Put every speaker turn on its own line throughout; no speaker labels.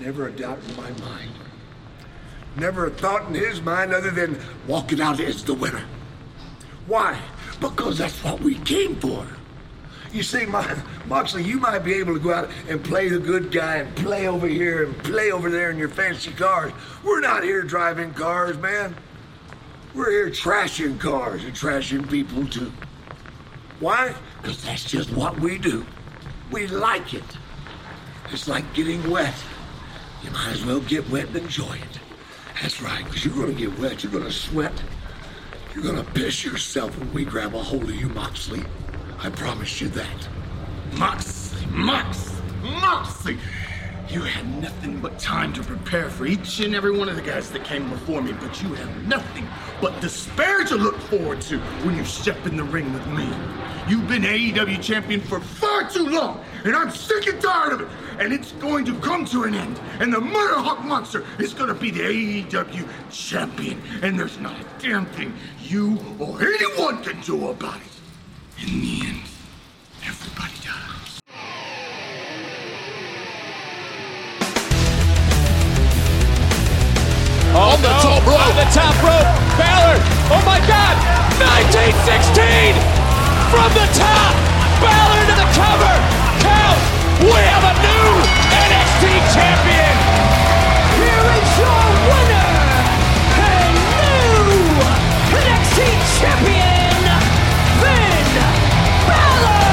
Never a doubt in my mind. Never a thought in his mind other than walking out as the winner. Why? Because that's what we came for. You see, Moxley, you might be able to go out and play the good guy and play over here and play over there in your fancy cars. We're not here driving cars, man. We're here trashing cars and trashing people too. Why? Because that's just what we do. We like it. It's like getting wet. You might as well get wet and enjoy it. That's right, because you're going to get wet, you're going to sweat, you're going to piss yourself when we grab a hold of you, Moxley. I promise you that. Moxley, Moxley, Moxley! You had nothing but time to prepare for each and every one of the guys that came before me, but you have nothing but despair to look forward to when you step in the ring with me. You've been AEW champion for far too long, and I'm sick and tired of it. And it's going to come to an end. And the Murder Hawk Monster is going to be the AEW champion. And there's not a damn thing you or anyone can do about it. In the end, everybody dies.
Oh, On the oh, no. top rope. On the top rope. Ballard. Oh my God. 1916 from the top. Ballard to the cover. We have a new NXT champion.
Here is your winner and new NXT champion. Finn Balor.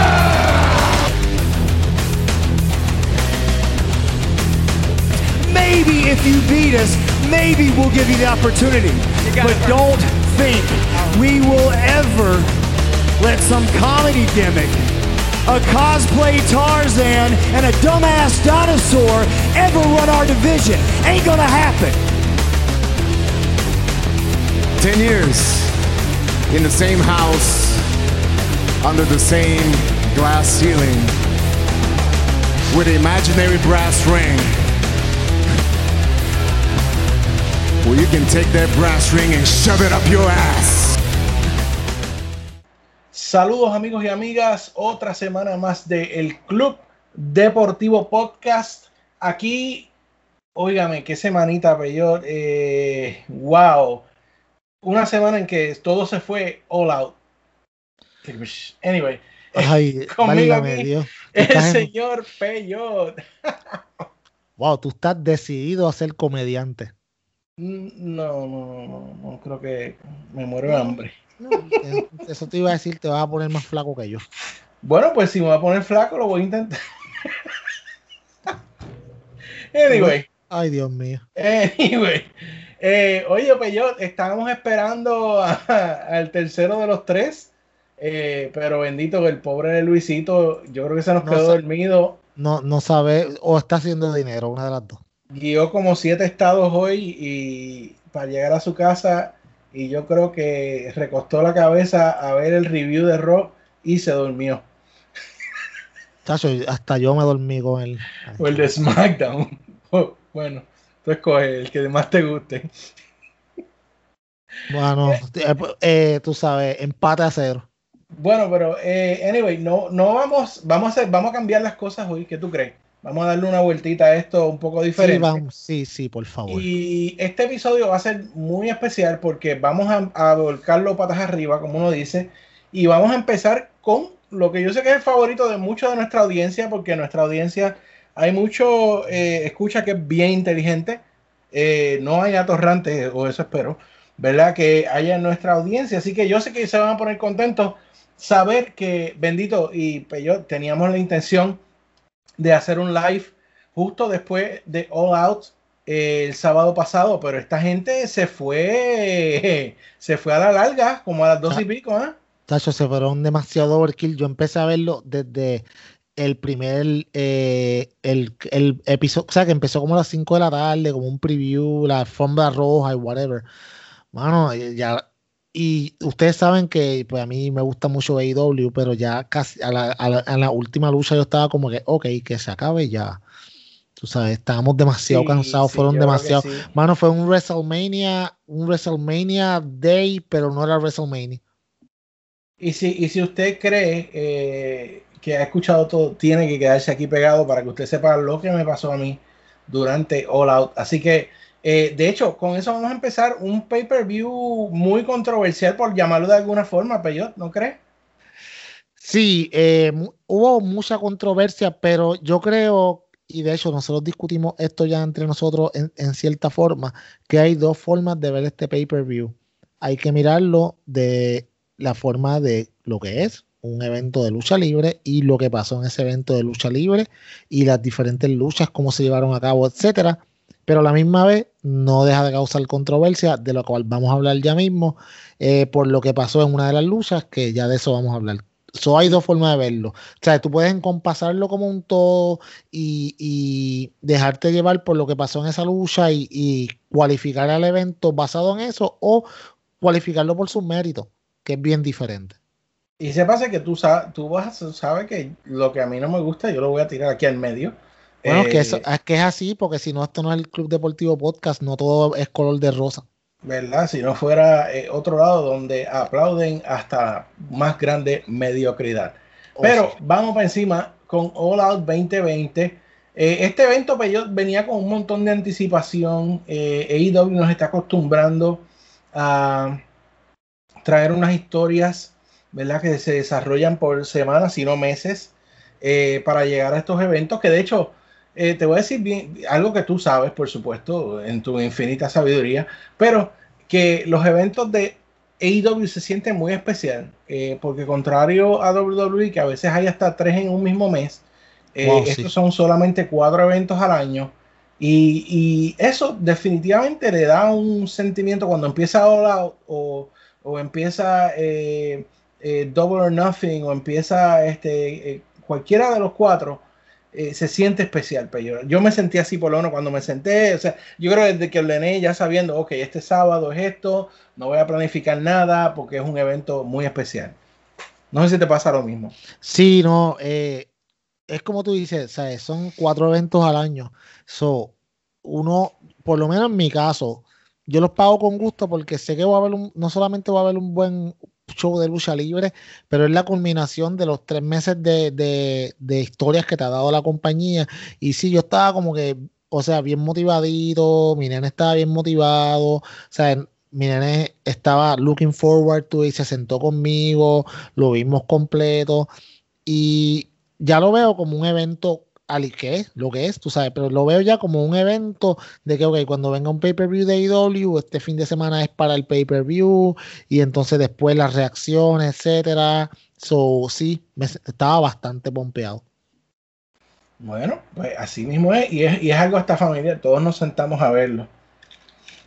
Maybe if you beat us, maybe we'll give you the opportunity. You but don't think we will ever let some comedy gimmick, a cosplay Tarzan, and a dumbass dinosaur ever run our division. Ain't gonna happen.
Ten years in the same house, under the same glass ceiling, with an imaginary brass ring. Well, you can take that brass ring and shove it up your ass.
Saludos amigos y amigas, otra semana más de El Club Deportivo Podcast. Aquí, óigame, qué semanita, peor. Eh, wow. Una semana en que todo se fue all out. Anyway,
Ay,
conmigo aquí, el señor Peyot.
wow, tú estás decidido a ser comediante.
Mm, no, no, no, no, creo que me muero de hambre.
Eso te iba a decir, te vas a poner más flaco que yo.
Bueno, pues si me voy a poner flaco, lo voy a intentar. anyway.
Ay, Dios mío.
Anyway. Eh, oye, pues yo estábamos esperando al tercero de los tres, eh, pero bendito que el pobre Luisito, yo creo que se nos quedó dormido.
No, no sabe, o está haciendo dinero, una de las dos
guió como siete estados hoy y para llegar a su casa y yo creo que recostó la cabeza a ver el review de Rock y se durmió.
hasta yo me dormí con él.
O el de SmackDown. Oh, bueno, tú escoges el que más te guste.
Bueno, eh, eh, tú sabes, empate a cero.
Bueno, pero eh, anyway, no, no vamos, vamos a hacer, vamos a cambiar las cosas hoy. ¿Qué tú crees? Vamos a darle una vueltita a esto un poco diferente.
Sí, sí, por favor.
Y este episodio va a ser muy especial porque vamos a, a volcarlo patas arriba, como uno dice, y vamos a empezar con lo que yo sé que es el favorito de mucha de nuestra audiencia, porque nuestra audiencia hay mucho eh, escucha que es bien inteligente, eh, no hay atorrantes, o eso espero, ¿verdad? Que haya en nuestra audiencia, así que yo sé que se van a poner contentos saber que, bendito, y pues yo teníamos la intención de hacer un live justo después de All Out eh, el sábado pasado, pero esta gente se fue, se fue a la larga, como a las dos y pico, ¿eh?
Tacho, se fueron demasiado overkill. Yo empecé a verlo desde el primer, eh, el, el, episodio, o sea, que empezó como a las 5 de la tarde, como un preview, la alfombra roja y whatever. Mano, ya y ustedes saben que pues, a mí me gusta mucho AEW, pero ya casi a la, a, la, última lucha yo estaba como que, ok, que se acabe ya. Tú sabes, estábamos demasiado cansados, fueron demasiado. Mano, fue un WrestleMania, un WrestleMania Day, pero no era WrestleMania.
Y si, y si usted cree eh, que ha escuchado todo, tiene que quedarse aquí pegado para que usted sepa lo que me pasó a mí durante All Out. Así que, eh, de hecho, con eso vamos a empezar un pay-per-view muy controversial, por llamarlo de alguna forma, Peyot, ¿no crees?
Sí, eh, hubo mucha controversia, pero yo creo, y de hecho nosotros discutimos esto ya entre nosotros en, en cierta forma, que hay dos formas de ver este pay-per-view. Hay que mirarlo de la forma de lo que es un evento de lucha libre y lo que pasó en ese evento de lucha libre y las diferentes luchas, cómo se llevaron a cabo, etcétera. Pero a la misma vez no deja de causar controversia, de lo cual vamos a hablar ya mismo, eh, por lo que pasó en una de las luchas, que ya de eso vamos a hablar. So, hay dos formas de verlo. O sea, tú puedes encompasarlo como un todo y, y dejarte llevar por lo que pasó en esa lucha y, y cualificar al evento basado en eso o cualificarlo por sus méritos, que es bien diferente.
Y se pasa que tú, sabes, tú vas, sabes que lo que a mí no me gusta, yo lo voy a tirar aquí al medio.
Bueno, es que,
Eh,
eso, es que es así, porque si no, esto no es el Club Deportivo Podcast, no todo es color de rosa.
¿verdad? Si no fuera eh, otro lado donde aplauden hasta más grande mediocridad.
Oh,
Pero vamos para encima con All Out 2020. Eh, este evento pues, yo venía con un montón de anticipación. Eh, AEW nos está acostumbrando a traer unas historias, ¿verdad? Que se desarrollan por semanas, si no meses, eh, para llegar a estos eventos. Que de hecho, eh, te voy a decir bien, algo que tú sabes, por supuesto, en tu infinita sabiduría, pero que los eventos de AEW se sienten muy especial, eh, porque contrario a WWE, que a veces hay hasta tres en un mismo mes, eh,
Wow, sí.
estos son solamente cuatro eventos al año. Y, y eso definitivamente le da un sentimiento cuando empieza All Out o, o empieza eh, eh, Double or Nothing o empieza este, eh, cualquiera de los cuatro, eh, se siente especial. Pero yo, yo me sentí así por lo menos cuando me senté. O sea, yo creo que desde que ordené ya sabiendo, ok, este sábado es esto, no voy a planificar nada porque es un evento muy especial. No sé si te pasa lo mismo.
Sí, no, eh, es como tú dices, ¿sabes? son cuatro eventos al año. So, uno, por lo menos en mi caso, yo los pago con gusto porque sé que va a haber un, no solamente va a haber un buen show de lucha libre, pero es la culminación de los tres meses de, de, de historias que te ha dado la compañía. Y sí, yo estaba como que, o sea, bien motivadito, mi nene estaba bien motivado, o sea, mi nene estaba looking forward to y se sentó conmigo, lo vimos completo y ya lo veo como un evento al que es, lo que es, tú sabes, pero lo veo ya como un evento de que, ok, cuando venga un pay-per-view de AEW, este fin de semana es para el pay-per-view y entonces después las reacciones, etcétera. So, sí, me, estaba bastante pompeado.
Bueno, pues así mismo es y, es, y es algo hasta familiar, todos nos sentamos a verlo.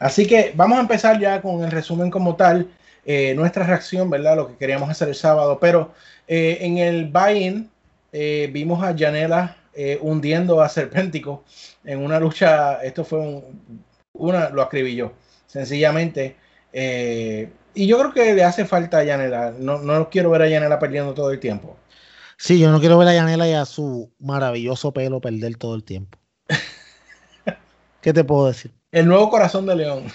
Así que vamos a empezar ya con el resumen como tal, eh, nuestra reacción, ¿verdad? Lo que queríamos hacer el sábado, pero eh, en el buy-in eh, vimos a Janela eh, hundiendo a Serpéntico en una lucha, esto fue un, una, lo acribilló, sencillamente. eh, y yo creo que le hace falta a Janela, no, no quiero ver a Janela perdiendo todo el tiempo.
Sí, yo no quiero ver a Yanela y a su maravilloso pelo perder todo el tiempo. ¿Qué te puedo decir?
El nuevo corazón de León.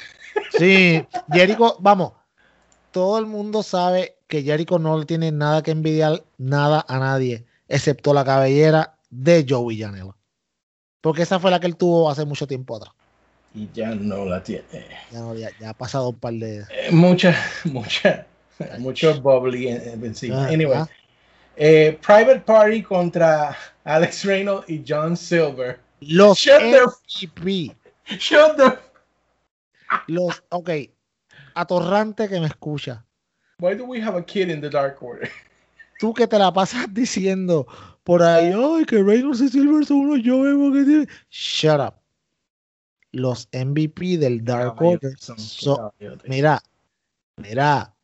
Sí, Jericho, vamos, todo el mundo sabe que Jericho no le tiene nada que envidiar, nada a nadie, excepto la cabellera de Joey Janela. Porque esa fue la que él tuvo hace mucho tiempo atrás.
Y ya no la tiene.
Ya, no, ya, ya ha pasado un par de...
Eh, mucha, mucha, mucho bubbly en- encima.
Ah,
Anyway,
ah.
eh, Private Party contra Alex Reynolds y John Silver.
Los
Shut the-
MVP,
Shut the.
los, ok, atorrante que me escucha.
Why do we have a kid in the Dark Order?
tú que te la pasas diciendo por ahí, ay, que Reynolds y Silver son unos yo veo que tienen. Shut up. Los MVP del Dark Order.
Son-
mira, mira,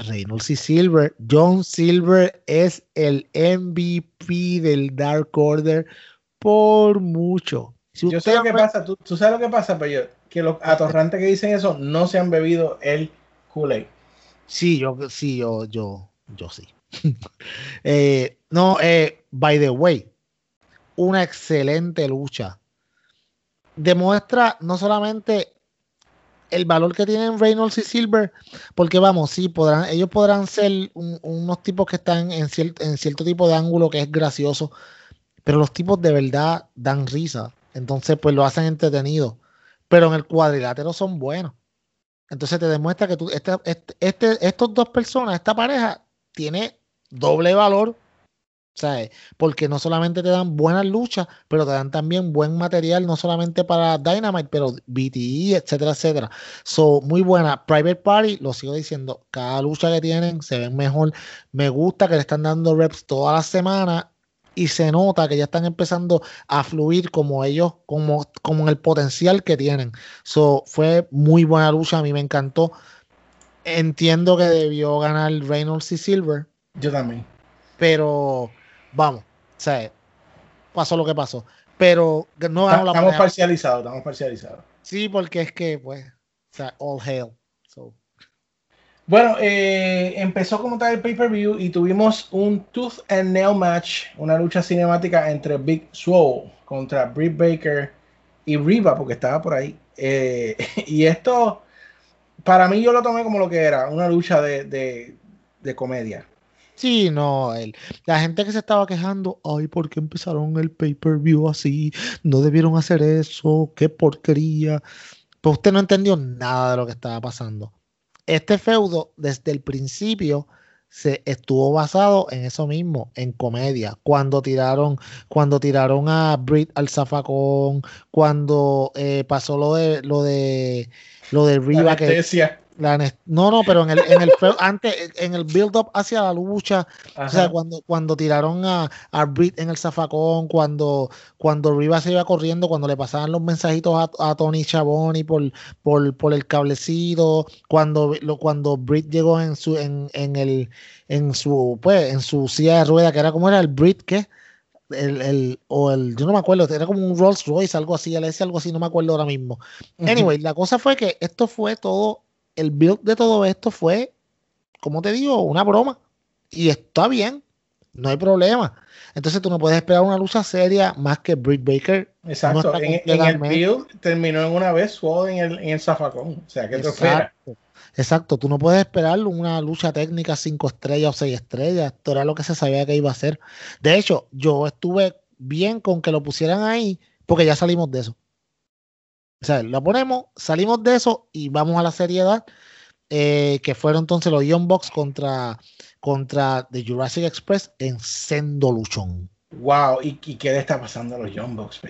Reynolds y Silver. John Silver es el MVP del Dark Order por mucho. Si
Yo sé lo que pasa, tú, tú sabes lo que pasa, pero yo, que los atorrantes que dicen eso no se han bebido el Kool-Aid.
Sí, yo, sí, yo, yo, yo sí. Eh, no, eh, by the way, una excelente lucha. Demuestra no solamente el valor que tienen Reynolds y Silver, porque vamos, sí, podrán, ellos podrán ser un- unos tipos que están en, cier- en cierto tipo de ángulo que es gracioso, pero los tipos de verdad dan risa. Entonces, pues lo hacen entretenido. Pero en el cuadrilátero son buenos. Entonces te demuestra que tú, este, este estos dos personas, esta pareja, tiene doble valor ¿sabes? Porque no solamente te dan buenas luchas, pero te dan también buen material, no solamente para Dynamite, pero BTE, etcétera, etcétera. So, muy buena. Private Party, lo sigo diciendo, cada lucha que tienen se ven mejor. Me gusta que le están dando reps toda la semana y se nota que ya están empezando a fluir como ellos, como, como en el potencial que tienen. So, fue muy buena lucha, a mí me encantó. Entiendo que debió ganar Reynolds y Silver.
Yo también.
Pero vamos, o sea, pasó lo que pasó. Pero no
ganó la Estamos parcializados, estamos parcializados.
Sí, porque es que, pues, o sea, all hail.
Bueno, eh, empezó como tal el pay-per-view y tuvimos un Tooth and Nail match, una lucha cinemática entre Big Swole contra Britt Baker y Riva, porque estaba por ahí. Eh, y esto, para mí, yo lo tomé como lo que era, una lucha de comedia.
Sí, no, el, la gente que se estaba quejando, ay, ¿por qué empezaron el pay-per-view así? No debieron hacer eso, qué porquería. Pues usted no entendió nada de lo que estaba pasando. Este feudo, desde el principio, se estuvo basado en eso mismo, en comedia. Cuando tiraron, cuando tiraron a Brit al zafacón, cuando eh, pasó lo de lo de lo de Riva que no, no, pero en el, en el antes, en el build-up hacia la lucha, o sea, cuando, cuando tiraron a, a Britt en el zafacón, cuando, cuando Riva se iba corriendo, cuando le pasaban los mensajitos a, a Tony Chaboni por, por, por el cablecito, cuando, lo, cuando Britt llegó en su, en, en el, en su, pues, en su silla de rueda, que era como era el Britt, ¿qué? El, el, o el, yo no me acuerdo, era como un Rolls Royce, algo así, le decía algo así, no me acuerdo ahora mismo. Anyway, la cosa fue que esto fue todo el build de todo esto fue, como te digo, una broma. Y está bien, no hay problema. Entonces tú no puedes esperar una lucha seria más que Britt Baker.
Exacto, en, el build terminó en una vez en el, en el zafacón. O sea, que.
Exacto, tú no puedes esperar una lucha técnica cinco estrellas o seis estrellas. Esto era lo que se sabía que iba a ser. De hecho, yo estuve bien con que lo pusieran ahí porque ya salimos de eso. O sea, lo ponemos, salimos de eso y vamos a la seriedad, eh, que fueron entonces los Young Bucks contra, contra The Jurassic Express en Sendo Luchón.
Wow, ¿Y, qué le está pasando a los Young Bucks,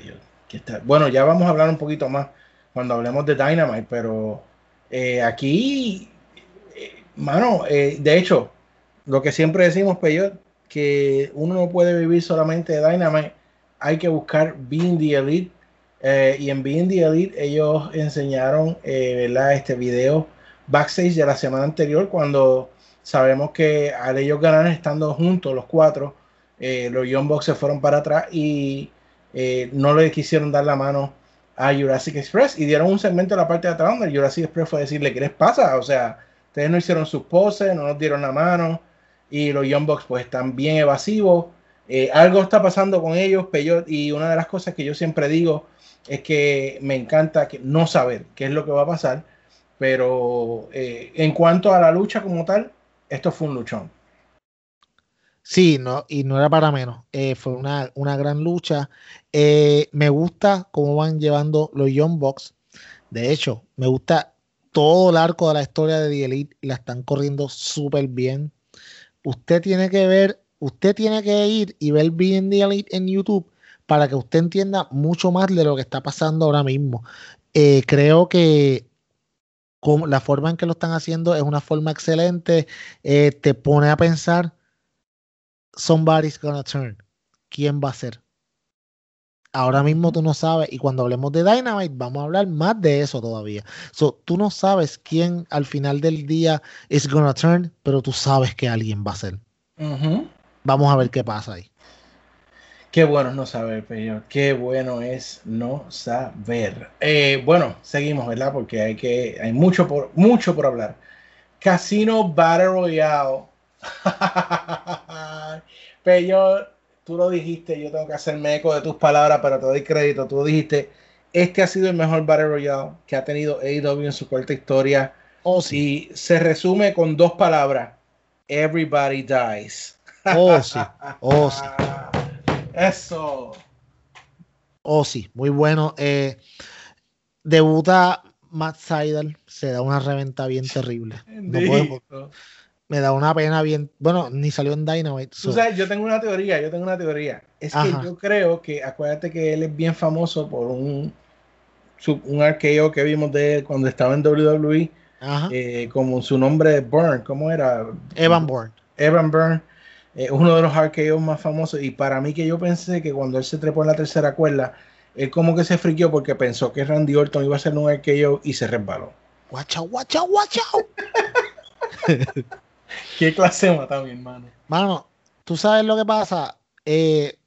Bueno, ya vamos a hablar un poquito más cuando hablemos de Dynamite, pero eh, aquí, eh, mano, de hecho, lo que siempre decimos, Peyot, que uno no puede vivir solamente de Dynamite, hay que buscar Being the Elite eh, y en Being the Elite ellos enseñaron eh, este video backstage de la semana anterior cuando sabemos que al ellos ganar estando juntos los cuatro, eh, los Young Bucks se fueron para atrás y no le quisieron dar la mano a Jurassic Express y dieron un segmento en la parte de atrás donde Jurassic Express fue a decirle qué les pasa, o sea, ustedes no hicieron sus poses, no nos dieron la mano y los Young Bucks pues están bien evasivos. algo está pasando con ellos, y una de las cosas que yo siempre digo es que me encanta que, no saber qué es lo que va a pasar, pero eh, en cuanto a la lucha como tal, esto fue un luchón.
Sí, no, y no era para menos. Eh, fue una, gran lucha. Eh, me gusta cómo van llevando los Young Bucks. De hecho, me gusta todo el arco de la historia de The Elite. La están corriendo súper bien. Usted tiene que ver, usted tiene que ir y ver bien The Elite en YouTube para que usted entienda mucho más de lo que está pasando ahora mismo. Eh, creo que la forma en que lo están haciendo es una forma excelente. Eh, te pone a pensar, somebody's gonna turn. ¿Quién va a ser? Ahora mismo tú no sabes, y cuando hablemos de Dynamite, vamos a hablar más de eso todavía. So, tú no sabes quién al final del día is gonna turn, pero tú sabes que alguien va a ser. Vamos a ver qué pasa ahí.
Qué bueno no saber, pero qué bueno es no saber. Eh, bueno, seguimos, ¿verdad? Porque hay que, hay mucho por, mucho por hablar. Casino Battle Royale. pero tú lo dijiste, yo tengo que hacerme eco de tus palabras, pero te doy crédito. Tú dijiste, este ha sido el mejor Battle Royale que ha tenido AEW en su corta historia.
Oh, sí.
Y se resume con dos palabras. Everybody dies.
Oh, sí. Oh, sí.
Eso.
Oh, sí, muy bueno. Eh, debuta Matt Seidel, se da una reventa bien terrible. No podemos- me da una pena bien. Bueno, ni salió en Dynamite.
Tú sabes, yo tengo una teoría, yo tengo una teoría. Es
Ajá.
que yo creo que, acuérdate que él es bien famoso por un, un arqueo que vimos de él cuando estaba en WWE,
Ajá.
eh, como su nombre de Burn, ¿cómo era?
Evan Bourne.
Evan Byrne, eh, uno de los arqueos más famosos. Y para mí que yo pensé que cuando él se trepó en la tercera cuerda, él como que se friqueó porque pensó que Randy Orton iba a hacer un arqueo y se resbaló.
Watch out, watch out, watch out.
¿Qué clase mata mi hermano?
Mano, tú sabes lo que pasa. Eh,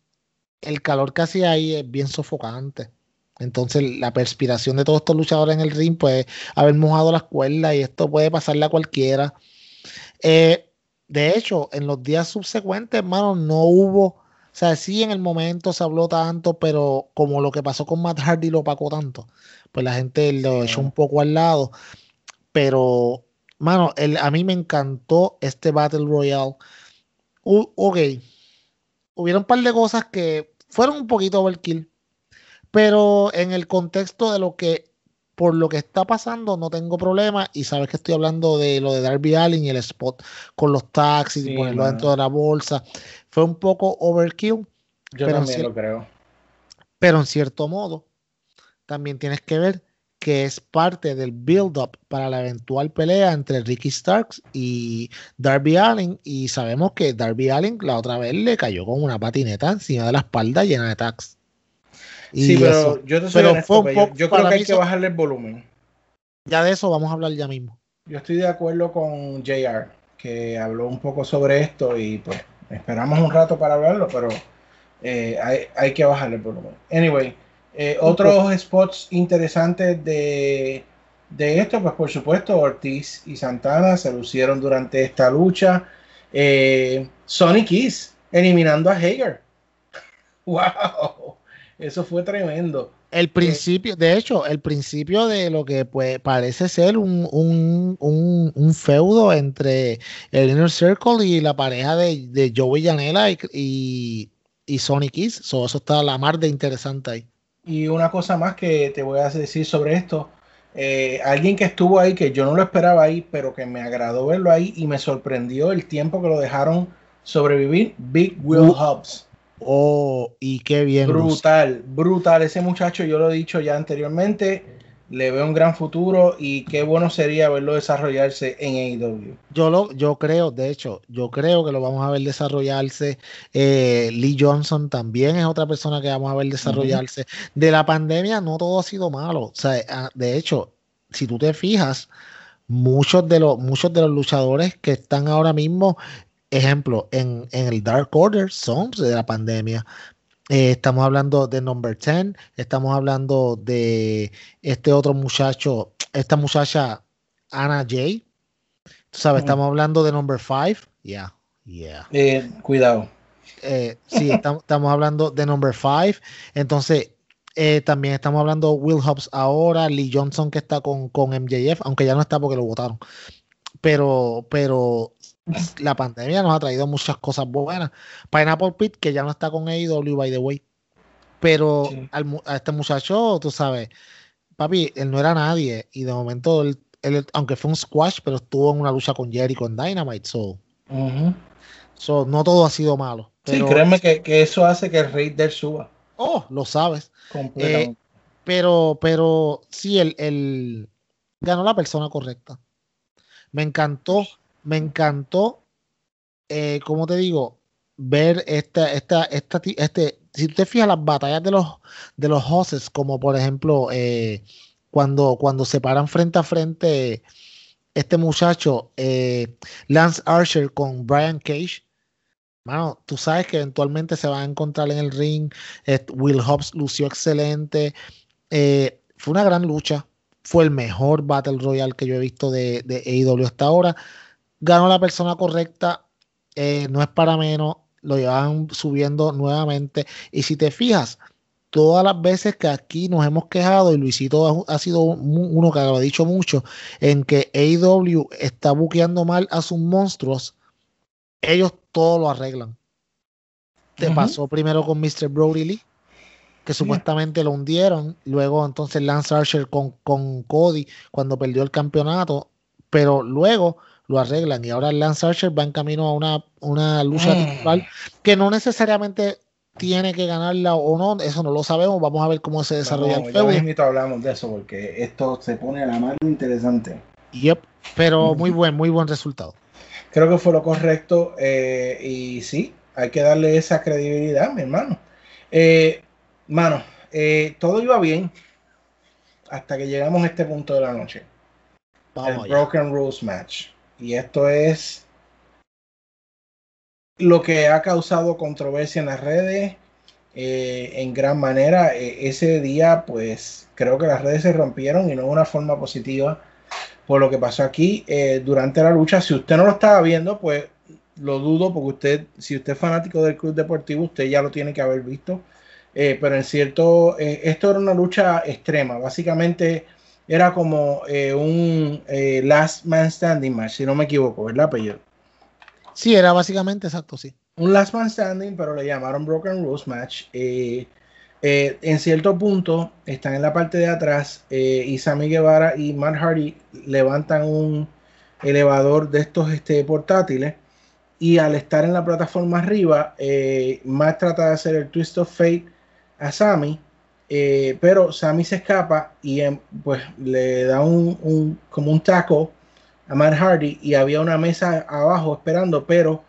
el calor que hacía ahí es bien sofocante. Entonces, la perspiración de todos estos luchadores en el ring puede haber mojado las cuerdas y esto puede pasarle a cualquiera. Eh, de hecho, en los días subsecuentes, hermano, no hubo. O sea, sí, en el momento se habló tanto, pero como lo que pasó con Matt Hardy lo opacó tanto, pues la gente lo echó un poco al lado. Pero, mano, el, a mí me encantó este Battle Royale. U- ok, hubieron un par de cosas que fueron un poquito overkill, pero en el contexto de lo que, por lo que está pasando, no tengo problema. Y sabes que estoy hablando de lo de Darby Allin y el spot con los taxis y
Sí,
ponerlo dentro de la bolsa. Fue un poco overkill,
Yo
Pero
también lo creo.
pero en cierto modo, también tienes que ver que es parte del build-up para la eventual pelea entre Ricky Starks y Darby Allin. Y sabemos que Darby Allin la otra vez le cayó con una patineta encima de la espalda llena de tags. Y
Sí, pero
eso-
yo te soy
pero
honesto,
fue
yo- creo que hay que bajarle el volumen.
ya de eso vamos a hablar ya mismo.
Yo estoy de acuerdo con JR, que habló un poco sobre esto y pues esperamos un rato para hablarlo, pero eh, hay, hay que bajarle el volumen. Anyway, eh, otros spots interesantes de, de esto, pues por supuesto Ortiz y Santana se lucieron durante esta lucha. Eh, Sonic Kiss eliminando a Hager. ¡Wow! Eso fue tremendo.
El principio, de hecho, el principio de lo que pues, parece ser un, un, un, un feudo entre el Inner Circle y la pareja de, de Joey Janela y, y, y Sonic Kiss. So, eso está la mar de interesante ahí.
Y una cosa más que te voy a decir sobre esto. eh, alguien que estuvo ahí, que yo no lo esperaba ahí, pero que me agradó verlo ahí y me sorprendió el tiempo que lo dejaron sobrevivir, Big Will Hobbs.
Oh, y qué bien.
Brutal, brutal. Ese muchacho, yo lo he dicho ya anteriormente, le veo un gran futuro y qué bueno sería verlo desarrollarse en AEW.
Yo, lo, yo creo, de hecho, yo creo que lo vamos a ver desarrollarse. Eh, Lee Johnson también es otra persona que vamos a ver desarrollarse. De la pandemia no todo ha sido malo. O sea, ah, de hecho, si tú te fijas, muchos de los, muchos de los luchadores que están ahora mismo, ejemplo, en, en el Dark Order son de la pandemia. Eh, estamos hablando de Number 10, estamos hablando de este otro muchacho, esta muchacha Anna Jay. Tú sabes, estamos hablando de Number 5. Yeah, yeah.
Eh, cuidado.
Eh, sí, estamos, estamos hablando de Number 5. Entonces, eh, también estamos hablando de Will Hobbs ahora, Lee Johnson que está con, con MJF, aunque ya no está porque lo votaron. Pero, pero la pandemia nos ha traído muchas cosas buenas. Pineapple Pit, que ya no está con AEW, by the way. Pero
Sí.
al mu- a este muchacho, tú sabes, papi, él no era nadie. Y de momento, él, él- aunque fue un squash, pero estuvo en una lucha con Jericho en Dynamite. So, so, no todo ha sido malo.
Sí, créeme que, que eso hace que el rate de él suba
oh, lo sabes.
completamente.
Pero, pero sí, el, el ganó la persona correcta. Me encantó, me encantó, eh, como te digo, ver esta, esta, esta, este, si tú te fijas las batallas de los, de los hosses, como por ejemplo, eh, cuando, cuando se paran frente a frente este muchacho, eh, Lance Archer con Brian Cage. Mano, tú sabes que eventualmente se van a encontrar en el ring. Eh, Will Hobbs lució excelente. Fue una gran lucha. Fue el mejor Battle Royale que yo he visto de, de AEW hasta ahora. Ganó la persona correcta. eh, no es para menos. Lo llevan subiendo nuevamente. Y si te fijas, todas las veces que aquí nos hemos quejado, y Luisito ha, ha sido un- uno que lo ha dicho mucho, en que AEW está buqueando mal a sus monstruos, ellos todo lo arreglan. Te pasó primero con Mr. Brody Lee que supuestamente lo hundieron. Luego entonces Lance Archer con, con Cody cuando perdió el campeonato, pero luego lo arreglan y ahora Lance Archer va en camino a una, una lucha
Mm.
titular que no necesariamente tiene que ganarla o no, eso no lo sabemos, vamos a ver cómo se desarrolla
Vamos,
el feudo.
hablamos de eso porque esto se pone a la más interesante.
Yep, pero muy buen, muy buen resultado.
Creo que fue lo correcto eh, y sí, hay que darle esa credibilidad, mi hermano. Eh, mano, eh, todo iba bien hasta que llegamos a este punto de la noche.
Vamos
el
allá.
Broken Rules Match. Y esto es lo que ha causado controversia en las redes eh, en gran manera. Eh, ese día, pues creo que las redes se rompieron y no de una forma positiva por lo que pasó aquí eh, durante la lucha. Si usted no lo estaba viendo, pues lo dudo porque usted, si usted es fanático del club deportivo, usted ya lo tiene que haber visto. Eh, pero en cierto, esto era una lucha extrema. Básicamente era como eh, un eh, Last Man Standing match, si no me equivoco, ¿verdad, Pello?
Sí, era básicamente exacto, sí.
Un Last Man Standing, pero le llamaron Broken Rules Match. Eh, en cierto punto, están en la parte de atrás y Sammy Guevara y Matt Hardy levantan un elevador de estos este, portátiles y al estar en la plataforma arriba, Matt trata de hacer el Twist of Fate a Sammy, eh, pero Sammy se escapa y em, pues le da un, un- como un taco a Matt Hardy y había una mesa abajo esperando, pero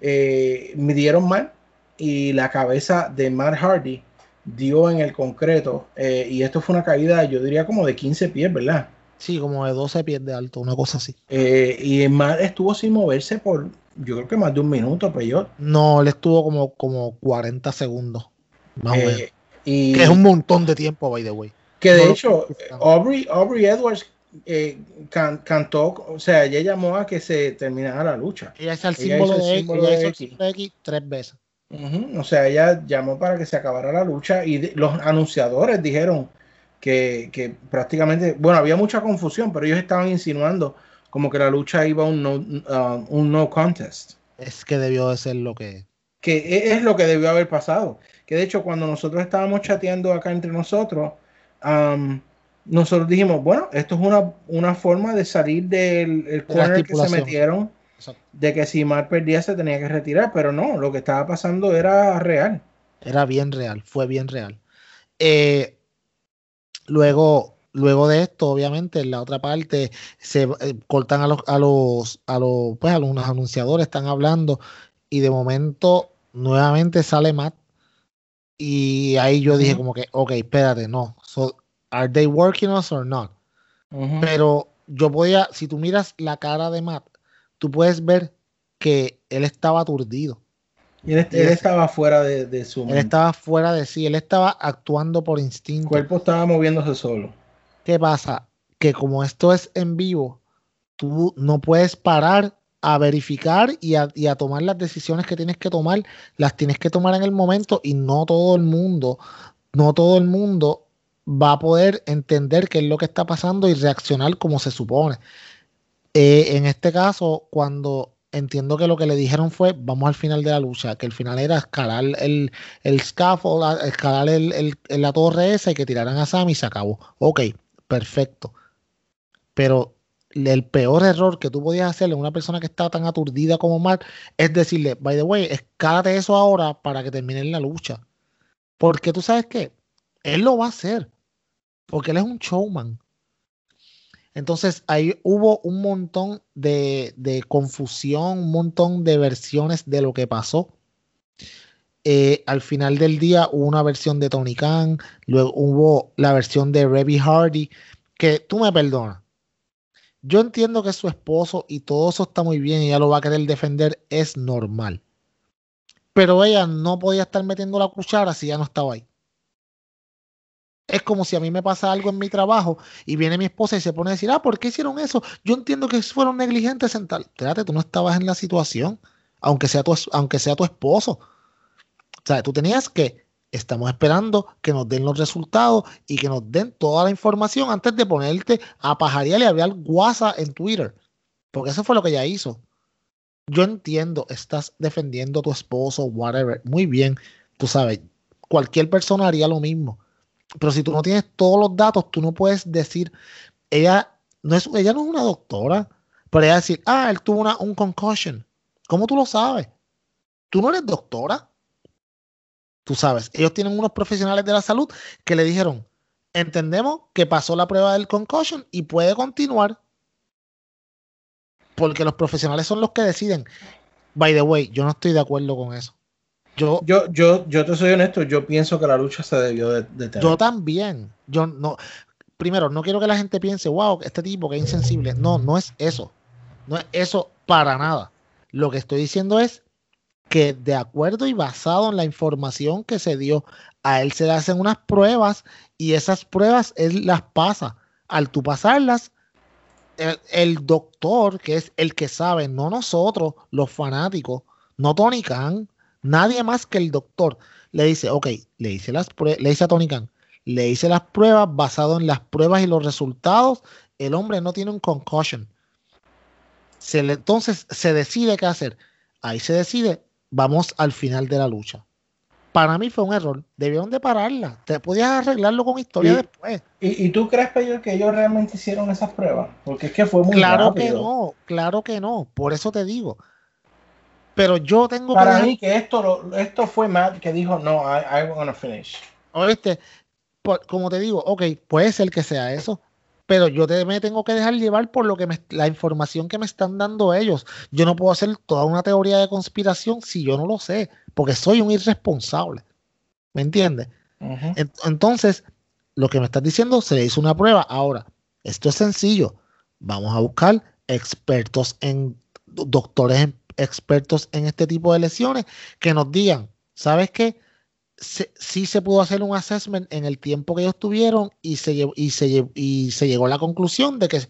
eh, midieron mal y la cabeza de Matt Hardy dio en el concreto eh, y esto fue una caída yo diría como de 15 pies, ¿verdad?
Sí, como de 12 pies de alto, una cosa así.
Eh, y Matt estuvo sin moverse por yo creo que más de un minuto, pues yo.
No, él estuvo como, como 40 segundos. Más o menos.
Y
Que es un montón de tiempo, by the way.
que de
no
hecho. Aubrey, Aubrey Edwards eh, can- cantó, o sea, ella llamó a que se terminara la lucha.
Ella hizo el
Ella
símbolo
hizo el
de
símbolo
ella
de
hizo el
X.
tres veces.
O sea, ella llamó para que se acabara la lucha y de- los anunciadores dijeron que, que prácticamente, bueno, había mucha confusión, pero ellos estaban insinuando como que la lucha iba a un no, uh, un no contest,
Es que debió de ser lo que.
que e- es lo que debió haber pasado. Que de hecho, cuando nosotros estábamos chateando acá entre nosotros, um, nosotros dijimos, bueno, esto es una, una forma de salir del el corner que se metieron,
Exacto.
de que si Mar perdía se tenía que retirar, pero no, lo que estaba pasando era real.
Era bien real, fue bien real. Eh, luego, luego de esto, obviamente, en la otra parte se eh, cortan a los, a los, a los, pues a los anunciadores, están hablando, y de momento nuevamente sale Matt. Y ahí yo dije como que, ok, espérate, no. So, ¿Are they working us or not? Pero yo podía, si tú miras la cara de Matt, tú puedes ver que él estaba aturdido.
Y él, estaba fuera de, de su
Él
mente.
estaba fuera de sí, él estaba actuando por
El
instinto.
cuerpo estaba moviéndose solo.
¿Qué pasa? Que como esto es en vivo, tú no puedes parar a verificar y a, y a tomar las decisiones que tienes que tomar, las tienes que tomar en el momento y no todo el mundo, no todo el mundo va a poder entender qué es lo que está pasando y reaccionar como se supone. Eh, en este caso, cuando entiendo que lo que le dijeron fue, vamos al final de la lucha, que el final era escalar el, el scaffold, escalar el- el- la torre esa y que tiraran a Sam y se acabó. Ok, perfecto. Pero el peor error que tú podías hacerle a una persona que está tan aturdida como Mark es decirle, by the way, escálate eso ahora para que terminen la lucha. Porque tú sabes que él lo va a hacer. Porque él es un showman. Entonces ahí hubo un montón de, de confusión, un montón de versiones de lo que pasó. Eh, al final del día hubo una versión de Tony Khan, luego hubo la versión de Reby Hardy, que tú me perdonas. Yo entiendo que es su esposo y todo eso está muy bien y ella lo va a querer defender, es normal. Pero ella no podía estar metiendo la cuchara si ya no estaba ahí. Es como si a mí me pasa algo en mi trabajo y viene mi esposa y se pone a decir, ah, ¿por qué hicieron eso? Yo entiendo que fueron negligentes en tal. Espérate, tú no estabas en la situación, aunque sea tu, aunque sea tu esposo. O sea, tú tenías que, estamos esperando que nos den los resultados y que nos den toda la información antes de ponerte a pajarear y hablar guasa en Twitter. Porque eso fue lo que ella hizo. Yo entiendo, estás defendiendo a tu esposo, whatever. Muy bien, tú sabes, cualquier persona haría lo mismo. Pero si tú no tienes todos los datos, tú no puedes decir, ella no es, ella no es una doctora, pero ella decir, ah, él tuvo una, un concussion. ¿Cómo tú lo sabes? Tú no eres doctora. Tú sabes, ellos tienen unos profesionales de la salud que le dijeron, entendemos que pasó la prueba del concussion y puede continuar. Porque los profesionales son los que deciden. By the way, yo no estoy de acuerdo con eso. Yo,
Yo, yo, yo te soy honesto, yo pienso que la lucha se debió de, de tener.
yo también. Yo no. Primero, no quiero que la gente piense, wow, este tipo que es insensible. No, no es eso. No es eso para nada. Lo que estoy diciendo es que de acuerdo y basado en la información que se dio, a él se le hacen unas pruebas y esas pruebas él las pasa. Al tú pasarlas, el, doctor, que es el que sabe, no nosotros, los fanáticos, no Tony Khan, nadie más que el doctor, le dice, ok, le hice las le dice a Tony Khan, le hice las pruebas basado en las pruebas y los resultados, el hombre no tiene un concussion. Se entonces se decide qué hacer. Ahí se decide, vamos al final de la lucha. Para mí fue un error. Debieron de pararla. Te podías arreglarlo con historia
Y-
después.
¿Y, y tú crees, Pedro, que ellos realmente hicieron esas pruebas? Porque es que fue muy
Claro que no, claro que no. Por eso te digo. Pero yo tengo
Para mí que esto, lo- esto fue Matt que dijo, no, I, I'm gonna finish.
Oíste, por- como te digo, ok, puede ser que sea eso, pero yo te, me tengo que dejar llevar por lo que me, la información que me están dando ellos. Yo no puedo hacer toda una teoría de conspiración si yo no lo sé, porque soy un irresponsable. ¿Me entiendes? Entonces, lo que me estás diciendo, se le hizo una prueba. Ahora, esto es sencillo. Vamos a buscar expertos en, doctores en- expertos en este tipo de lesiones que nos digan, ¿sabes qué? Se- sí se pudo hacer un assessment en el tiempo que ellos tuvieron y se, y se, y se llegó a la conclusión de que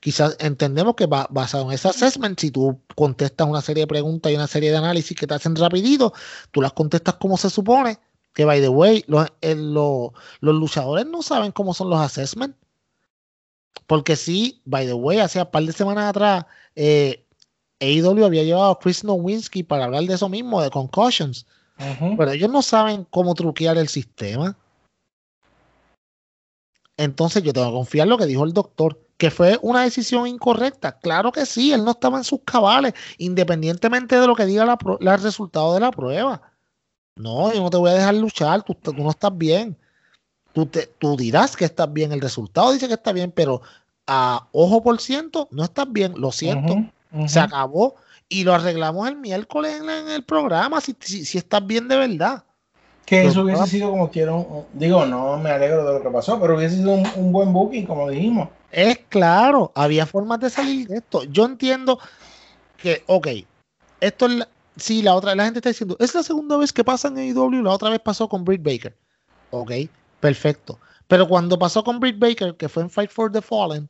quizás entendemos que ba- basado en ese assessment, si tú contestas una serie de preguntas y una serie de análisis que te hacen rapidito, tú las contestas como se supone, que by the way, los, los luchadores no saben cómo son los assessments. Porque sí, by the way, hace un par de semanas atrás, eh, AEW había llevado a Chris Nowinski para hablar de eso mismo, de concussions. Pero ellos no saben cómo truquear el sistema. Entonces yo tengo que confiar en lo que dijo el doctor, que fue una decisión incorrecta. Claro que sí, él no estaba en sus cabales, independientemente de lo que diga la el resultado de la prueba. No, yo no te voy a dejar luchar, tú, tú no estás bien. Tú, te, tú dirás que estás bien, el resultado dice que está bien, pero a ojo por ciento no estás bien, lo siento se acabó y lo arreglamos el miércoles en, el programa si, si, si estás bien de verdad.
Que eso hubiese sido como quiero, digo, no me alegro de lo que pasó, pero hubiese sido un, un buen booking, como dijimos.
Es claro, había formas de salir de esto. Yo entiendo que, ok, esto es la, sí, la otra, la gente está diciendo, es la segunda vez que pasa en AEW, la otra vez pasó con Britt Baker. Ok, perfecto. Pero cuando pasó con Britt Baker, que fue en Fight for the Fallen,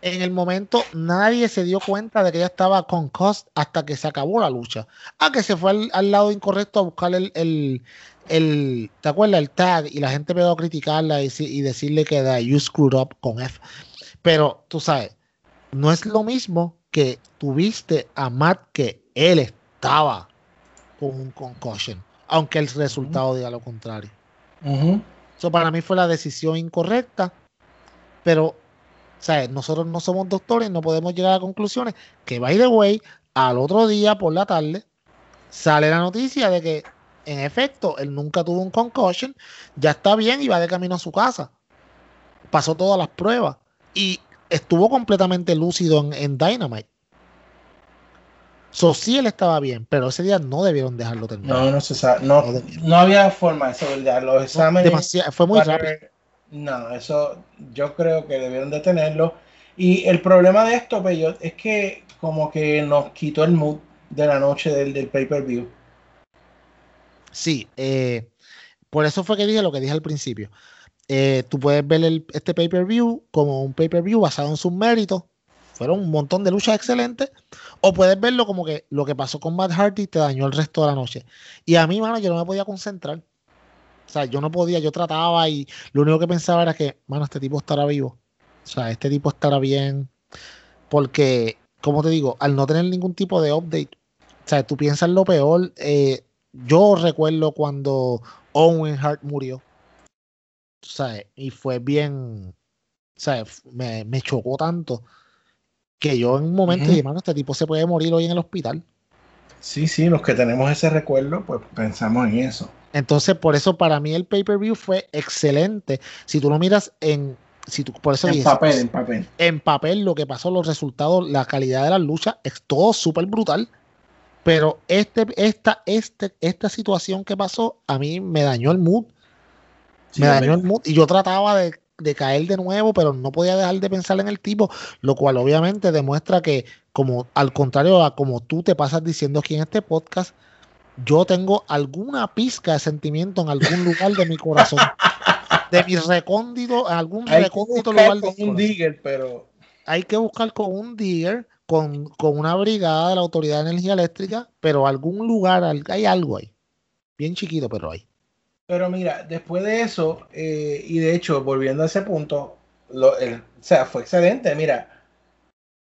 en el momento nadie se dio cuenta de que ella estaba con cost hasta que se acabó la lucha. Ah, que se fue al, al lado incorrecto a buscar el, el, el- ¿te acuerdas? El tag y la gente empezó a criticarla y, deci- y decirle que da, you screwed up con F. Pero tú sabes, no es lo mismo que tuviste a Matt que él estaba con un concussion, aunque el resultado diga lo contrario. Eso para mí fue la decisión incorrecta, pero ¿sabes? nosotros no somos doctores, no podemos llegar a conclusiones. Que by the way, al otro día por la tarde sale la noticia de que en efecto él nunca tuvo un concussion, ya está bien y va de camino a su casa. Pasó todas las pruebas y estuvo completamente lúcido en, en Dynamite. So, sí, él estaba bien, pero ese día no debieron dejarlo terminar.
No, no se sabe, no,
No
había forma de ya los exámenes.
Fue muy
para-
rápido.
No, eso yo creo que debieron de tenerlo. Y el problema de esto, Pello, es que como que nos quitó el mood de la noche del, del pay-per-view.
Sí, eh, por eso fue que dije lo que dije al principio. Eh, tú puedes ver este pay-per-view como un pay-per-view basado en sus méritos. Fueron un montón de luchas excelentes. O puedes verlo como que lo que pasó con Matt Hardy te dañó el resto de la noche. Y a mí, mano, yo no me podía concentrar. O sea, yo no podía, yo trataba y lo único que pensaba era que, mano, este tipo estará vivo. O sea, este tipo estará bien. Porque, como te digo, al no tener ningún tipo de update, o sea, tú piensas lo peor. eh, yo recuerdo cuando Owen Hart murió. ¿sabes? Y fue bien. ¿sabes? Me, me chocó tanto que yo en un momento dije, mano, este tipo se puede morir hoy en el hospital.
Sí, sí, los que tenemos ese recuerdo, pues pensamos en eso.
Entonces, por eso para mí el pay-per-view fue excelente. Si tú lo miras en. Si tú, por eso
En
dije,
papel, en papel.
en papel lo que pasó, los resultados, la calidad de las luchas, es todo súper brutal. Pero este, esta, este, esta situación que pasó, a mí me dañó el mood.
Sí,
me dañó el mood. Y yo trataba de, de caer de nuevo, pero no podía dejar de pensar en el tipo, lo cual obviamente demuestra que, como al contrario a como tú te pasas diciendo aquí en este podcast, yo tengo alguna pizca de sentimiento en algún lugar de mi corazón. De mi recóndito, algún
Hay que
recóndito
buscar
lugar
con
del
un digger, pero
hay que buscar con un digger, con, con una brigada de la Autoridad de Energía Eléctrica, pero algún lugar, hay algo ahí. Bien chiquito, pero hay.
Pero mira, después de eso, eh, y de hecho, volviendo a ese punto, lo- el- o sea, fue excelente. Mira,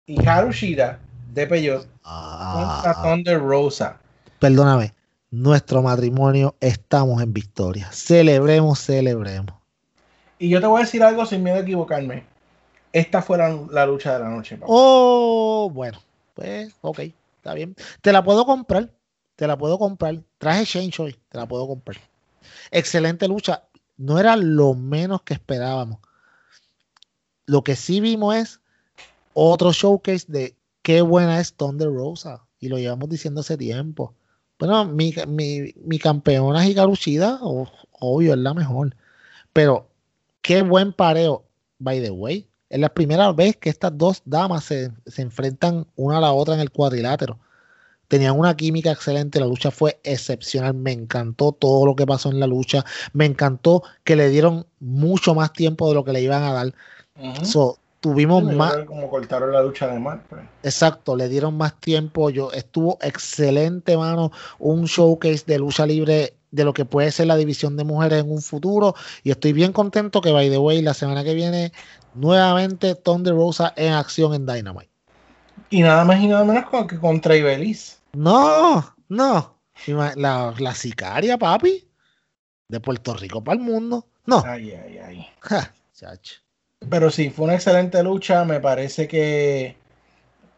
Hikaru Shida de Peyot contra
Ah,
Thunder Rosa.
perdóname, nuestro matrimonio estamos en victoria. Celebremos, celebremos.
Y yo te voy a decir algo sin miedo a equivocarme. Esta fue la, la lucha de la noche. papá.
Oh, bueno, pues, ok, está bien. Te la puedo comprar, te la puedo comprar. Traje Change hoy, te la puedo comprar. Excelente lucha. No era lo menos que esperábamos. Lo que sí vimos es otro showcase de qué buena es Thunder Rosa. Y lo llevamos diciendo hace tiempo. Bueno, mi, mi, mi campeona o- obvio, es la mejor. Pero qué buen pareo, by the way. Es la primera vez que estas dos damas se, se enfrentan una a la otra en el cuadrilátero. Tenían una química excelente, la lucha fue excepcional. Me encantó todo lo que pasó en la lucha. Me encantó que le dieron mucho más tiempo de lo que le iban a dar. So, tuvimos
Sí,
más,
como cortaron la lucha de Mark. pues.
Exacto, le dieron más tiempo. Yo estuvo excelente, mano. Un showcase de lucha libre de lo que puede ser la división de mujeres en un futuro. Y estoy bien contento que, by the way, la semana que viene, nuevamente Thunder Rosa en acción en Dynamite.
Y nada más y nada menos con- que contra Ibeliz.
No, no. La, la sicaria, papi, de Puerto Rico para el mundo. No.
Ay, ay, ay.
Ja, chacho.
Pero sí, fue una excelente lucha. Me parece que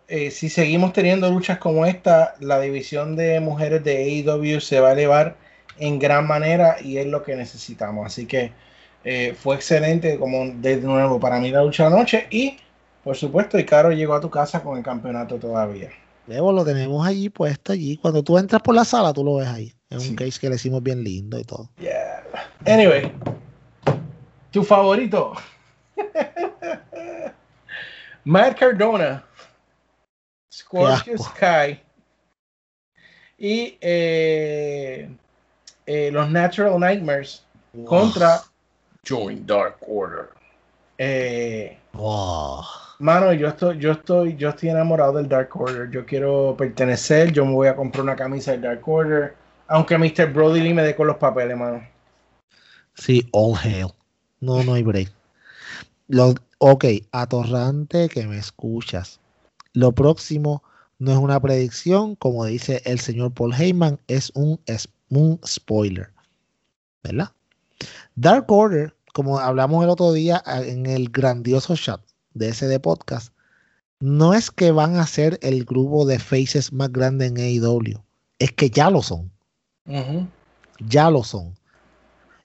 eh, si seguimos teniendo luchas como esta, la división de mujeres de AEW se va a elevar en gran manera y es lo que necesitamos. Así que eh, fue excelente, como de nuevo para mí la lucha anoche. Y por supuesto, Icaro llegó a tu casa con el campeonato todavía.
Luego lo tenemos allí puesto allí. Cuando tú entras por la sala, tú lo ves ahí. Es
Sí.
un case que le hicimos bien lindo y todo.
Yeah. Anyway, tu favorito. Matt Cardona, Scorpio. Sky y eh, eh, los Natural Nightmares contra Join Dark Order. Eh,
Wow.
Mano, yo estoy, yo estoy, yo estoy enamorado del Dark Order. Yo quiero pertenecer. Yo me voy a comprar una camisa del Dark Order. Aunque Mr. Brody Lee me dé con los papeles, mano.
Sí, all hail. No, no hay break. Lo, ok, atorrante que me escuchas. Lo próximo no es una predicción, como dice el señor Paul Heyman, es un, es un spoiler. ¿Verdad? Dark Order, como hablamos el otro día a- en el grandioso chat de ese podcast, no es que van a ser el grupo de faces más grande en AEW, es que ya lo son ya lo son.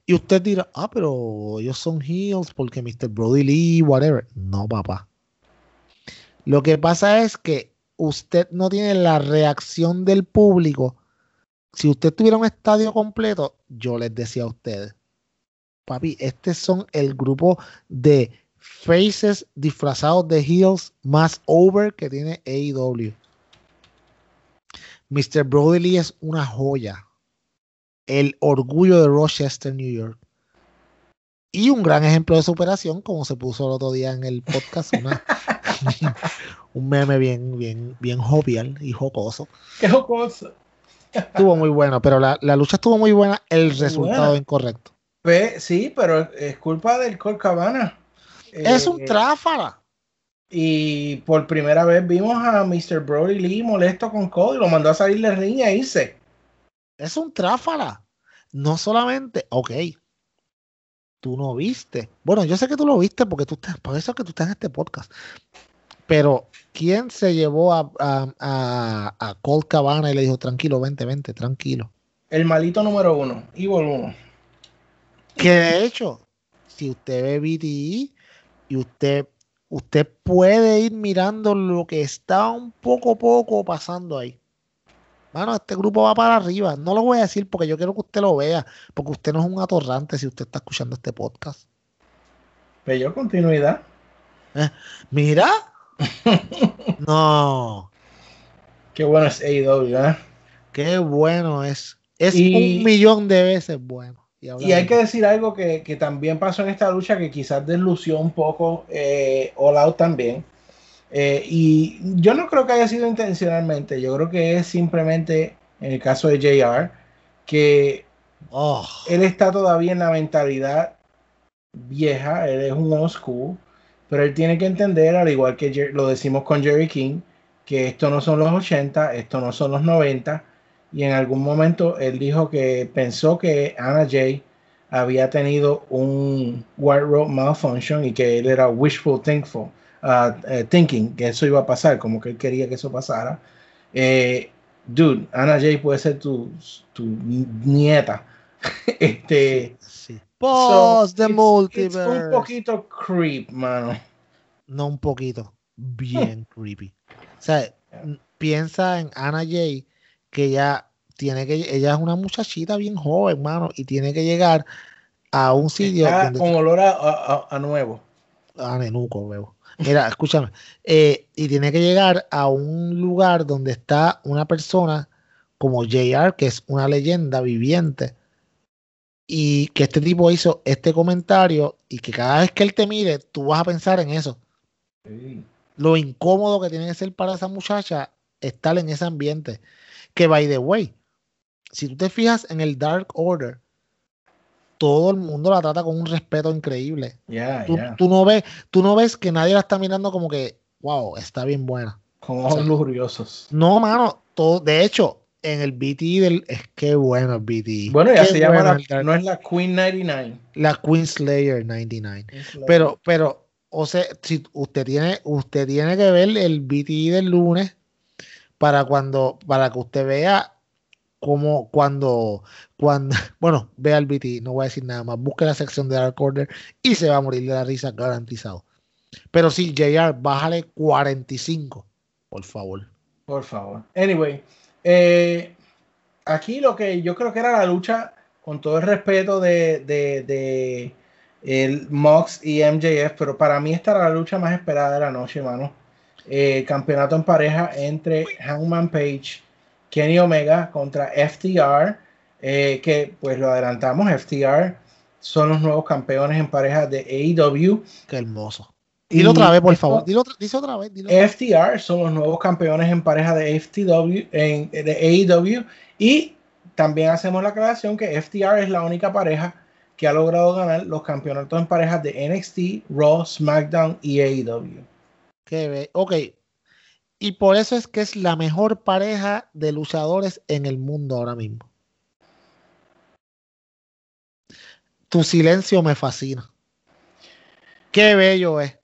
Y usted dirá, ah, pero ellos son heels porque Mr. Brody Lee, whatever. No, papá. Lo que pasa es que usted no tiene la reacción del público. Si usted tuviera un estadio completo, yo les decía a ustedes, papi, este son el grupo de faces disfrazados de heels más over que tiene AEW. Mr. Brody Lee es una joya el orgullo de Rochester, New York. Y un gran ejemplo de superación, como se puso el otro día en el podcast, una- un meme bien, bien, bien jovial y jocoso.
Qué jocoso.
Estuvo muy bueno, pero la, la lucha estuvo muy buena, el resultado
buena.
incorrecto.
Ve, sí, pero es culpa del Colt Cabana.
es un
Eh,
tráfala.
Y por primera vez vimos a Mr. Brody Lee molesto con Cody. Lo mandó a salir de ring y a irse.
Es un tráfala. No solamente, ok, tú no viste. Bueno, yo sé que tú lo viste porque tú estás, por eso es que tú estás en este podcast. Pero, ¿quién se llevó a, a, a, a Colt Cabana y le dijo, tranquilo, vente, vente, tranquilo?
El malito número uno, Evil 1.
Que de hecho, si usted ve BTE y usted, usted puede ir mirando lo que está un poco a poco pasando ahí. Mano, este grupo va para arriba. No lo voy a decir porque yo quiero que usted lo vea, porque usted no es un atorrante si usted está escuchando este podcast.
Pero continuidad.
Eh, Mira. no.
Qué bueno es AEW, ¿eh?
Qué bueno es. Es
Y-
un millón de veces bueno.
Y hay que decir algo que, que también pasó en esta lucha que quizás deslució un poco eh, All Out también. Eh, y yo no creo que haya sido intencionalmente, yo creo que es simplemente, en el caso de JR, que
Oh,
él está todavía en la mentalidad vieja, él es un old school, pero él tiene que entender, al igual que Jer- lo decimos con Jerry King, que esto no son los 80, esto no son los 90, y en algún momento él dijo que pensó que Anna Jay había tenido un wardrobe malfunction y que él era wishful thankful, uh, eh, thinking que eso iba a pasar, como que él quería que eso pasara. Eh, dude, Anna Jay puede ser tu, tu nieta. este,
sí.
so,
Post the
it's-
multiverse.
it's un poquito creep, mano.
No un poquito, bien creepy. O sea, piensa en Anna Jay, que ya tiene que, ella es una muchachita bien joven, hermano, y tiene que llegar a un sitio
Está
donde
con olor a, a- a- a nuevo.
a nenuco, veo. Mira, escúchame. eh, y tiene que llegar a un lugar donde está una persona como JR, que es una leyenda viviente, y que este tipo hizo este comentario, y que cada vez que él te mire, tú vas a pensar en eso. Lo incómodo que tiene que ser para esa muchacha estar en ese ambiente. Que, by the way, si tú te fijas en el Dark Order, todo el mundo la trata con un respeto increíble
Ya,
tú,
ya.
tú no ves, tú no ves que nadie la está mirando como que, wow, está bien buena.
Con ojos lujuriosos.
No, mano, todo, de hecho, en el BT del, es que bueno el BT.
Bueno, ya se llama la, no es la Queen 99.
la Queen Slayer 99.
es la-
Pero, pero, o sea, si usted tiene, usted tiene que ver el BT del lunes para cuando, para que usted vea cómo, cuando, cuando, bueno, vea el BT, no voy a decir nada más, busque la sección de Dark Order y se va a morir de la risa garantizado. Pero sí, JR, bájale 45, por favor.
Por favor. Anyway, eh, aquí lo que yo creo que era la lucha, con todo el respeto de, de, el Mox y MJF, pero para mí esta era la lucha más esperada de la noche, mano. Eh, campeonato en pareja entre Hangman Page, Kenny Omega contra FTR, eh, que pues lo adelantamos, FTR son los nuevos campeones en pareja de AEW.
Qué hermoso. Dilo otra vez, por favor. Dilo, otra- dice otra vez. Dilo otra vez.
FTR son los nuevos campeones en pareja de FTW en de AEW y también hacemos la aclaración que FTR es la única pareja que ha logrado ganar los campeonatos en parejas de NXT, Raw, SmackDown y AEW.
Qué ok. Y por eso es que es la mejor pareja de luchadores en el mundo ahora mismo. Tu silencio me fascina. Qué bello es.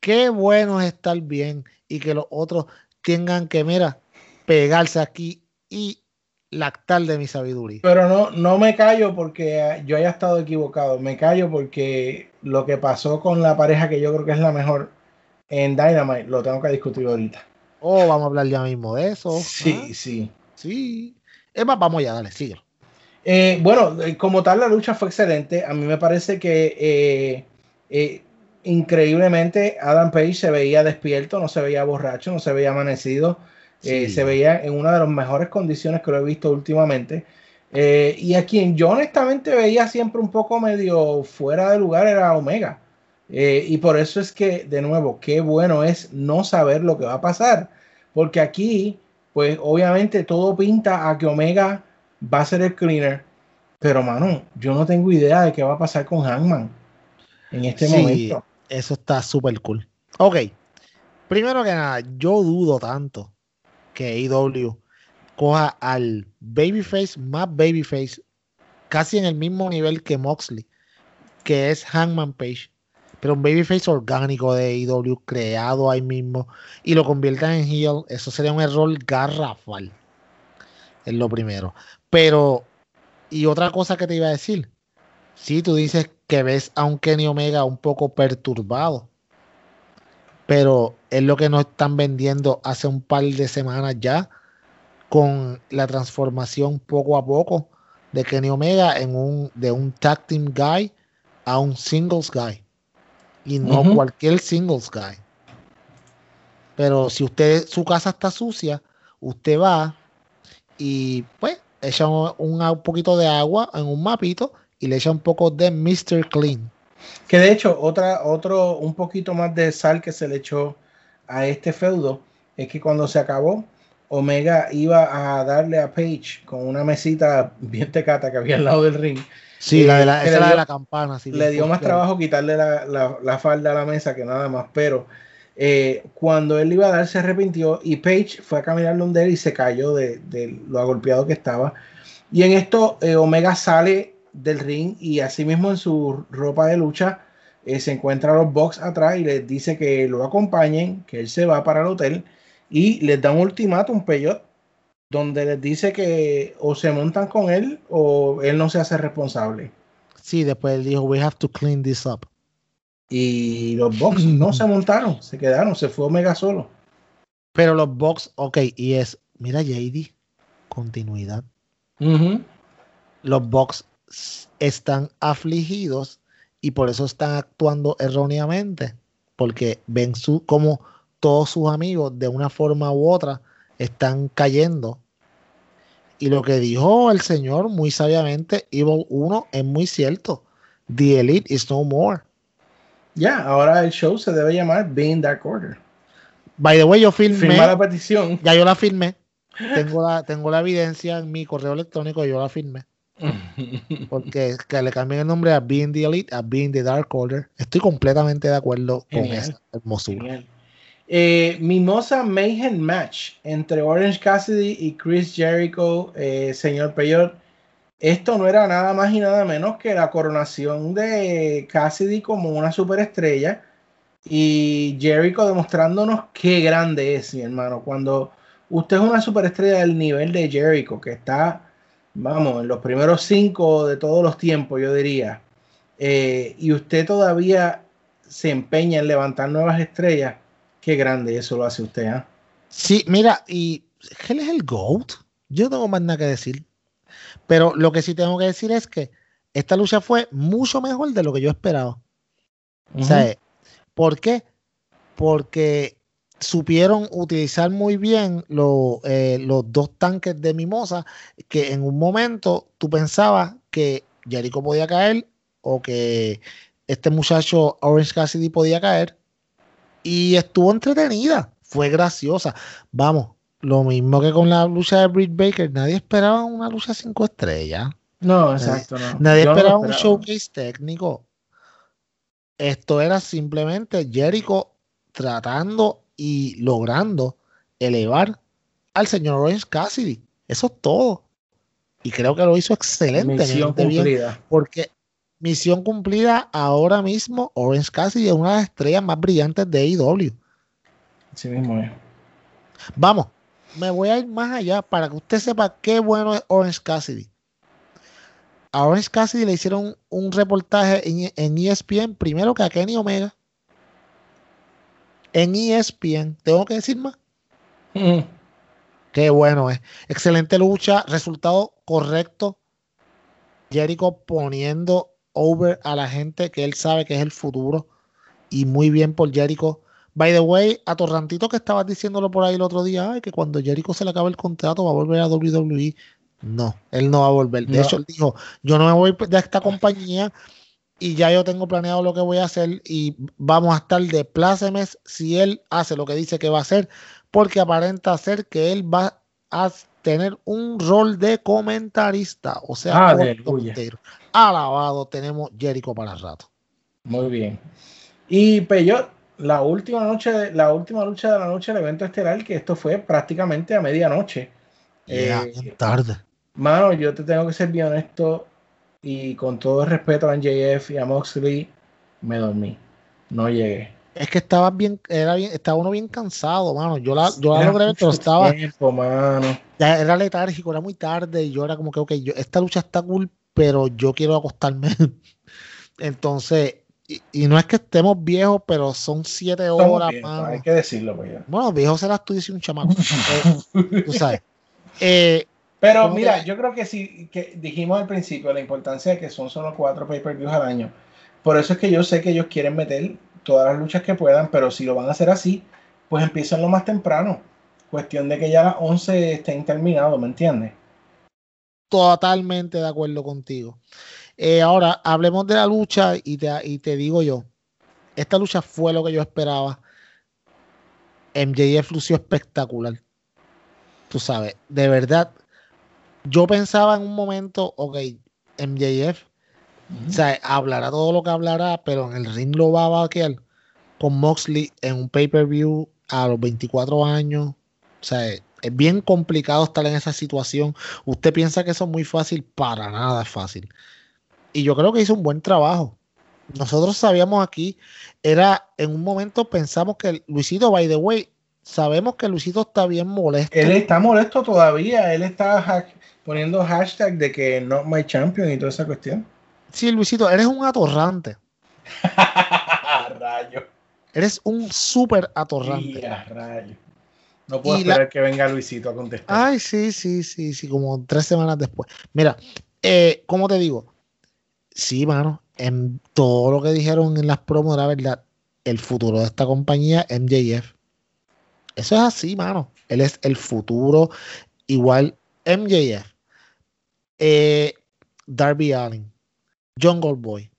Qué bueno es estar bien y que los otros tengan que, mira, pegarse aquí y lactar de mi sabiduría.
Pero no, no me callo porque eh, yo haya estado equivocado, me callo porque lo que pasó con la pareja que yo creo que es la mejor en Dynamite lo tengo que discutir ahorita.
Oh, vamos a hablar ya mismo de eso.
Sí,
Ah,
sí.
sí. Es más, vamos ya, dale, síguelo.
Eh, bueno, eh, como tal, la lucha fue excelente. A mí me parece que eh, eh, increíblemente Adam Page se veía despierto, no se veía borracho, no se veía amanecido.
Sí.
se veía en una de las mejores condiciones que lo he visto últimamente. Y a quien yo honestamente veía siempre un poco medio fuera de lugar era Omega. Eh, y por eso es que, de nuevo, qué bueno es no saber lo que va a pasar. Porque aquí, pues obviamente todo pinta a que Omega va a ser el cleaner. Pero, mano, yo no tengo idea de qué va a pasar con Hangman en este
Sí,
momento.
Eso está súper cool. Ok. Primero que nada, yo dudo tanto que AEW coja al babyface más babyface, casi en el mismo nivel que Moxley, que es Hangman Page, pero un babyface orgánico de AEW creado ahí mismo y lo convierta en heel, eso sería un error garrafal. Es lo primero. Pero, y otra cosa que te iba a decir, si tú dices que ves a un Kenny Omega un poco perturbado, pero es lo que nos están vendiendo hace un par de semanas ya con la transformación poco a poco de Kenny Omega en un de un tag team guy a un singles guy y no cualquier singles guy. Pero si usted su casa está sucia, usted va y pues echa un, un poquito de agua en un mapito y le echa un poco de Mr. Clean.
Que de hecho, otra, otro, un poquito más de sal que se le echó a este feudo es que cuando se acabó, Omega iba a darle a Page con una mesita bien tecata que había al lado del ring.
Sí,
Eh,
la de la, esa
le
de la campana. sí,
le dio más trabajo quitarle la, la- la falda a la mesa que nada más, pero eh, cuando él iba a dar se arrepintió y Page fue a caminar donde él y se cayó de, de lo agolpeado que estaba. Y en esto eh, Omega sale del ring y así mismo en su ropa de lucha eh, se encuentra a los Bucks atrás y les dice que lo acompañen, que él se va para el hotel y les da un ultimátum, Peyot, donde les dice que o se montan con él o él no se hace responsable.
Sí, después él dijo, we have to clean this up.
Y los Bucks no se montaron, se quedaron, se fue Omega solo.
Pero los Bucks, ok, y es, mira JD, continuidad. Los Bucks s- están afligidos y por eso están actuando erróneamente, porque ven su, como todos sus amigos de una forma u otra están cayendo. Y lo que dijo el señor muy sabiamente, Evil 1, es muy cierto. The Elite is no more.
Ya, ahora el show se debe llamar Being Dark Order.
By the way, yo filmé.
Firma la petición.
Ya yo la firmé. Tengo la, tengo la evidencia en mi correo electrónico, yo la firmé. Porque que le cambien el nombre a Being the Elite a Being the Dark Order. Estoy completamente de acuerdo con esa hermosura.
Genial. Eh, Mimosa Mayhem Match entre Orange Cassidy y Chris Jericho, eh, señor Peyor. Esto no era nada más y nada menos que la coronación de Cassidy como una superestrella y Jericho demostrándonos qué grande es, mi hermano. Cuando usted es una superestrella del nivel de Jericho, que está, vamos, en los primeros cinco de todos los tiempos, yo diría, eh, y usted todavía se empeña en levantar nuevas estrellas, qué grande eso lo hace usted, ¿ah?
Sí, mira, y él es el GOAT. Yo no tengo más nada que decir. Pero lo que sí tengo que decir es que esta lucha fue mucho mejor de lo que yo esperaba. Sea, ¿por qué? Porque supieron utilizar muy bien lo- eh, los dos tanques de Mimosa, que en un momento tú pensabas que Jericho podía caer o que este muchacho Orange Cassidy podía caer y estuvo entretenida, fue graciosa. Vamos, lo mismo que con la lucha de Britt Baker, nadie esperaba una lucha cinco estrellas.
No, exacto, no.
Nadie
no lo
esperaba un showcase técnico. Esto era simplemente Jericho tratando y logrando elevar al señor Orange Cassidy. Eso es todo. Y creo que lo hizo excelentemente bien. Porque misión cumplida ahora mismo, Orange Cassidy es una de las estrellas más brillantes de AEW.
Así mismo es.
Vamos, me voy a ir más allá para que usted sepa qué bueno es Orange Cassidy. A Orange Cassidy le hicieron un reportaje en, en ESPN primero que a Kenny Omega. En E ESPN, tengo que decir más.
Mm.
Qué bueno es. Excelente lucha, resultado correcto. Jericho poniendo over a la gente que él sabe que es el futuro. Y muy bien por Jericho. By the way, a Torrantito que estabas diciéndolo por ahí el otro día, ay, que cuando Jericho se le acabe el contrato va a volver a WWE. No, él no va a volver. De
No.
hecho, él dijo, yo no me voy de esta compañía y ya yo tengo planeado lo que voy a hacer y vamos a estar de plácemes si él hace lo que dice que va a hacer, porque aparenta ser que él va a tener un rol de comentarista, o sea,
Aleluya.
Alabado, tenemos Jericho para el rato.
Muy bien. Y Peyot, la última noche, la última lucha de la noche del evento estelar, que esto fue prácticamente a medianoche.
Ya,
Eh,
tarde.
Mano, yo te tengo que ser bien honesto y con todo el respeto a MJF y a Moxley, me dormí. No llegué.
Es que estaba bien, era bien, estaba uno bien cansado, mano. Yo la, yo la logré pero estaba,
tiempo, mano.
ya era letárgico, era muy tarde y yo era como que, ok, yo, esta lucha está cool, pero yo quiero acostarme. Entonces, y, y no es que estemos viejos, pero son siete horas, mano.
hay que decirlo, pues.
Bueno, viejo serás tú, dice un chamaco. Eh, tú sabes. Eh,
Pero
¿Cómo
mira,
que-
yo creo que sí, que dijimos al principio la importancia de que son solo cuatro pay-per-views al año. Por eso es que yo sé que ellos quieren meter todas las luchas que puedan, pero si lo van a hacer así, pues empiezan lo más temprano. Cuestión de que ya las 11 estén terminados, ¿me entiendes?
Totalmente de acuerdo contigo. Eh, ahora, hablemos de la lucha y te, digo yo, esta lucha fue lo que yo esperaba. MJF lució espectacular. Tú sabes, de verdad, yo pensaba en un momento, ok, MJF, o sea, hablará todo lo que hablará, pero en el ring lo va a vaquear con Moxley en un pay-per-view a los 24 años. O sea, es bien complicado estar en esa situación. Usted piensa que eso es muy fácil, para nada es fácil. Y yo creo que hizo un buen trabajo. Nosotros sabíamos aquí, era en un momento pensamos que Luisito, by the way, sabemos que Luisito está bien molesto.
Él está molesto todavía, él está ha- poniendo hashtag de que not my champion y toda esa cuestión.
Sí, Luisito, eres un atorrante.
rayo.
Eres un súper atorrante.
Rayo. No puedo
la-
esperar que venga Luisito a contestar.
Ay, sí, sí, sí, sí, como tres semanas después. Mira, eh, ¿cómo te digo? Sí, mano, en todo lo que dijeron en las promos era verdad. El futuro de esta compañía, MJF. Eso es así, mano. Él es el futuro. Igual MJF. Eh, Darby Allin. Jungle Boy.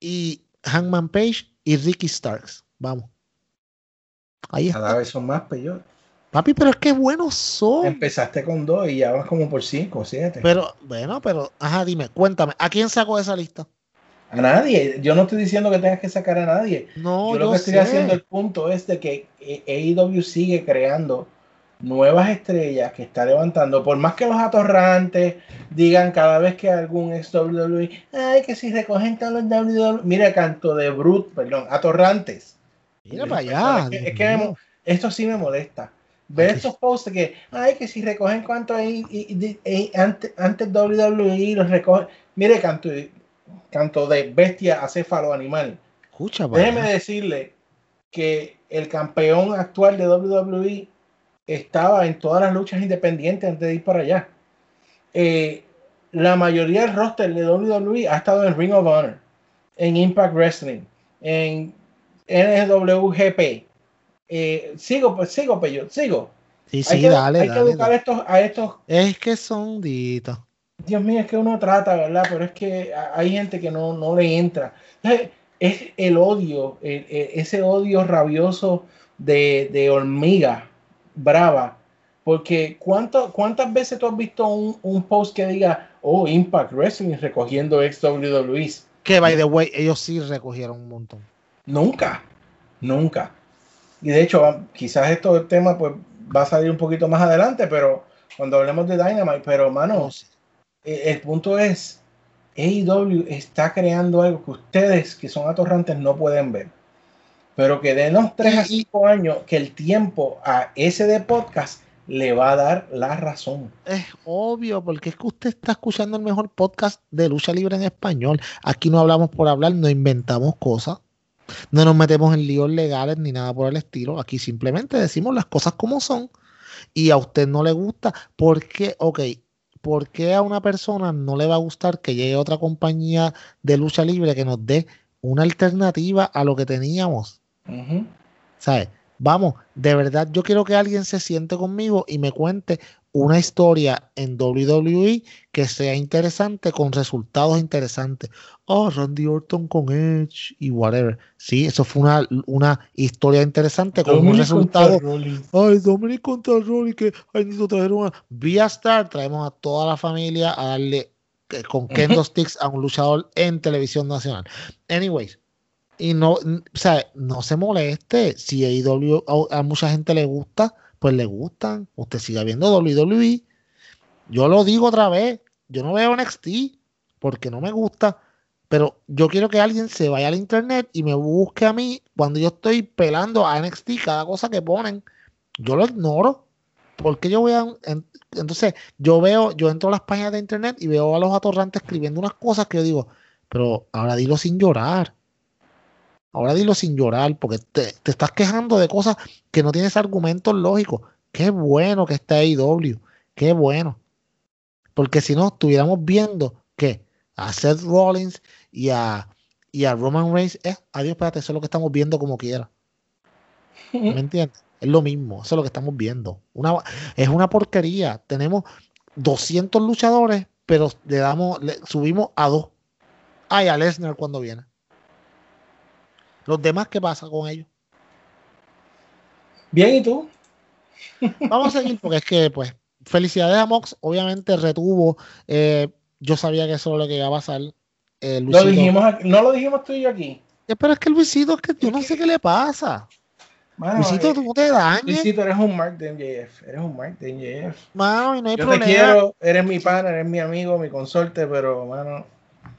Y Hangman Page y Ricky Starks. Vamos. Ahí está.
Cada vez son más peor.
Papi, pero es que buenos son.
Empezaste con dos y ya vas como por cinco o siete.
Pero, bueno, pero, ajá, dime, cuéntame, ¿a quién sacó esa lista?
A nadie. Yo no estoy diciendo que tengas que sacar a nadie.
No,
yo
yo,
lo que estoy haciendo el punto es de que AEW sigue creando nuevas estrellas que está levantando. Por más que los atorrantes digan cada vez que algún ex WWE, ay, que si recogen todos los WWE. Mira, canto de Brut, perdón, atorrantes.
Mira para allá.
Es que- es me esto sí me molesta. Ver
Aquí.
estos posts que, ay, que si recogen cuánto hay y- y- y- antes, antes WWE los recogen. Mire, canto, canto de bestia acéfalo animal.
Escucha,
Déjeme
allá.
decirle que el campeón actual de WWE estaba en todas las luchas independientes antes de ir para allá. Eh, la mayoría del roster de WWE ha estado en Ring of Honor, en Impact Wrestling, en NWGP. Eh, sigo, pues sigo, Peyo, sigo.
Sí,
hay
sí,
que,
dale,
hay que educar
dale.
a estos, a estos
Es que son ditos.
Dios mío, es que uno trata, ¿verdad? Pero es que hay gente que no, no le entra. Es el odio, el- el- ese odio rabioso de, de hormiga brava. Porque ¿cuánto, ¿cuántas veces tú has visto un, un post que diga, oh, Impact Wrestling recogiendo ex WWEs?
Que, by the way, ellos sí recogieron un montón.
Nunca, nunca. Y de hecho, quizás esto tema pues va a salir un poquito más adelante, pero cuando hablemos de Dynamite, pero mano,
No sé.
eh, el punto es, AEW está creando algo que ustedes que son atorrantes no pueden ver. Pero que denos 3 a
Y- y-
5 años que el tiempo a ese de podcast le va a dar la razón.
Es obvio, porque es que usted está escuchando el mejor podcast de lucha libre en español. Aquí no hablamos por hablar, no inventamos cosas. No nos metemos en líos legales ni nada por el estilo. Aquí simplemente decimos las cosas como son. Y a usted no le gusta. ¿Por qué? Ok. ¿Por qué a una persona no le va a gustar que llegue otra compañía de lucha libre que nos dé una alternativa a lo que teníamos? ¿Sabes? Vamos, de verdad, yo quiero que alguien se siente conmigo y me cuente una historia en WWE que sea interesante con resultados interesantes. Oh, Randy Orton con Edge y whatever. Sí, eso fue una, una historia interesante con un
Dominic
resultado.
contra Rollins.
Ay, Dominic contra Rolly, que ay, necesito traer una. Vía Star, traemos a toda la familia a darle eh, con Kendo Sticks a un luchador en televisión nacional. Anyways, y no, o sea, no se moleste. Si AEW a, a mucha gente le gusta, pues le gustan. Usted siga viendo WWE. Yo lo digo otra vez, yo no veo NXT porque no me gusta, pero yo quiero que alguien se vaya al internet y me busque a mí cuando yo estoy pelando a NXT cada cosa que ponen. Yo lo ignoro. Porque yo voy a. entonces, yo veo, yo entro a las páginas de internet y veo a los atorrantes escribiendo unas cosas que yo digo, pero ahora dilo sin llorar. Ahora dilo sin llorar, porque te, estás quejando de cosas que no tienes argumentos lógicos. Qué bueno que está AEW. Qué bueno. Porque si no, estuviéramos viendo que a Seth Rollins y a, y a Roman Reigns, eh, adiós, espérate, eso es lo que estamos viendo como quiera. ¿Me entiendes? Es lo mismo, eso es lo que estamos viendo. Una, es una porquería. Tenemos 200 luchadores, pero le damos, le subimos a dos. Ay, a Lesnar cuando viene. Los demás, ¿qué pasa con ellos?
Bien, ¿y tú?
Vamos a seguir porque es que, pues, felicidades a Mox. Obviamente retuvo. Eh, yo sabía que eso es lo que iba a pasar.
Eh, lo dijimos, no lo dijimos tú y yo aquí.
Pero es que Luisito, es que yo no sé qué le pasa. Luisito,
eh,
tú no te dañes.
Luisito, eres un Mark de MJF. Eres un Mark de MJF.
Mano, y no hay
Yo
problema.
te quiero, eres mi pana, eres mi amigo, mi consorte, pero, mano.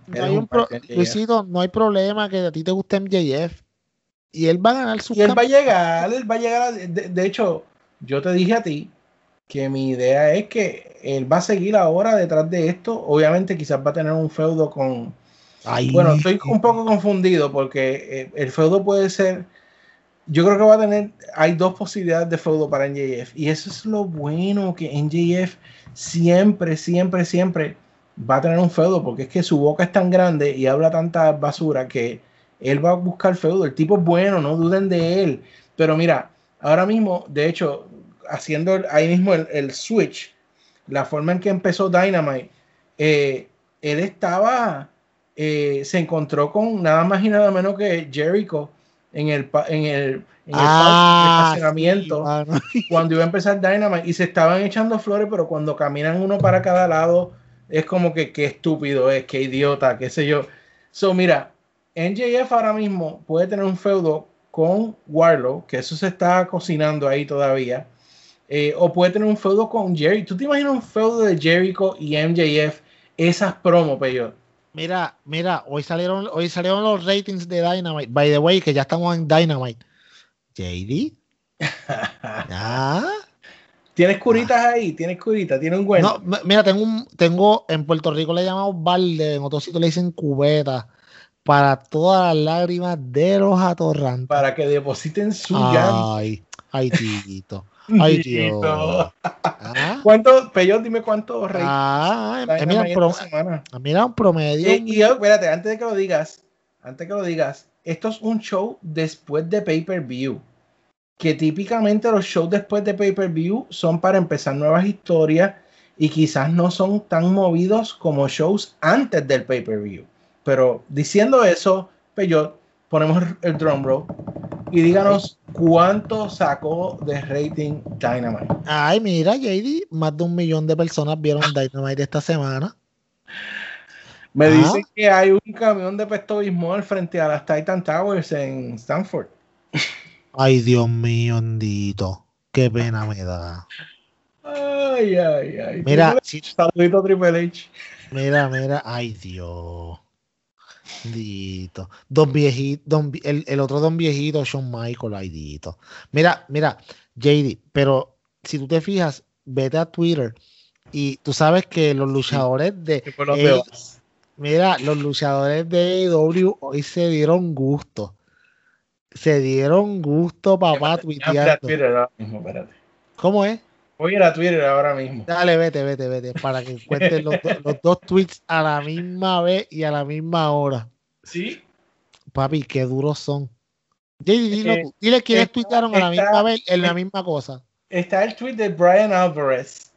No hay un pro Luisito, no hay problema que a ti te guste MJF. Y él va a ganar su
Y él va a llegar, él va a llegar. de, de, hecho, yo te dije a ti que mi idea es que él va a seguir ahora detrás de esto. Obviamente, quizás va a tener un feudo con.
Ay,
bueno, estoy un poco confundido porque eh, el feudo puede ser yo creo que va a tener, hay dos posibilidades de feudo para NJF y eso es lo bueno que NJF siempre, siempre, siempre va a tener un feudo porque es que su boca es tan grande y habla tanta basura que él va a buscar feudo. El tipo es bueno, no duden de él. Pero mira, ahora mismo, de hecho, haciendo ahí mismo el, switch, la forma en que empezó Dynamite, eh, él estaba, eh, se encontró con nada más y nada menos que Jericho en el, en el, en el
ah,
estacionamiento cuando iba a empezar Dynamite y se estaban echando flores, pero cuando caminan uno para cada lado es como que qué estúpido es, qué idiota, qué sé yo. So, mira, NJF ahora mismo puede tener un feudo con Warlow, que eso se está cocinando ahí todavía, eh, o puede tener un feudo con Jerry. ¿Tú te imaginas un feudo de Jericho y MJF? Esas promos, peor
Mira, mira, hoy salieron, hoy salieron los ratings de Dynamite. By the way, que ya estamos en Dynamite. JD.
¿Ah? ¿Tienes curitas ahí? ¿Tienes curitas? ¿Tienes un bueno?
No, mira, tengo un, tengo, en Puerto Rico le llamamos balde, en otros sitios le dicen cubeta, para todas las lágrimas de los atorrantes.
Para que depositen su
Ay, ay, tito. Ay, Dios.
¿Ah? ¿Cuánto, Peyot, dime cuánto
rey? Ah, eh, mira, pro, mira, un promedio.
Y, y, espérate, antes de que lo digas, antes de que lo digas, esto es un show después de pay-per-view. Que típicamente los shows después de pay-per-view son para empezar nuevas historias y quizás no son tan movidos como shows antes del pay-per-view. Pero diciendo eso, Peyot, ponemos el drum roll y díganos cuánto sacó de rating Dynamite.
Ay, mira, JD, más de un millón de personas vieron Dynamite esta semana.
Me dicen que hay un camión de Pesto Bismol frente a las Titan Towers en Stanford.
Ay, Dios mío, hondito. Qué pena me da.
Ay, ay, ay.
Mira,
saludito Triple H.
Mira, mira, ay, Dios. Dito. Don viejito, el, otro don viejito, Shawn Michael, ay, Mira, mira, JD, pero si tú te fijas, vete a Twitter y tú sabes que los luchadores de. mira, los luchadores de AEW hoy se dieron gusto. Se dieron gusto, papá, tuiteando. ¿Cómo es?
Voy a ir a Twitter ahora mismo.
Dale, vete, vete, vete, para que encuentres los, los, dos tweets a la misma vez y a la misma hora.
Sí.
Papi, qué duros son. Dile, eh, dile quiénes tuitearon a la misma vez en la misma cosa.
Está el tweet de Brian Alvarez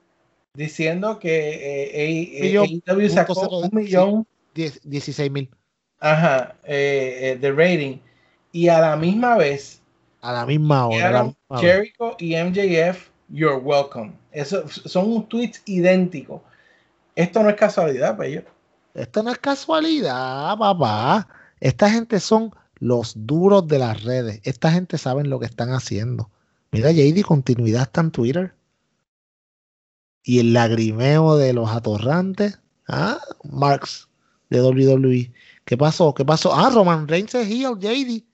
diciendo que eh, AEW sacó un millón.
16 mil.
Ajá, eh, eh, de rating. Y a la misma vez.
A la misma hora.
Jericho y MJF You're welcome. Eso, son tweets idénticos. Esto no es casualidad, Pello.
Esto no es casualidad, papá. Esta gente son los duros de las redes. Esta gente sabe lo que están haciendo. Mira, JD, continuidad está en Twitter. Y el lagrimeo de los atorrantes. Ah, Marks de WWE. ¿Qué pasó? ¿Qué pasó? Ah, Roman Reigns es heel, JD.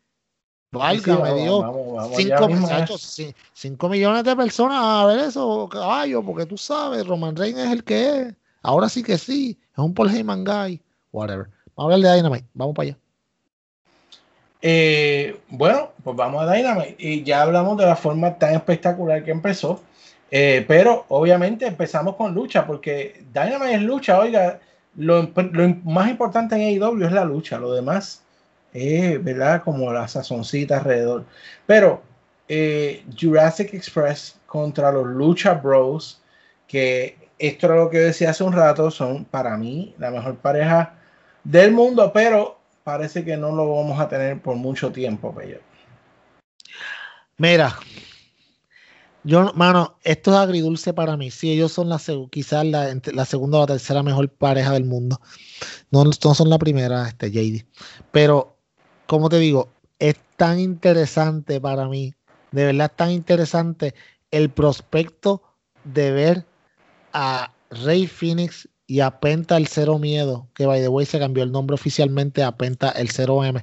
Válgame
Sí,
Dios.
vamos, vamos, ya
Cinco,
mismo
muchachos, sí, cinco millones de personas a ver eso, caballo, porque tú sabes, Roman Reigns es el que es. Ahora sí que sí, es un Paul Heyman guy. Whatever. Vamos a hablar de Dynamite. Vamos para allá.
Eh, bueno, pues vamos a Dynamite. Y ya hablamos de la forma tan espectacular que empezó. Eh, pero obviamente empezamos con lucha, porque Dynamite es lucha. Oiga, lo, lo más importante en AEW es la lucha. Lo demás es, ¿verdad? Como la sazoncita alrededor. Pero eh, Jurassic Express contra los Lucha Bros, que esto era lo que decía hace un rato, son para mí la mejor pareja del mundo, pero parece que no lo vamos a tener por mucho tiempo, Pello.
Mira, yo, mano, esto es agridulce para mí. Sí, ellos son la, quizás la segunda o la tercera mejor pareja del mundo. No, no son la primera, este, JD. Pero, como te digo, es tan interesante para mí, de verdad es tan interesante el prospecto de ver a Rey Phoenix y a Penta el Cero Miedo, que by the way se cambió el nombre oficialmente a Penta el Cero M,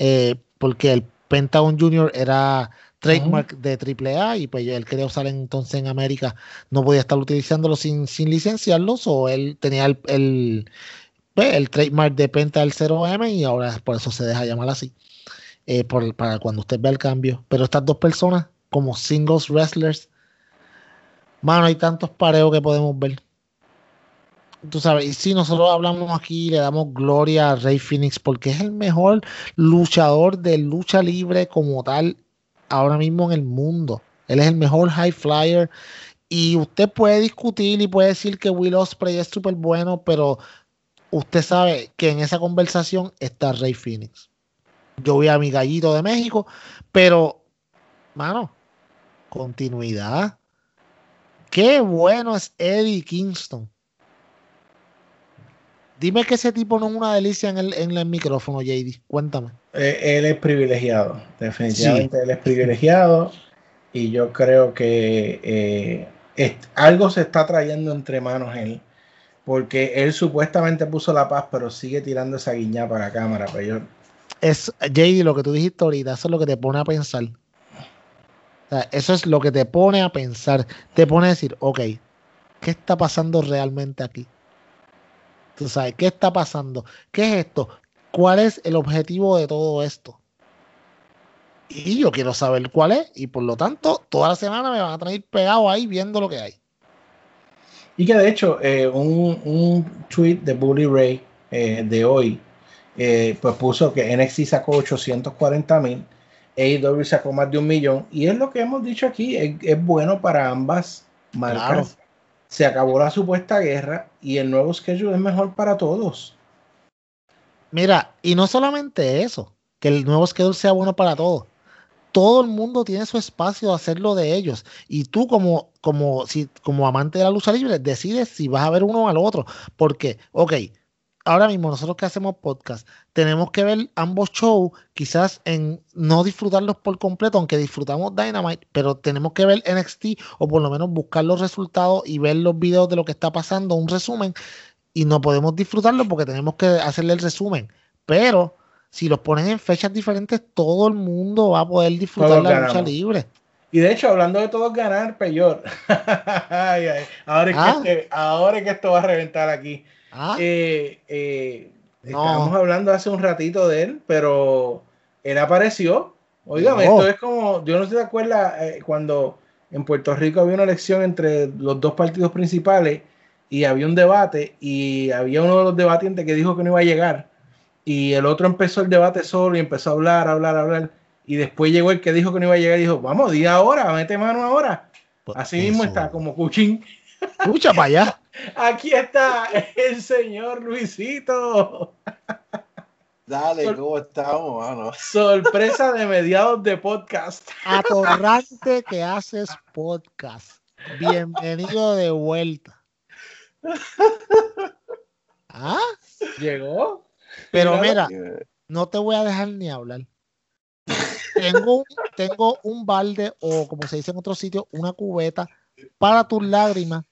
eh, porque el Pentagon Junior era trademark de AAA y pues él quería usar entonces en América, no podía estar utilizándolo sin, sin licenciarlos o él tenía el, el, pues, el trademark de Penta el 0M y ahora por eso se deja llamar así, eh, para cuando usted vea el cambio. Pero estas dos personas como singles wrestlers, mano, hay tantos pareos que podemos ver. Tú sabes, y si nosotros hablamos aquí le damos gloria a Rey Phoenix porque es el mejor luchador de lucha libre como tal ahora mismo en el mundo. Él es el mejor high flyer. Y usted puede discutir y puede decir que Will Ospreay es súper bueno, pero usted sabe que en esa conversación está Rey Phoenix. Yo vi a mi gallito de México, pero, mano, continuidad. Qué bueno es Eddie Kingston. Dime que ese tipo no es una delicia en el, en el micrófono, JD. Cuéntame.
Eh, él es privilegiado, definitivamente él es privilegiado y yo creo que eh, es- algo se está trayendo entre manos él, porque él supuestamente puso la paz, pero sigue tirando esa guiña para la cámara. Pero yo,
es JD, lo que tú dijiste ahorita, eso es lo que te pone a pensar. Eso es lo que te pone a pensar. Te pone a decir, ok, ¿qué está pasando realmente aquí? Tú sabes, ¿qué está pasando? ¿Qué es esto? ¿Cuál es el objetivo de todo esto? Y yo quiero saber cuál es, y por lo tanto, toda la semana me van a tener pegado ahí viendo lo que hay.
Y que de hecho, eh, un, un tweet de Bully Ray eh, de hoy, eh, pues puso que NXT sacó 840 mil, AEW sacó más de un millón, y es lo que hemos dicho aquí, es, es bueno para ambas marcas.
Claro.
Se acabó la supuesta guerra y el nuevo schedule es mejor para todos.
Mira, y no solamente eso, que el nuevo schedule sea bueno para todos. Todo el mundo tiene su espacio de hacerlo de ellos. Y tú como, como, si, como amante de la lucha libre, decides si vas a ver uno al otro. Porque, ok, ahora mismo nosotros que hacemos podcast, tenemos que ver ambos shows, quizás en no disfrutarlos por completo, aunque disfrutamos Dynamite, pero tenemos que ver NXT o por lo menos buscar los resultados y ver los videos de lo que está pasando, un resumen, y no podemos disfrutarlo porque tenemos que hacerle el resumen. Pero si los ponen en fechas diferentes, todo el mundo va a poder disfrutar
Todos
la lucha libre.
Y de hecho, hablando de todos ganar, peor. Ay, ay, ahora, es
Ah.
que este- ahora es que esto va a reventar aquí.
Ah,
Eh, eh,
No.
Estábamos hablando hace un ratito de él, pero él apareció. Oigan, esto es como, yo no sé si te acuerdas eh, cuando en Puerto Rico había una elección entre los dos partidos principales y había un debate y había uno de los debatientes que dijo que no iba a llegar y el otro empezó el debate solo y empezó a hablar, hablar, hablar y después llegó el que dijo que no iba a llegar y dijo, vamos, di ahora, mete mano ahora.
pues
Así mismo está, como Cuchín.
Escucha para allá.
Aquí está el señor Luisito.
Dale, ¿cómo estamos, mano?
Sorpresa de mediados de podcast.
Atorrante que haces podcast. Bienvenido de vuelta. Ah,
Llegó.
Pero mira, no te voy a dejar ni hablar. tengo, un- tengo un balde o como se dice en otros sitios, una cubeta para tus lágrimas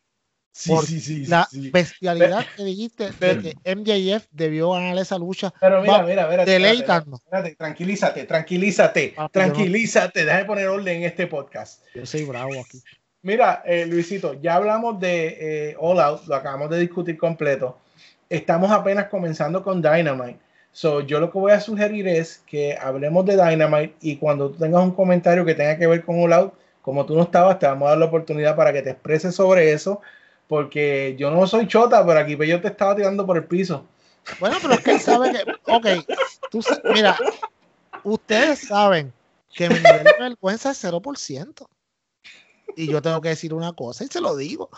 Sí,
por
sí, sí,
la
sí.
bestialidad que dijiste
Pero-
de que MJF debió ganar esa lucha.
Pero mira, mira, mira.
Deleitarnos.
Espérate, tranquilízate, tranquilízate,
Papi, yo no-
tranquilízate. Déjame poner orden en este podcast.
Yo soy bravo aquí.
Mira, eh, Luisito, ya hablamos de eh, All Out, lo acabamos de discutir completo. Estamos apenas comenzando con Dynamite. So, yo lo que voy a sugerir es que hablemos de Dynamite y cuando tú tengas un comentario que tenga que ver con All Out, como tú no estabas, te vamos a dar la oportunidad para que te expreses sobre eso, porque yo no soy chota, pero aquí yo te estaba tirando por el piso.
Bueno, pero es que él sabe que, ok, tú mira, ustedes saben que mi nivel vergüenza es 0%. Y yo tengo que decir una cosa y se lo digo.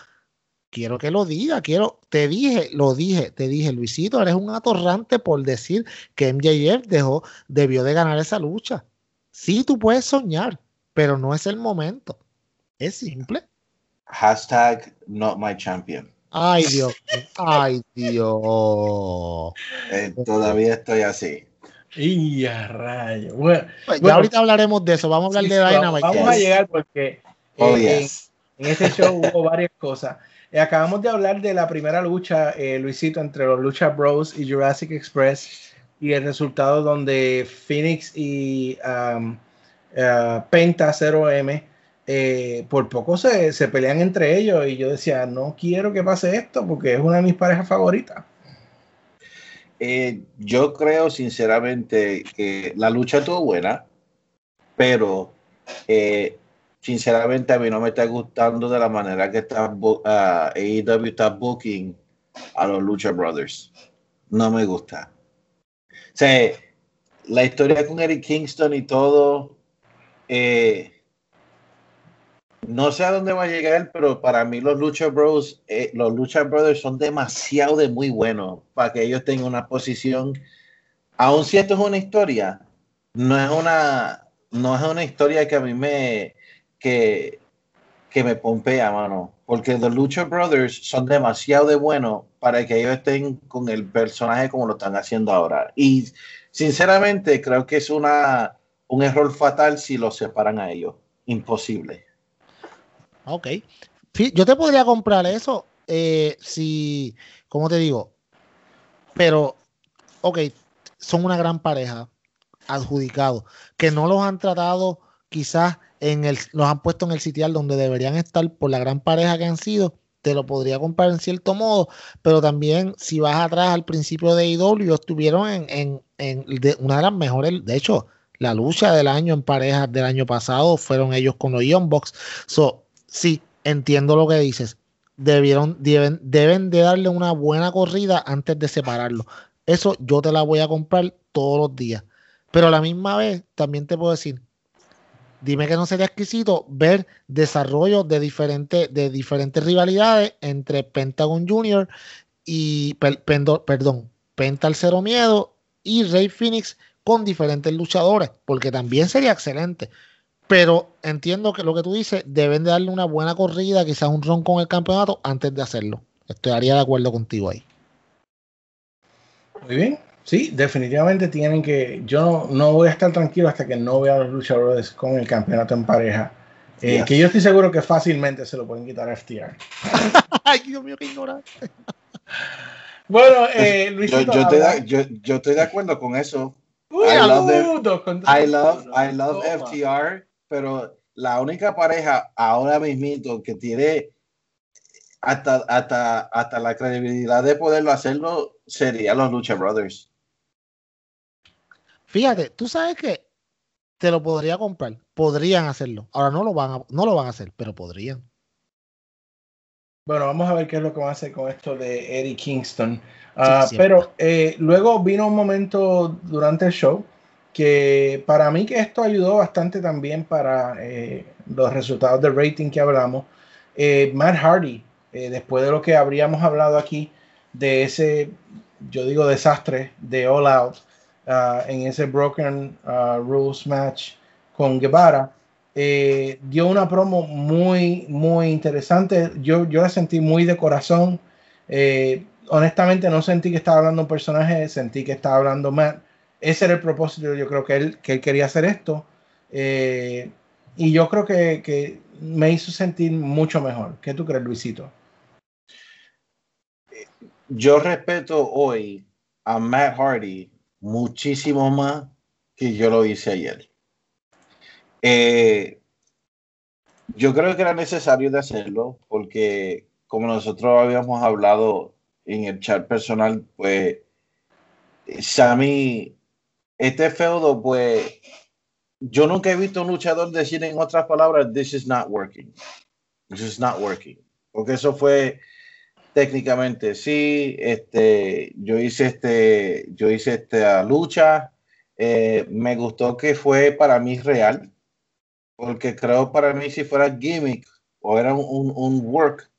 Quiero que lo diga, quiero, te dije, lo dije, te dije, Luisito, eres un atorrante por decir que MJF dejó, debió de ganar esa lucha. Sí, tú puedes soñar, pero no es el momento. Es simple.
Hashtag not my champion.
Ay, Dios. Ay, Dios.
Eh, todavía estoy así.
Y a rayo. Bueno,
Pues ya
Bueno,
ahorita hablaremos de eso. Vamos a hablar
sí,
de
vamos-
Dynamite.
Vamos a llegar porque
Oh,
eh,
yes.
en, en este show hubo varias cosas. Eh, acabamos de hablar de la primera lucha, eh, Luisito, entre los Lucha Bros y Jurassic Express y el resultado donde Phoenix y um, uh, Penta 0M eh, por poco se, se pelean entre ellos y yo decía, no quiero que pase esto porque es una de mis parejas favoritas.
Yo creo sinceramente que la lucha estuvo buena, pero eh, sinceramente a mí no me está gustando de la manera que está bu- ah, AEW está booking a los Lucha Brothers. No me gusta. O sea, la historia con Eric Kingston y todo, eh, no sé a dónde va a llegar, pero para mí los Lucha Bros, eh, los Lucha Brothers son demasiado de muy buenos para que ellos tengan una posición. Aun si esto es una historia, no es una, no es una historia que a mí me, que, que me pompea, mano. Porque los Lucha Brothers son demasiado de buenos para que ellos estén con el personaje como lo están haciendo ahora. Y sinceramente creo que es una, un error fatal si los separan a ellos. Imposible.
Ok. Yo te podría comprar eso eh, si, ¿cómo te digo? Pero, ok, son una gran pareja, adjudicados, que no los han tratado quizás en el, los han puesto en el sitial donde deberían estar por la gran pareja que han sido, te lo podría comprar en cierto modo, pero también si vas atrás al principio de IW, estuvieron en, en, en una de las mejores, de hecho, la lucha del año en parejas del año pasado fueron ellos con los Bucks. So, sí, entiendo lo que dices. Debieron, deben, deben de darle una buena corrida antes de separarlo. Eso yo te la voy a comprar todos los días. Pero a la misma vez, también te puedo decir, dime que no sería exquisito ver desarrollo de diferentes, de diferentes rivalidades entre Pentagon Junior y, per- perdón, Penta Cero Miedo y Rey Phoenix con diferentes luchadores, porque también sería excelente. Pero entiendo que lo que tú dices, deben de darle una buena corrida, quizás un ron con el campeonato antes de hacerlo. Estaría de acuerdo contigo ahí.
Muy bien. Sí, definitivamente tienen que. Yo no, no voy a estar tranquilo hasta que no vea a los luchadores con el campeonato en pareja. Eh,
Yes.
Que yo estoy seguro que fácilmente se lo pueden quitar a FTR.
Ay, Dios mío, qué ignorante.
Bueno, eh,
Yo,
Luisito.
yo,
habla-
de, yo, yo estoy de acuerdo con eso.
Uy,
I love
contra-
I love, I love. FTR, pero la única pareja ahora mismito que tiene hasta, hasta, hasta la credibilidad de poderlo hacerlo sería los Lucha Brothers.
Fíjate, tú sabes que te lo podría comprar. Podrían hacerlo. Ahora no lo van a, no lo van a hacer, pero podrían.
Bueno, vamos a ver qué es lo que van a hacer con esto de Eddie Kingston. Ah, pero eh, luego vino un momento durante el show que para mí que esto ayudó bastante también para eh, los resultados del rating que hablamos. Eh, Matt Hardy, después de lo que habríamos hablado aquí, de ese, yo digo, desastre de All Out, ah, en ese Broken ah, Rules match con Guevara, eh, dio una promo muy, muy interesante. Yo, yo la sentí muy de corazón. Eh, honestamente no sentí que estaba hablando un personaje, sentí que estaba hablando Matt. Ese era el propósito, yo creo que él, que él quería hacer esto. Eh, y yo creo que, que me hizo sentir mucho mejor. ¿Qué tú crees, Luisito?
Yo respeto hoy a Matt Hardy muchísimo más que yo lo hice ayer. Eh, yo creo que era necesario de hacerlo porque como nosotros habíamos hablado en el chat personal, pues Sammy, este feudo, pues yo nunca he visto un luchador decir en otras palabras, this is not working. This is not working. Porque eso fue técnicamente, sí, este, yo hice este, yo hice esta lucha, eh, me gustó que fue para mí real, porque creo para mí si fuera gimmick o era un, un work,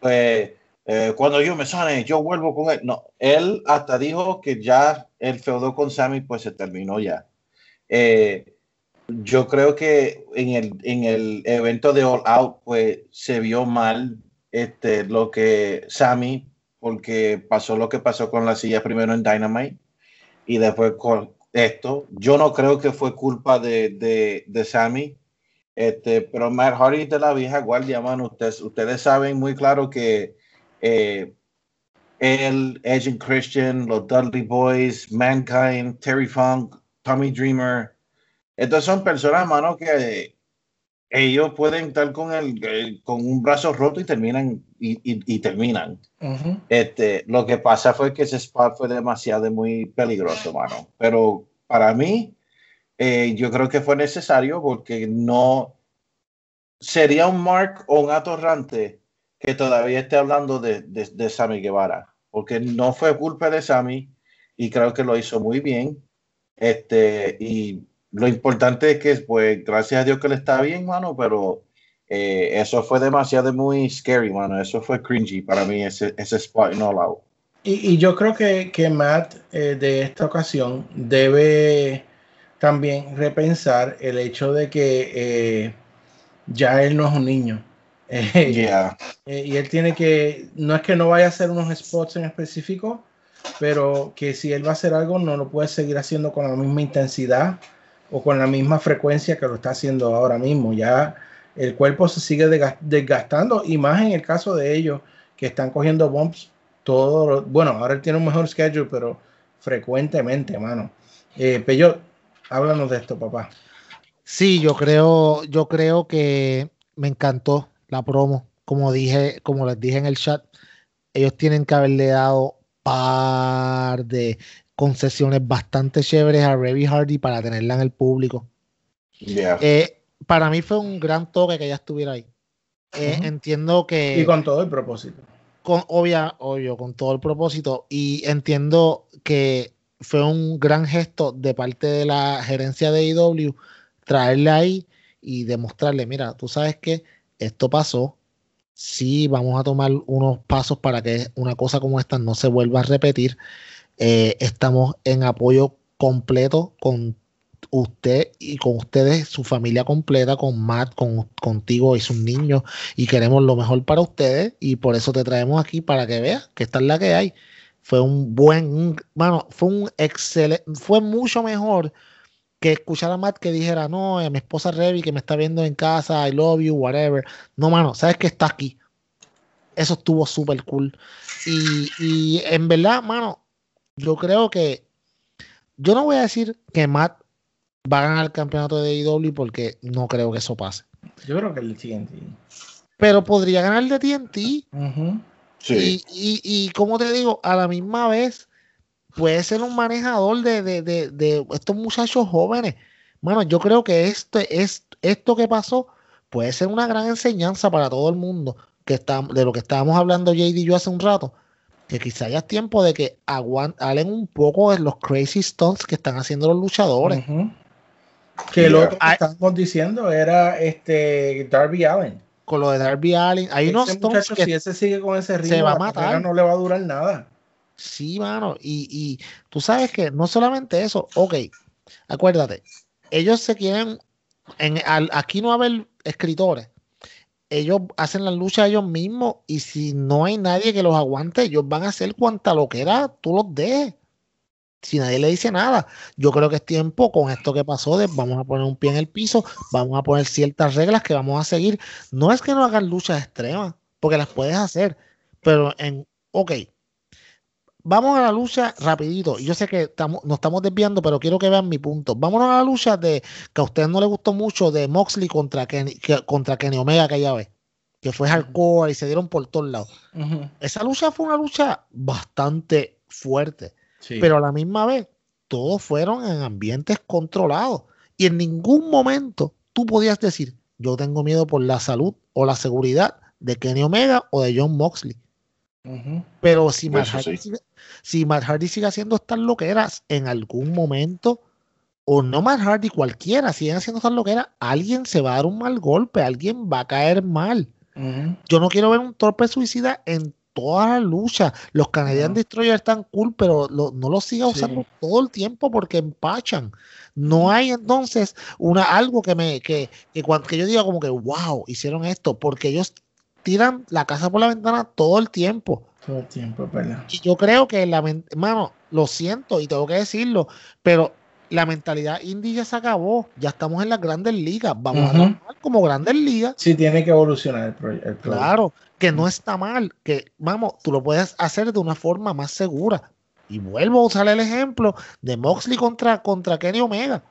pues eh, cuando yo me sane, yo vuelvo con él. No, él hasta dijo que ya el feudo con Sammy pues se terminó ya. Eh, yo creo que en el, en el evento de All Out pues se vio mal este, lo que Sammy, porque pasó lo que pasó con la silla primero en Dynamite y después con esto. Yo no creo que fue culpa de, de, de Sammy. Este, pero Matt Hardy de la vieja guardia, mano, ustedes, ustedes saben muy claro que eh, él, Agent Christian, los Dudley Boys, Mankind, Terry Funk, Tommy Dreamer. Estos son personas, mano, que ellos pueden estar con, el, con un brazo roto y terminan y, terminan. este, lo que pasa fue que ese spot fue demasiado muy peligroso, mano. Pero para mí, eh, yo creo que fue necesario porque no sería un mark o un atorrante que todavía esté hablando de, de, Sammy Guevara, porque no fue culpa de Sammy y creo que lo hizo muy bien. Este, y lo importante es que, pues, gracias a Dios que le está bien, mano, pero eh, eso fue demasiado muy scary, mano. Eso fue cringy para mí, ese, ese spot no All
Y, y, yo creo que, que Matt eh, de esta ocasión debe también repensar el hecho de que eh, ya él no es un niño. Eh, y él tiene que, no es que no vaya a hacer unos spots en específico, pero que si él va a hacer algo, no lo puede seguir haciendo con la misma intensidad o con la misma frecuencia que lo está haciendo ahora mismo. Ya el cuerpo se sigue desgastando y más en el caso de ellos que están cogiendo bumps todo. Bueno, ahora él tiene un mejor schedule, pero frecuentemente, mano. Eh, Peyo, háblanos de esto, papá.
Sí, yo creo, yo creo que me encantó la promo. Como dije, como les dije en el chat, ellos tienen que haberle dado par de concesiones bastante chéveres a Revy Hardy para tenerla en el público. Eh, para mí fue un gran toque que ella estuviera ahí. Eh, entiendo que.
Y con todo el propósito.
Con, obvia, obvio, con todo el propósito. Y entiendo que fue un gran gesto de parte de la gerencia de IW traerla ahí y demostrarle, mira, tú sabes que esto pasó, sí vamos a tomar unos pasos para que una cosa como esta no se vuelva a repetir. Eh, estamos en apoyo completo con usted y con ustedes, su familia completa, con Matt, con, contigo y sus niños, y queremos lo mejor para ustedes, y por eso te traemos aquí para que veas que esta es la que hay. Fue un buen, bueno, fue un excelente, fue mucho mejor que escuchar a Matt que dijera, no, eh, mi esposa Revi que me está viendo en casa, I love you, whatever. No, mano, sabes que está aquí. Eso estuvo súper cool. Y en verdad, mano, yo creo que. Yo no voy a decir que Matt va a ganar el campeonato de IW porque no creo que eso pase.
Yo creo que el TNT.
Pero podría ganar el de TNT. Sí. Y, y, y como te digo, a la misma vez puede ser un manejador de, estos muchachos jóvenes. Bueno, yo creo que este, es, esto que pasó puede ser una gran enseñanza para todo el mundo, que está, de lo que estábamos hablando JD y yo hace un rato, que quizá ya es tiempo de que aguanten un poco de los crazy stunts que están haciendo los luchadores.
Que lo que estábamos diciendo era este Darby Allen.
Con lo de Darby Allen, hay unos
stunts que si ese sigue con ese ritmo,
se va a matar.
no le va a durar nada.
Sí, mano. Y, y tú sabes que no solamente eso, ok, acuérdate, ellos se quieren, en, aquí no va a haber escritores, ellos hacen la lucha ellos mismos y si no hay nadie que los aguante, ellos van a hacer cuanta lo que era, tú los dejes. si nadie le dice nada. Yo creo que es tiempo con esto que pasó de vamos a poner un pie en el piso, vamos a poner ciertas reglas que vamos a seguir. No es que no hagan luchas extremas, porque las puedes hacer, pero en, ok, vamos a la lucha rapidito. Yo sé que estamos, nos estamos desviando, pero quiero que vean mi punto. Vámonos a la lucha de que a ustedes no les gustó mucho de Moxley contra Kenny, que- contra Kenny Omega aquella vez, que fue hardcore y se dieron por todos lados. Esa lucha fue una lucha bastante fuerte
Sí.
pero a la misma vez todos fueron en ambientes controlados y en ningún momento tú podías decir yo tengo miedo por la salud o la seguridad de Kenny Omega o de John Moxley Pero si Matt, Hardy
sí.
sigue, si Matt Hardy sigue haciendo estas loqueras en algún momento o no Matt Hardy cualquiera siguen haciendo estas loqueras alguien se va a dar un mal golpe alguien va a caer mal yo no quiero ver un torpe suicida en toda la lucha. Los Canadian
No.
Destroyer están cool, pero lo- no los siga
Sí.
usando todo el tiempo porque empachan. No hay entonces una algo que me que, que cuando que yo diga como que wow, hicieron esto, porque ellos tiran la casa por la ventana todo el tiempo.
Todo el tiempo, ¿verdad?
Y yo creo que la mano, lo siento y tengo que decirlo, pero la mentalidad indie ya se acabó. Ya estamos en las grandes ligas. Vamos a trabajar como grandes ligas.
Sí, tiene que evolucionar el, pro- el producto.
Claro, que no está mal, que vamos, tú lo puedes hacer de una forma más segura. Y vuelvo a usar el ejemplo de Moxley contra, contra Kenny Omega.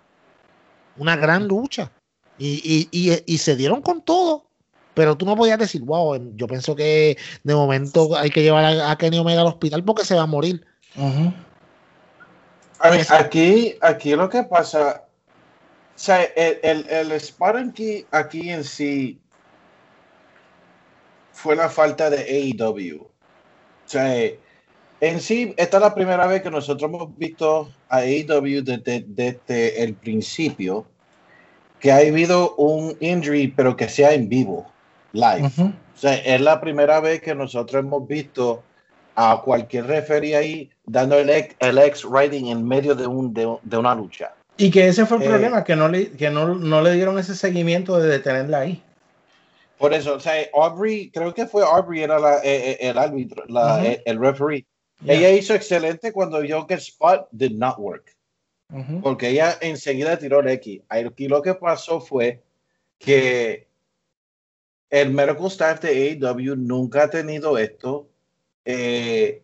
Una gran lucha. Y, y, y, y se dieron con todo. Pero tú no podías decir, wow, em, yo pienso que de momento hay que llevar a, a Kenny Omega al hospital porque se va a morir.
Ujú.
A ver, aquí, aquí lo que pasa, o sea, el, el, el spot aquí, aquí en sí fue la falta de AEW. O sea, en sí, esta es la primera vez que nosotros hemos visto a AEW desde, desde el principio que ha habido un injury, pero que sea en vivo, live.
Ujú.
O sea, es la primera vez que nosotros hemos visto a cualquier referee ahí dando el, ex- el X-Riding en medio de, un, de, de una lucha.
Y que ese fue el
Eh,
problema, que, no le, que no, no le dieron ese seguimiento de detenerla ahí.
Por eso, o sea, Aubrey, creo que fue Aubrey, era la- eh, eh, el árbitro, la-
Ujú.
eh, el referee.
Ya.
Ella hizo excelente cuando vio que el spot did not work,
Ujú.
porque ella enseguida tiró el X. Aquí lo que pasó fue que el medical staff de AEW nunca ha tenido esto. Eh,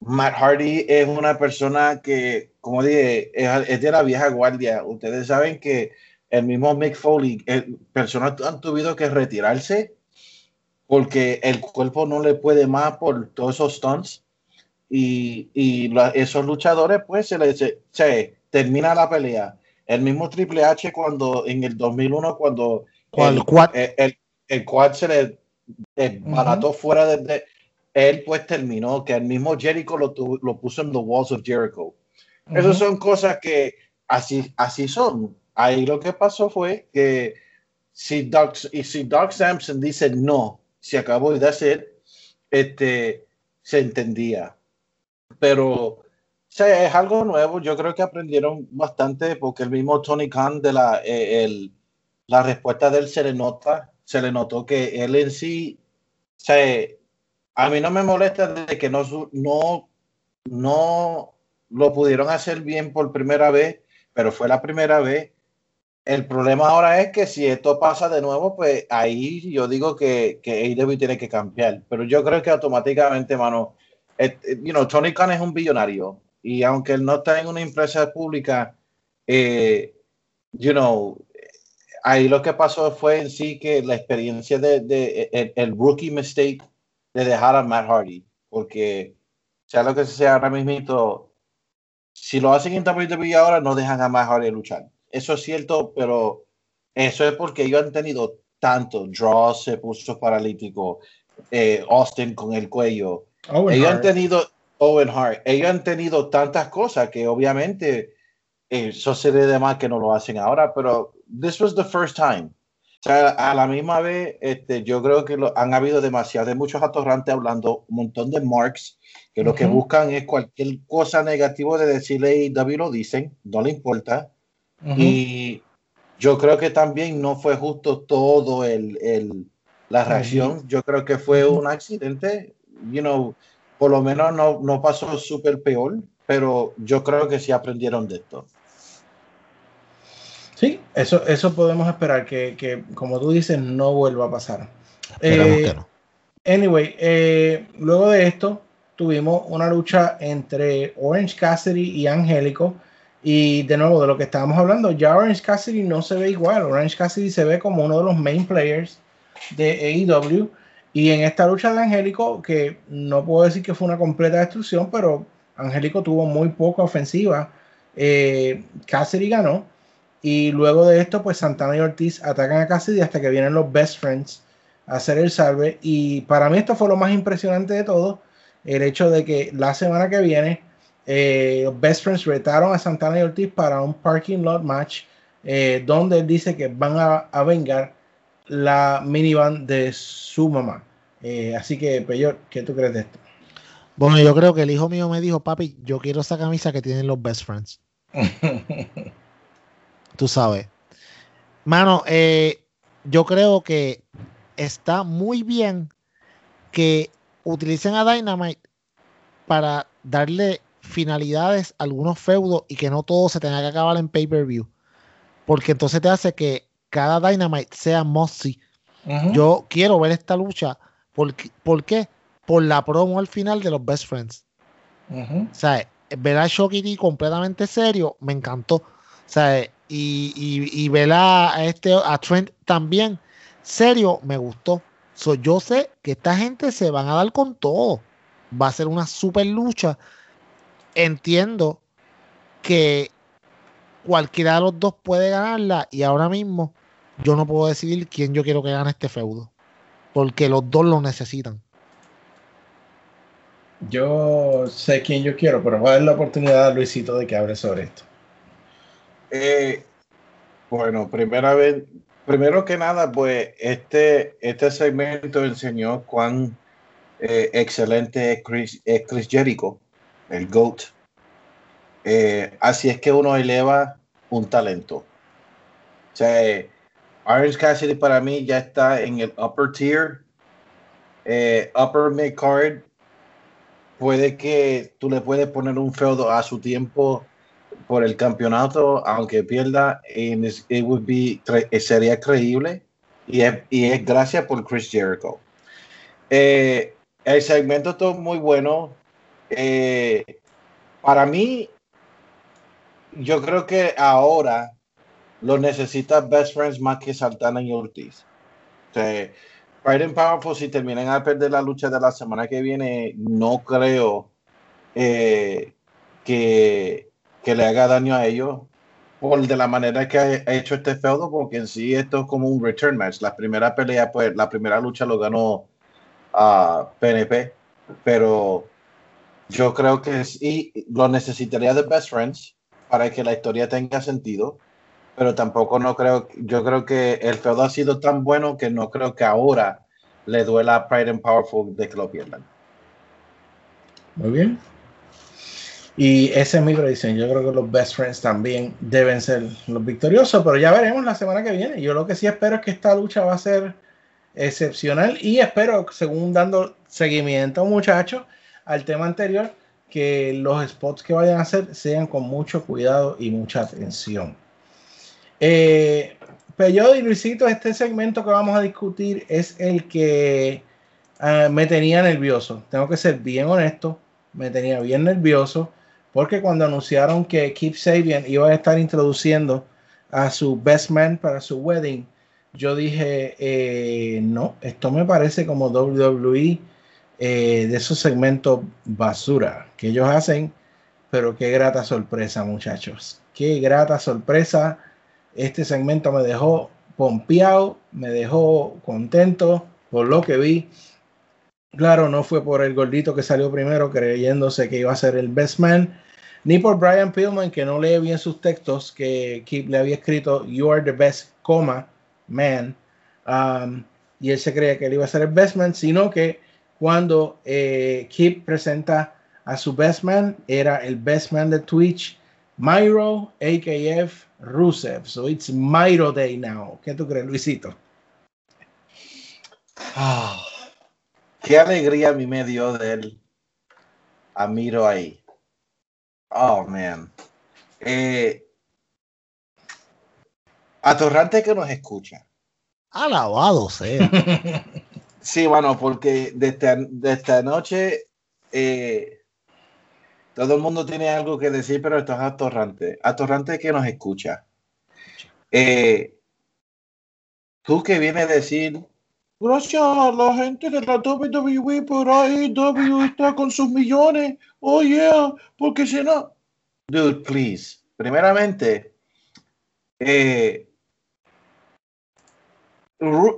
Matt Hardy es una persona que, como dije, es, es de la vieja guardia. Ustedes saben que el mismo Mick Foley, eh, personas han tenido que retirarse porque el cuerpo no le puede más por todos esos stunts. Y, y la- esos luchadores, pues, se les se, se termina la pelea. El mismo Triple H, cuando en el 2001, cuando el,
Quad?
el, el- el quad se le eh, barató fuera de, de- él, pues terminó. Que el mismo Jericho lo, tu- lo puso en The Walls of Jericho. Esas
Ujú.
son cosas que así, así son. Ahí lo que pasó fue que si Doc, y si Doc Sampson dice no, se acabó de hacer, este, se entendía. Pero es algo nuevo. Yo creo que aprendieron bastante porque el mismo Tony Khan de la, eh, el- la respuesta de él se le nota, se le notó que él en sí, o sea, a mí no me molesta de que no, no, no lo pudieron hacer bien por primera vez, pero fue la primera vez. El problema ahora es que si esto pasa de nuevo, pues ahí yo digo que, que AEW tiene que cambiar. Pero yo creo que automáticamente, mano, eh, eh, you know, Tony Khan es un billonario y aunque él no está en una empresa pública, eh, you know, ahí lo que pasó fue en sí que la experiencia de, de- el, el rookie mistake de dejar a Matt Hardy, porque sea lo que sea ahora mismo, si lo hacen en WWE ahora, no dejan a Matt Hardy luchar. Eso es cierto, pero eso es porque ellos han tenido tanto. Draw se puso paralítico, eh, Austin con el cuello.
Owen
ellos han
Hart.
tenido Owen Hart, ellos han tenido tantas cosas que obviamente eh, eso sería de más que no lo hacen ahora, pero this was the first time. O sea, a la misma vez, este, yo creo que lo- han habido demasiados, muchos atorrantes hablando, un montón de marks, que lo que buscan es cualquier cosa negativa de decirle y David lo dicen, no le importa.
Ujú.
Y yo creo que también no fue justo todo el, el- la reacción. Yo creo que fue un accidente, you know, por lo menos no, no pasó súper peor. pero yo creo que sí aprendieron de esto.
Sí, eso, eso podemos esperar, que, que como tú dices, no vuelva a pasar. Eh,
que no.
Anyway, eh, luego de esto tuvimos una lucha entre Orange Cassidy y Angélico. Y de nuevo, de lo que estábamos hablando, ya Orange Cassidy no se ve igual. Orange Cassidy se ve como uno de los main players de AEW. Y en esta lucha de Angélico, que no puedo decir que fue una completa destrucción, pero Angélico tuvo muy poca ofensiva. Eh, Cassidy ganó. Y luego de esto, pues Santana y Ortiz atacan a Cassidy hasta que vienen los Best Friends a hacer el salve. Y para mí esto fue lo más impresionante de todo. El hecho de que la semana que viene eh, los Best Friends retaron a Santana y Ortiz para un parking lot match eh, donde él dice que van a, a vengar la minivan de su mamá. Eh, así que, Peyor, ¿qué tú crees de esto?
Bueno, yo creo que el hijo mío me dijo, papi, yo quiero esa camisa que tienen los best friends. Tú sabes. Mano, eh, yo creo que está muy bien que utilicen a Dynamite para darle finalidades a algunos feudos y que no todo se tenga que acabar en pay-per-view. Porque entonces te hace que cada Dynamite sea must-see.
Ujú.
Yo quiero ver esta lucha. ¿Por, qué- ¿Por qué? Por la promo al final de los Best Friends. O sea, ver a Shocky D completamente serio me encantó. O sea, y, y, y ver a, este, a Trent también serio me gustó. So, yo sé que esta gente se van a dar con todo. Va a ser una super lucha. Entiendo que cualquiera de los dos puede ganarla y ahora mismo yo no puedo decidir quién yo quiero que gane este feudo. Porque los dos lo necesitan.
Yo sé quién yo quiero, pero voy a dar la oportunidad a Luisito de que hable sobre esto.
Eh, bueno, primera vez, primero que nada, pues este, este segmento enseñó cuán eh, excelente es Chris, es Chris Jericho, el GOAT. Eh, así es que uno eleva un talento. O sea, eh, Orange Cassidy para mí ya está en el upper tier, eh, upper mid card. Puede que tú le puedes poner un feudo a su tiempo por el campeonato, aunque pierda, it would be, eh, sería creíble. Y es, gracias por Chris Jericho. Eh, el segmento estuvo muy bueno. Eh, para mí, yo creo que ahora lo necesita Best Friends más que Santana y Ortiz. O sea, and Powerful, si terminan a perder la lucha de la semana que viene, no creo que, que le haga daño a ellos por de la manera que ha hecho este feudo, porque en sí esto es como un return match. La primera pelea, pues la primera lucha lo ganó a PNP, pero yo creo que sí lo necesitaría de Best Friends para que la historia tenga sentido, pero tampoco no creo, yo creo que el feudo ha sido tan bueno que no creo que ahora le duela a Pride and Powerful de que lo pierdan.
Muy bien. Y esa es mi predicción. Yo creo que los best friends también deben ser los victoriosos, pero ya veremos la semana que viene. Yo lo que sí espero es que esta lucha va a ser excepcional y espero, según dando seguimiento, muchachos, al tema anterior, que los spots que vayan a hacer sean con mucho cuidado y mucha atención. Eh, Peyo y Luisito, este segmento que vamos a discutir es el que ah, me tenía nervioso. Tengo que ser bien honesto, me tenía bien nervioso porque cuando anunciaron que Keith Sabian iba a estar introduciendo a su best man para su wedding, yo dije, eh, no, esto me parece como WWE eh, de esos segmentos basura que ellos hacen, pero qué grata sorpresa, muchachos. Qué grata sorpresa. Este segmento me dejó pompeado, me dejó contento por lo que vi. Claro, no fue por el gordito que salió primero creyéndose que iba a ser el best man, ni por Brian Pillman que no lee bien sus textos, que Keith le había escrito You are the best, man. Um, y él se creía que él iba a ser el best man, sino que cuando eh, Keith presenta a su best man, era el best man de Twitch, Myro, AKF Rusev. So it's Myro Day now. ¿Qué tú crees, Luisito?
Ah, qué alegría a mí me dio de él a Miro ahí. Oh, man. Eh, atorrante que nos escucha.
Alabado sea.
Sí, bueno, porque desde, desde anoche eh, todo el mundo tiene algo que decir, pero esto es atorrante. Atorrante que nos escucha. Eh, tú que vienes a decir, gracias a la gente de la WWE por AEW está con sus millones. Oh, yeah, porque si no. Dude, please. Primeramente, eh,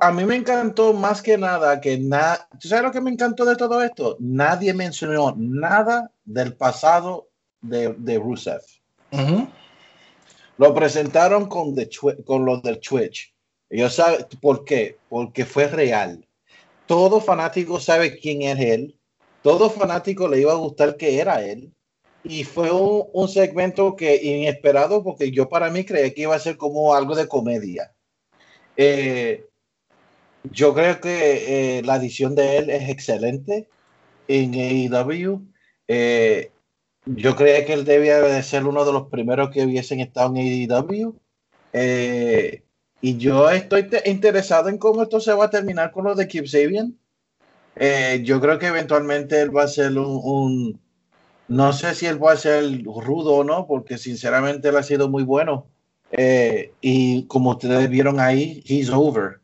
a mí me encantó más que nada que nada. ¿Tú sabes lo que me encantó de todo esto? Nadie mencionó nada del pasado de, de Rusev.
Ujú.
Lo presentaron con, the Twi- con lo del Twitch. Ellos saben por qué, porque fue real. Todo fanático sabe quién es él. Todo fanático le iba a gustar que era él. Y fue un, un segmento que inesperado porque yo para mí creía que iba a ser como algo de comedia. Eh, yo creo que eh, la edición de él es excelente en AEW. Eh, yo creía que él debía de ser uno de los primeros que hubiesen estado en AEW. Y yo estoy te- interesado en cómo esto se va a terminar con lo de Kip Sabian. Eh, yo creo que eventualmente él va a ser un, un- no sé si él va a ser rudo o no, porque sinceramente él ha sido muy bueno. Eh, y como ustedes vieron ahí, he's over.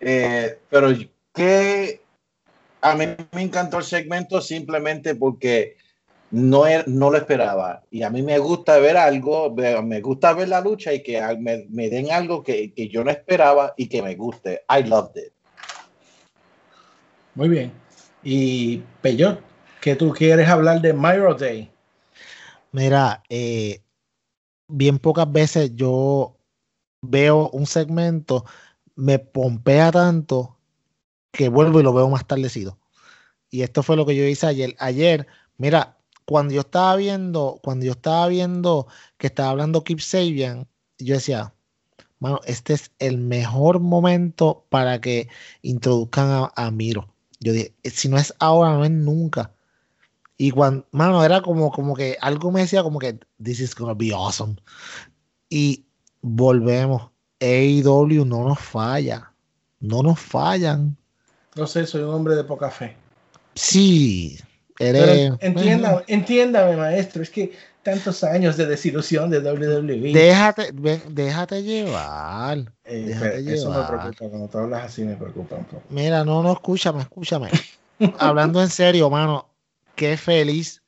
Eh, pero que a mí me encantó el segmento simplemente porque no, er- no lo esperaba. Y a mí me gusta ver algo, me gusta ver la lucha y que me, me den algo que, que yo no esperaba y que me guste. I loved it.
Muy bien. Y Peyot, que tú quieres hablar de Myro Day.
Mira, eh, bien pocas veces yo veo un segmento, me pompea tanto que vuelvo y lo veo más tardecido. Y esto fue lo que yo hice ayer. Ayer, mira, cuando yo estaba viendo, cuando yo estaba viendo que estaba hablando Keep Sabian, yo decía, mano, este es el mejor momento para que introduzcan a, a Miro. Yo dije, si no es ahora, no es nunca. Y cuando, mano, era como, como que algo me decía como que this is gonna be awesome. Y volvemos. AEW no nos falla. No nos fallan.
No sé, soy un hombre de poca fe.
Sí, eres.
entiéndame, entiéndame, maestro. Es que tantos años de desilusión de WWE.
Déjate, llevar.
Eh,
déjate
pero eso me
llevar.
preocupa. Cuando tú hablas así, me preocupa un poco.
Mira, no, no, escúchame, escúchame. Hablando en serio, mano, qué feliz.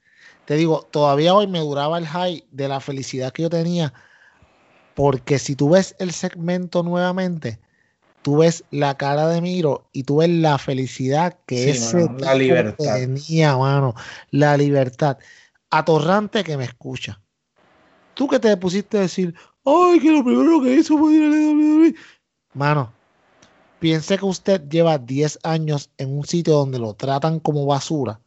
Te digo, todavía hoy me duraba el high de la felicidad que yo tenía, porque si tú ves el segmento nuevamente, tú ves la cara de Miro y tú ves la felicidad que
Sí,
ese
mano, la libertad.
tenía, mano, la libertad. Atorrante que me escucha. Tú que te pusiste a decir, ay, que lo primero que hizo fue ir a la WWE". Mano, piense que usted lleva 10 años en un sitio donde lo tratan como basura.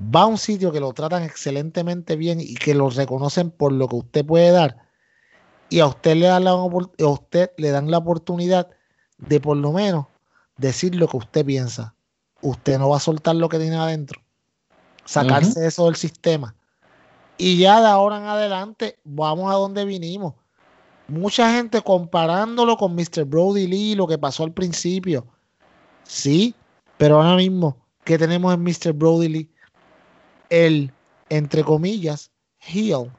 Va a un sitio que lo tratan excelentemente bien y que lo reconocen por lo que usted puede dar. Y a usted le dan la, a usted le dan la oportunidad de por lo menos decir lo que usted piensa. Usted no va a soltar lo que tiene adentro. Sacarse eso del sistema. Y ya de ahora en adelante vamos a donde vinimos. Mucha gente comparándolo con Mr. Brody Lee, lo que pasó al principio. Sí, pero ahora mismo, ¿qué tenemos en Mr. Brody Lee? El, entre comillas, heel.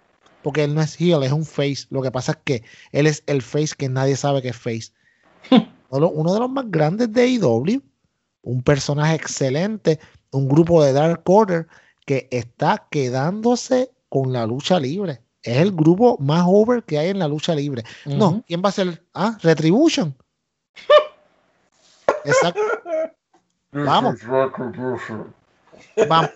Porque él no es heel, es un face. Lo que pasa es que él es el face que nadie sabe que es face. Uno uno de los más grandes de AEW. Un personaje excelente. Un grupo de Dark Order que está quedándose con la lucha libre. Es el grupo más over que hay en la lucha libre. No. ¿quién va a ser? Ah, Retribution. Exacto. Vamos. Vamos.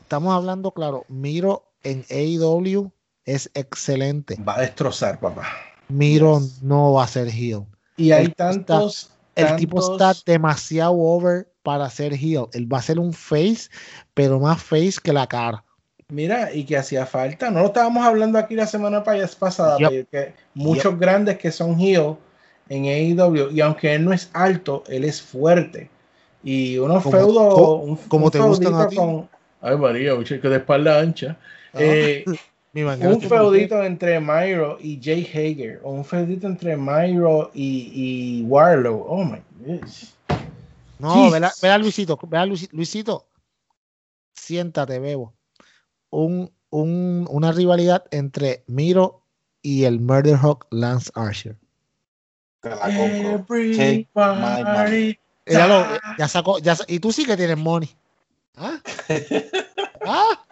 Estamos hablando, claro. Miro en AEW es excelente.
Va a destrozar, papá.
Miro no va a ser heel.
Y hay
El tipo está-
tantos.
El tipo está demasiado over para ser heel. Él va a ser un face, pero más face que la cara.
Mira, y que hacía falta. No lo estábamos hablando aquí la semana pa- pasada, pero que muchos grandes que son heel en AEW, y aunque él no es alto, él es fuerte. Y unos
Como-
feudos. un-
como
un
te gustan a ti.
Con, Ay, María, un chico de espalda ancha. Eh,
Mi manga
un feudito entre Myro y Jay Hager. O un feudito entre Myro y, y Warlow. Oh my goodness.
No, vela Luisito, Luisito, siéntate, bebo. Un, un- una rivalidad entre Miro y el Murder Hawk Lance Archer. Míralo, ya sacó, ya, y tú sí que tienes money. ¿Ah? ¿Ah?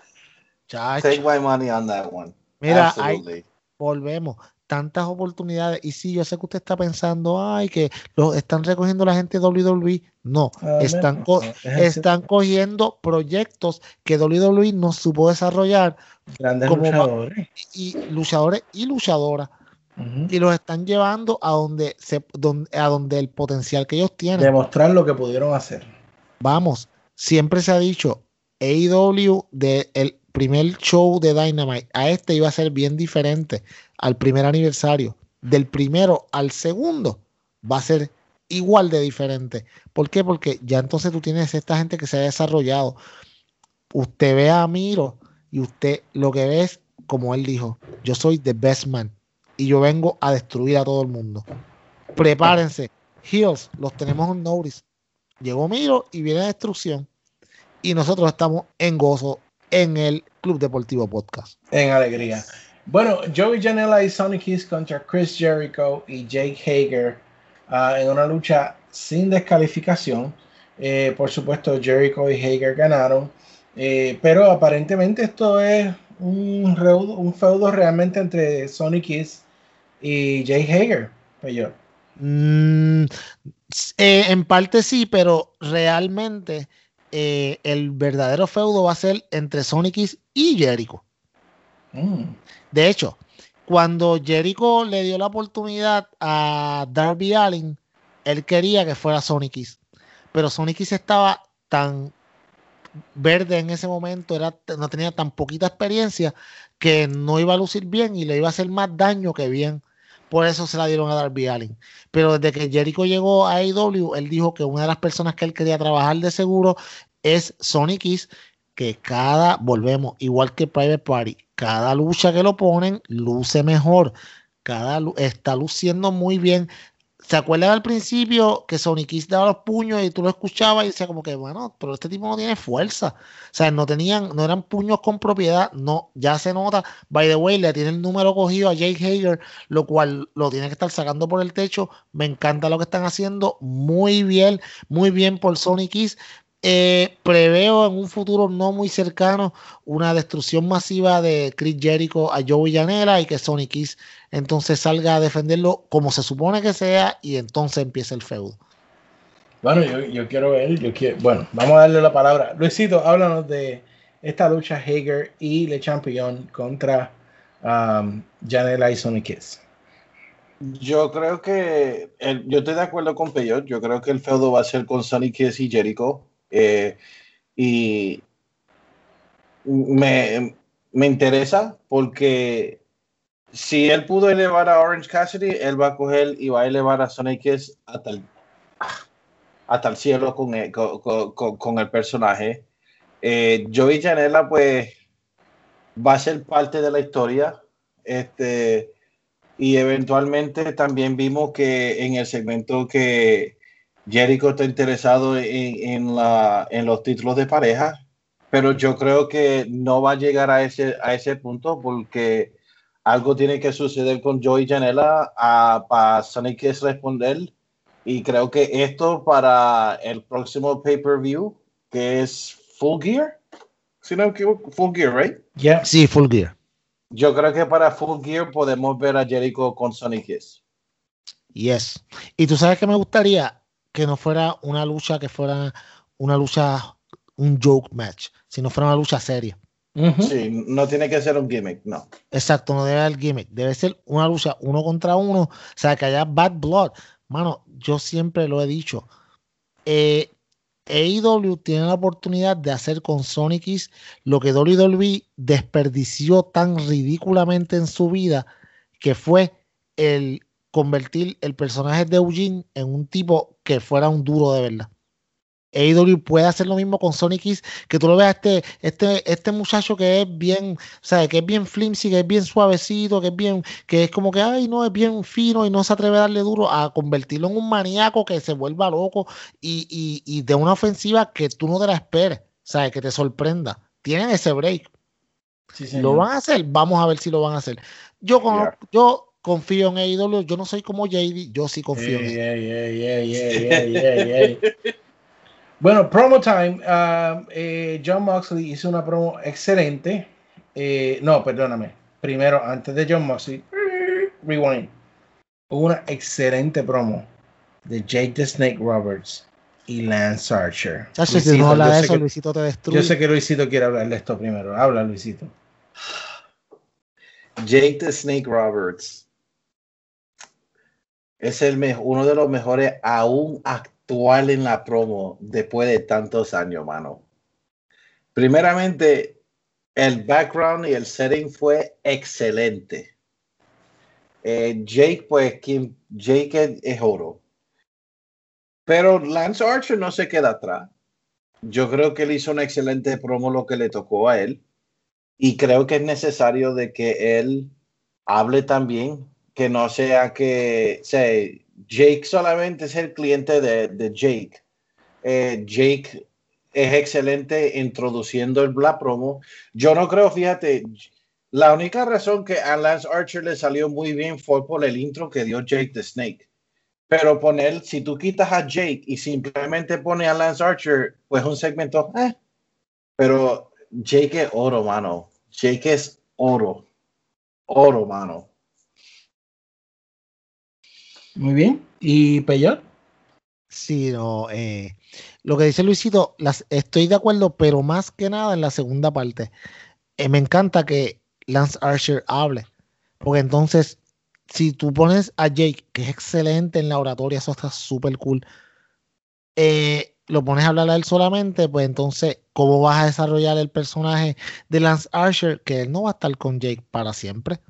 Chacho.
Take my money on that one.
Mira, hay, volvemos. Tantas oportunidades. Y sí, yo sé que usted está pensando, ay, que lo están recogiendo la gente de WWE. No,
Ah,
están, co-
déjense-
están cogiendo proyectos que WWE no supo desarrollar
Grandes
como
luchadores.
y luchadores y luchadoras y los están llevando a donde se donde, a donde el potencial que ellos tienen.
Demostrar lo que pudieron hacer.
Vamos, siempre se ha dicho AEW de el primer show de Dynamite a este iba a ser bien diferente al primer aniversario. Del primero al segundo va a ser igual de diferente. ¿Por qué? Porque ya entonces tú tienes esta gente que se ha desarrollado. Usted ve a Miro y usted lo que ve es, como él dijo, yo soy the best man y yo vengo a destruir a todo el mundo. Prepárense. Heels, los tenemos en notice. Llegó Miro y viene destrucción. Y nosotros estamos en gozo en el Club Deportivo Podcast.
En alegría. Bueno, Joey Janela y Sonic Kiss contra Chris Jericho y Jake Hager ah, en una lucha sin descalificación. Eh, por supuesto, Jericho y Hager ganaron. Eh, pero aparentemente esto es un, reudo- un feudo realmente entre Sonic Kiss y Jake Hager. Peyor.
Mm, eh, en parte sí, pero realmente eh, el verdadero feudo va a ser entre Sonic y Jericho.
Mm.
De hecho, cuando Jericho le dio la oportunidad a Darby Allin, él quería que fuera Sonic. Pero Sonic estaba tan verde en ese momento, era, no tenía tan poquita experiencia que no iba a lucir bien y le iba a hacer más daño que bien. Por eso se la dieron a Darby Allin. Pero desde que Jericho llegó a AEW, él dijo que una de las personas que él quería trabajar de seguro es Sonic que cada, volvemos, igual que Private Party, cada lucha que lo ponen luce mejor. Cada está luciendo muy bien. ¿Se acuerdan al principio que Sonic Kiss daba los puños y tú lo escuchabas y decía como que, bueno, pero este tipo no tiene fuerza? O sea, no tenían, no eran puños con propiedad, no, ya se nota. By the way, le tiene el número cogido a Jake Hager, lo cual lo tiene que estar sacando por el techo. Me encanta lo que están haciendo, muy bien, muy bien por Sonic. Eh, preveo en un futuro no muy cercano una destrucción masiva de Chris Jericho a Joey Janela y que Sonic Kiss entonces salga a defenderlo como se supone que sea y entonces empieza el feudo.
Bueno, yo, yo quiero ver, yo quiero, bueno, vamos a darle la palabra. Luisito, háblanos de esta lucha Hager y Le Champion contra um, Janela y Sonic Kiss.
Yo creo que el- yo estoy de acuerdo con Peyot. Yo creo que el feudo va a ser con Sonic Kiss y Jericho. Eh, y me, me interesa porque si él pudo elevar a Orange Cassidy, él va a coger y va a elevar a Sonic Kiss hasta el, hasta el cielo con el, con, con- con- el personaje. Eh, Joey Janela, pues, va a ser parte de la historia. Este, y eventualmente también vimos que en el segmento que Jericho está interesado en, en la, en los títulos de pareja, pero yo creo que no va a llegar a ese, a ese punto porque algo tiene que suceder con Joey Janela a, para Sonic Kiss responder. Y creo que esto para el próximo pay-per-view, que es Full Gear, si no me equivoco, Full Gear, right?
Ya,
Sí, Full Gear.
Yo creo que para Full Gear podemos ver a Jericho con Sonic Kiss.
Yes. Y tú sabes que me gustaría que no fuera una lucha que fuera una lucha, un joke match, sino fuera una lucha seria.
Sí, no tiene que ser un gimmick, no.
Exacto, no debe haber gimmick, debe ser una lucha uno contra uno, o sea, que haya bad blood. Mano, yo siempre lo he dicho. Eh, AEW tiene la oportunidad de hacer con Sonic Kiss lo que WWE desperdició tan ridículamente en su vida, que fue el convertir el personaje de Eugene en un tipo que fuera un duro de verdad. AEW puede hacer lo mismo con Sonic Kiss, que tú lo veas este, este, este muchacho que es bien, o sea, que es bien flimsy, que es bien suavecito, que es bien, que es como que, ay, no, es bien fino y no se atreve a darle duro, a convertirlo en un maníaco que se vuelva loco y, y, y de una ofensiva que tú no te la esperes, o sea, que te sorprenda. Tienen ese break.
Sí,
¿Lo van a hacer? Vamos a ver si lo van a hacer. Yo, con-
Yeah.
yo confío en AEW, yo no soy como JD, yo sí confío en
Ey,
él.
ey, ey, ey, ey, ey, ey, ey. Bueno, promo time. ah, eh, John Moxley hizo una promo excelente. Eh, no, perdóname. Primero, antes de John Moxley, rewind. Hubo una excelente promo de Jake the Snake Roberts y Lance Archer.
Chacho, si
Luisito,
no habla de eso,
que-
Luisito te destruye.
Yo sé que Luisito quiere hablar de esto primero. Habla, Luisito.
Jake the Snake Roberts es el uno de los mejores aún actual en la promo después de tantos años, mano. Primeramente, el background y el setting fue excelente. Eh, Jake, pues, quien, Jake es, es oro. Pero Lance Archer no se queda atrás. Yo creo que él hizo una excelente promo lo que le tocó a él. Y creo que es necesario de que él hable también, que no sea que o Jake solamente es el cliente de, de Jake. Eh, Jake es excelente introduciendo el Black Promo. Yo no creo, fíjate, la única razón que a Lance Archer le salió muy bien fue por el intro que dio Jake the Snake. Pero poner, si tú quitas a Jake y simplemente pone a Lance Archer, pues un segmento, eh. Pero Jake es oro, mano. Jake es oro. Oro, mano.
Muy bien. ¿Y Peyot?
Sí, no, eh, lo que dice Luisito, las, estoy de acuerdo, pero más que nada en la segunda parte. Eh, me encanta que Lance Archer hable, porque entonces, si tú pones a Jake, que es excelente en la oratoria, eso está súper cool, eh, lo pones a hablar a él solamente, pues entonces, ¿cómo vas a desarrollar el personaje de Lance Archer? Que él no va a estar con Jake para siempre.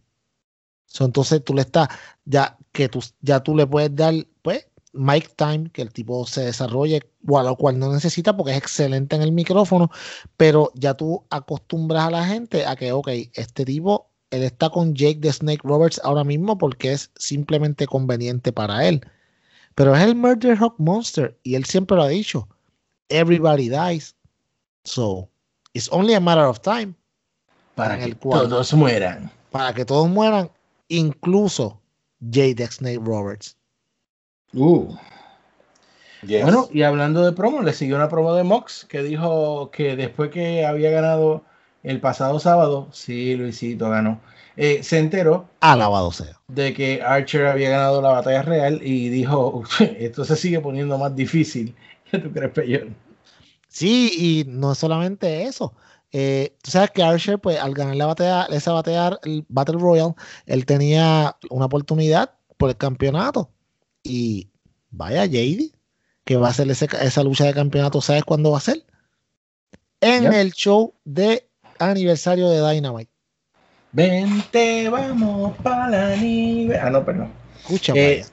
So, entonces tú le estás, ya que tú, ya tú le puedes dar, pues, mic time, que el tipo se desarrolle, o a lo cual no necesita porque es excelente en el micrófono, pero ya tú acostumbras a la gente a que, ok, este tipo, él está con Jake the Snake Roberts ahora mismo porque es simplemente conveniente para él. Pero es el Murder Hawk Monster y él siempre lo ha dicho. Everybody dies. So, it's only a matter of time
Para que
el cual-
todos mueran.
para que todos mueran, incluso Jake the Snake Roberts.
Uh.
Yes.
Bueno, y hablando de promo, le siguió una promo de Mox que dijo que después que había ganado el pasado sábado, sí, Luisito ganó, eh, se enteró
Alabado sea.
de que Archer había ganado la batalla real y dijo, esto se sigue poniendo más difícil. ¿Qué tú crees, Peyón?
Sí, y no es solamente eso. Eh, tú sabes que Archer, pues, al ganar la batalla, esa batalla, el Battle Royale, él tenía una oportunidad por el campeonato. Y vaya, JD, que va a hacer ese- esa lucha de campeonato, ¿sabes cuándo va a ser? En el show de aniversario de Dynamite.
Vente, vamos para la nieve. Ah, no, perdón.
Escucha,
Eh.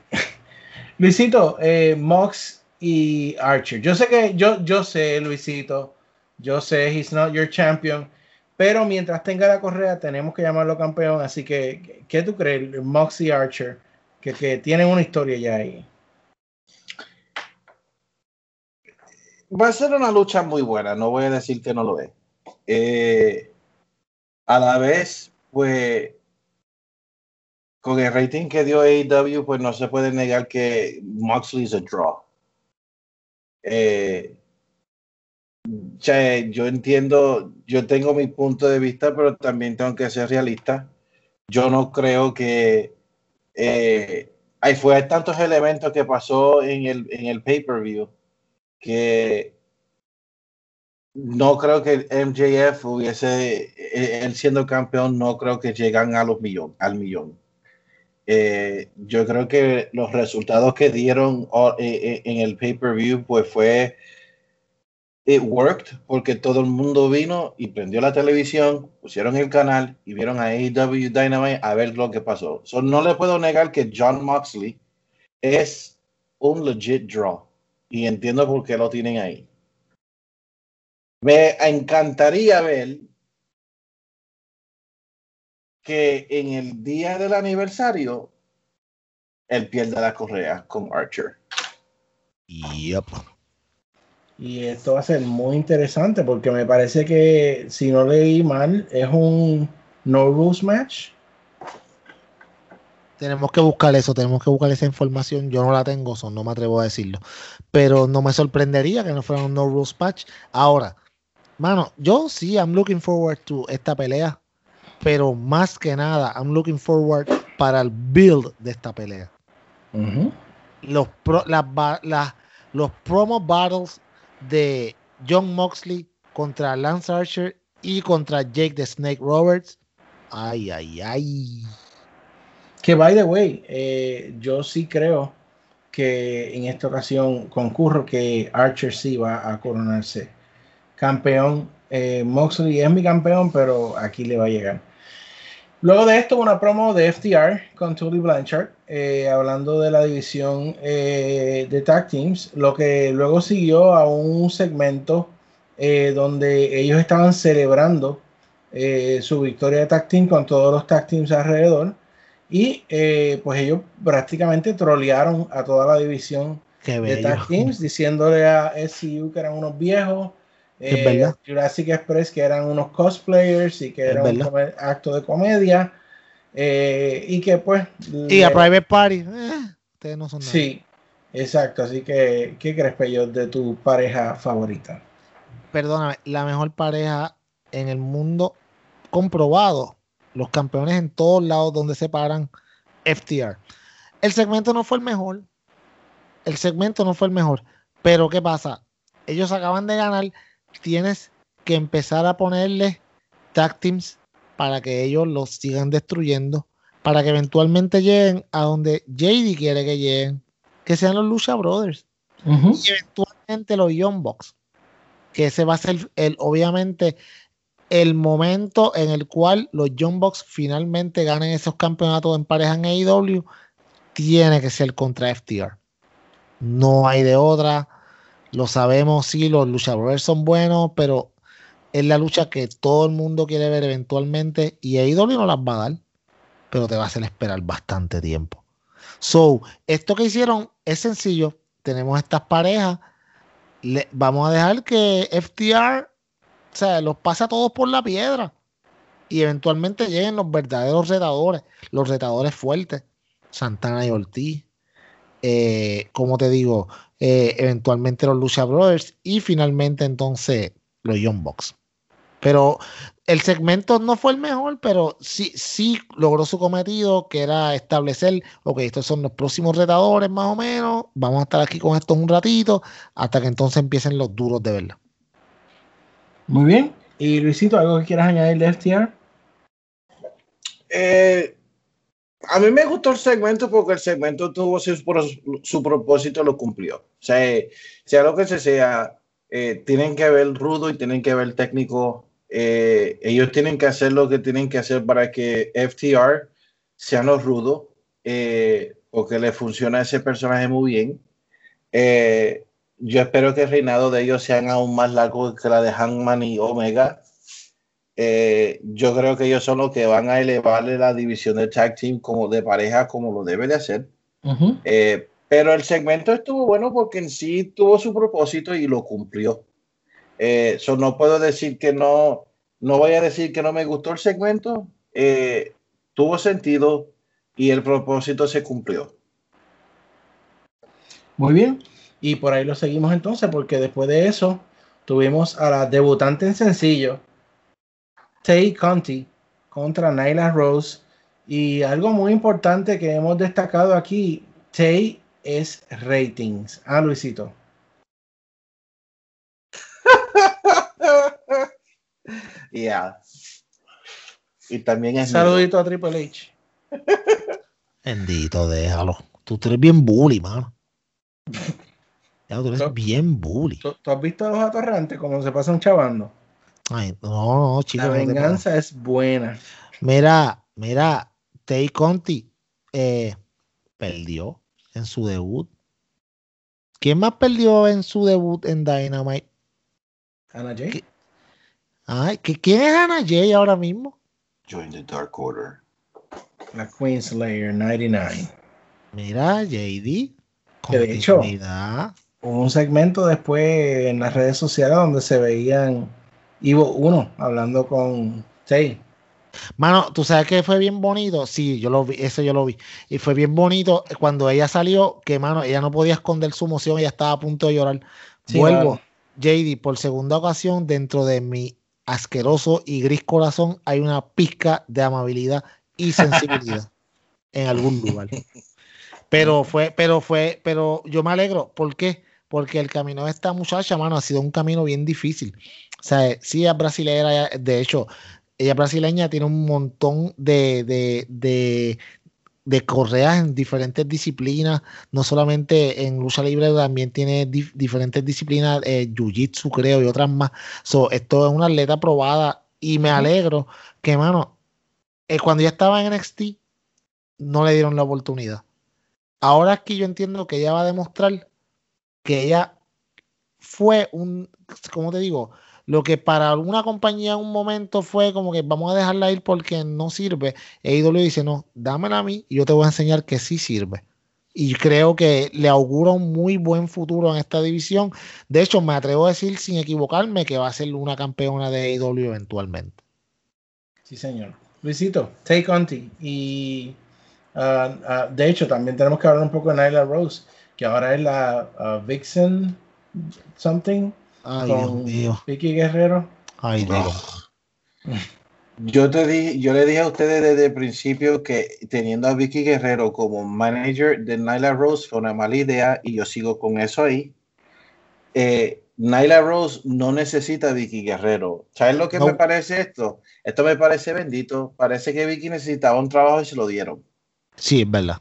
Luisito, eh, Mox y Archer. Yo sé que, yo, yo sé, Luisito, yo sé, he's not your champion, pero mientras tenga la correa tenemos que llamarlo campeón. Así que, ¿qué tú crees, Mox y Archer? Que, que tienen una historia ya ahí.
va a ser una lucha muy buena, no voy a decir que no lo es. Eh, a la vez, pues, con el rating que dio AEW, pues no se puede negar que Moxley es a draw. Eh, yo entiendo, yo tengo mi punto de vista, pero también tengo que ser realista. Yo no creo que eh, hay fue tantos elementos que pasó en el, en el pay-per-view que no creo que MJF hubiese, eh, él siendo campeón, no creo que llegan a los millón, al millón. Eh, yo creo que los resultados que dieron eh, en el pay-per-view, pues fue, it worked, porque todo el mundo vino y prendió la televisión, pusieron el canal y vieron a AEW Dynamite a ver lo que pasó. So, no le puedo negar que John Moxley es un legit draw y entiendo por qué lo tienen ahí. Me encantaría ver que en el día del aniversario él pierda la correa con Archer.
Yep.
Y esto va a ser muy interesante porque me parece que, si no leí mal, es un no rules match.
Tenemos que buscar eso, tenemos que buscar esa información. Yo no la tengo, so no me atrevo a decirlo. Pero no me sorprendería que no fuera un no rules match. Ahora, mano, yo sí, I'm looking forward to esta pelea. Pero más que nada, I'm looking forward para el build de esta pelea. Los, pro- las las- los promo battles de John Moxley contra Lance Archer y contra Jake the Snake Roberts. Ay, ay, ay.
Que by the way, eh, yo sí creo que en esta ocasión concurro que Archer sí va a coronarse campeón. Eh, Moxley es mi campeón, pero aquí le va a llegar. Luego de esto, una promo de FTR con Tully Blanchard, eh, hablando de la división eh, de Tag Teams, lo que luego siguió a un segmento eh, donde ellos estaban celebrando su victoria de Tag Team con todos los Tag Teams alrededor. Y pues ellos prácticamente trolearon a toda la división de. Tag Teams, diciéndole a SCU que eran unos viejos, eh,
verdad.
Jurassic Express que eran unos cosplayers y que era un acto de comedia. eh, y que pues...
Y a Private Party. eh, ustedes no son nada.
Sí, exacto. Así que, ¿qué crees, Peyo, de tu pareja favorita?
Perdóname, la mejor pareja en el mundo comprobado. Los campeones en todos lados donde se paran FTR. El segmento no fue el mejor. El segmento no fue el mejor. Pero ¿qué pasa? Ellos acaban de ganar. Tienes que empezar a ponerle tag teams para que ellos los sigan destruyendo. Para que eventualmente lleguen a donde JD quiere que lleguen. Que sean los Lucha Brothers y eventualmente los Young Bucks, que ese va a ser el, obviamente el momento en el cual los Young Bucks finalmente ganen esos campeonatos en pareja en AEW, tiene que ser contra FTR. No hay de otra. Lo sabemos, sí, los luchadores son buenos, pero es la lucha que todo el mundo quiere ver eventualmente y AEW no las va a dar, pero te va a hacer esperar bastante tiempo. So, esto que hicieron es sencillo. Tenemos estas parejas. le- vamos a dejar que FTR, o sea, los pase a todos por la piedra. Y eventualmente lleguen los verdaderos retadores, los retadores fuertes. Santana y Ortiz. Eh, como te digo, eh, eventualmente los Lucha Brothers. Y finalmente entonces los Young Bucks. Pero el segmento no fue el mejor, pero sí, sí logró su cometido, que era establecer, ok, estos son los próximos retadores más o menos, vamos a estar aquí con estos un ratito, hasta que entonces empiecen los duros de verdad.
Muy bien. Y Luisito, ¿algo que quieras añadir de FTR?
Eh, a mí me gustó el segmento porque el segmento tuvo su, su propósito, lo cumplió. O sea, sea lo que se sea, eh, tienen que ver rudo y tienen que ver técnico. eh, ellos tienen que hacer lo que tienen que hacer para que FTR sean los rudos, eh, porque le funciona a ese personaje muy bien. Eh, yo espero que el reinado de ellos sean aún más largo que la de Hangman y Omega. Eh, yo creo que ellos son los que van a elevarle la división de tag team como de pareja como lo debe de hacer. Eh, pero el segmento estuvo bueno porque en sí tuvo su propósito y lo cumplió. Eh, so no puedo decir que no, no voy a decir que no me gustó el segmento. Eh, tuvo sentido y el propósito se cumplió.
Muy bien. Y por ahí lo seguimos entonces, porque después de eso tuvimos a la debutante en sencillo, Tay Conti, contra Nyla Rose. Y algo muy importante que hemos destacado aquí, Tay es ratings. Ah, Luisito.
Yeah. Y también es
Saludito a Triple H.
Bendito, déjalo. Tú, tú eres bien bully, mano. Ya, tú eres bien bully.
¿Tú, tú has visto a los atorrantes como se pasan chavando?
Ay, no, no, chicos.
La
no te
venganza es buena.
Mira, mira, Tay Conti eh, perdió en su debut. ¿Quién más perdió en su debut en Dynamite?
Ana Jay.
¿Qué? Ay, ¿qué- ¿quién es Ana Jay ahora mismo?
Join the Dark Order.
La Queen Slayer 99.
Mira, JD.
Que de hecho-. Hubo un segmento después en las redes sociales donde se veían Ivo 1 hablando con Tay.
Mano, ¿tú sabes que fue bien bonito? Sí, yo lo vi, eso yo lo vi. Y fue bien bonito cuando ella salió, que, mano, ella no podía esconder su emoción, ella estaba a punto de llorar.
Sí,
Vuelvo,
claro.
JD, por segunda ocasión, dentro de mi asqueroso y gris corazón, hay una pizca de amabilidad y sensibilidad en algún lugar. Pero fue, pero fue, pero yo me alegro. ¿Por qué? Porque el camino de esta muchacha, mano, ha sido un camino bien difícil. O sea, sí es brasileña, de hecho, ella brasileña, tiene un montón de, de, de, de correas en diferentes disciplinas, no solamente en lucha libre, también tiene dif- diferentes disciplinas, eh, jiu-jitsu creo y otras más. So, esto es una atleta probada y me alegro que, mano, eh, cuando ella estaba en NXT, no le dieron la oportunidad. Ahora aquí yo entiendo que ella va a demostrar que ella fue un, ¿cómo te digo? Lo que para alguna compañía en un momento fue como que vamos a dejarla ir porque no sirve. AEW dice, no, dámela a mí y yo te voy a enseñar que sí sirve. Y creo que le augura un muy buen futuro en esta división. De hecho, me atrevo a decir sin equivocarme que va a ser una campeona de AEW eventualmente.
Sí, señor. Luisito, Tay Conti. Y ah, de hecho, también tenemos que hablar un poco de Nyla Rose, que ahora es la ah, Vixen something
Ay, Dios mío.
Vicky Guerrero.
Ay, Dios.
Yo te di, yo le dije a ustedes desde el principio que teniendo a Vicky Guerrero como manager de Nyla Rose fue una mala idea y yo sigo con eso ahí. Eh, Nyla Rose no necesita a Vicky Guerrero. ¿Sabes lo que
No.
me parece esto? Esto me parece bendito. Parece que Vicky necesitaba un trabajo y se lo dieron.
Sí, es verdad.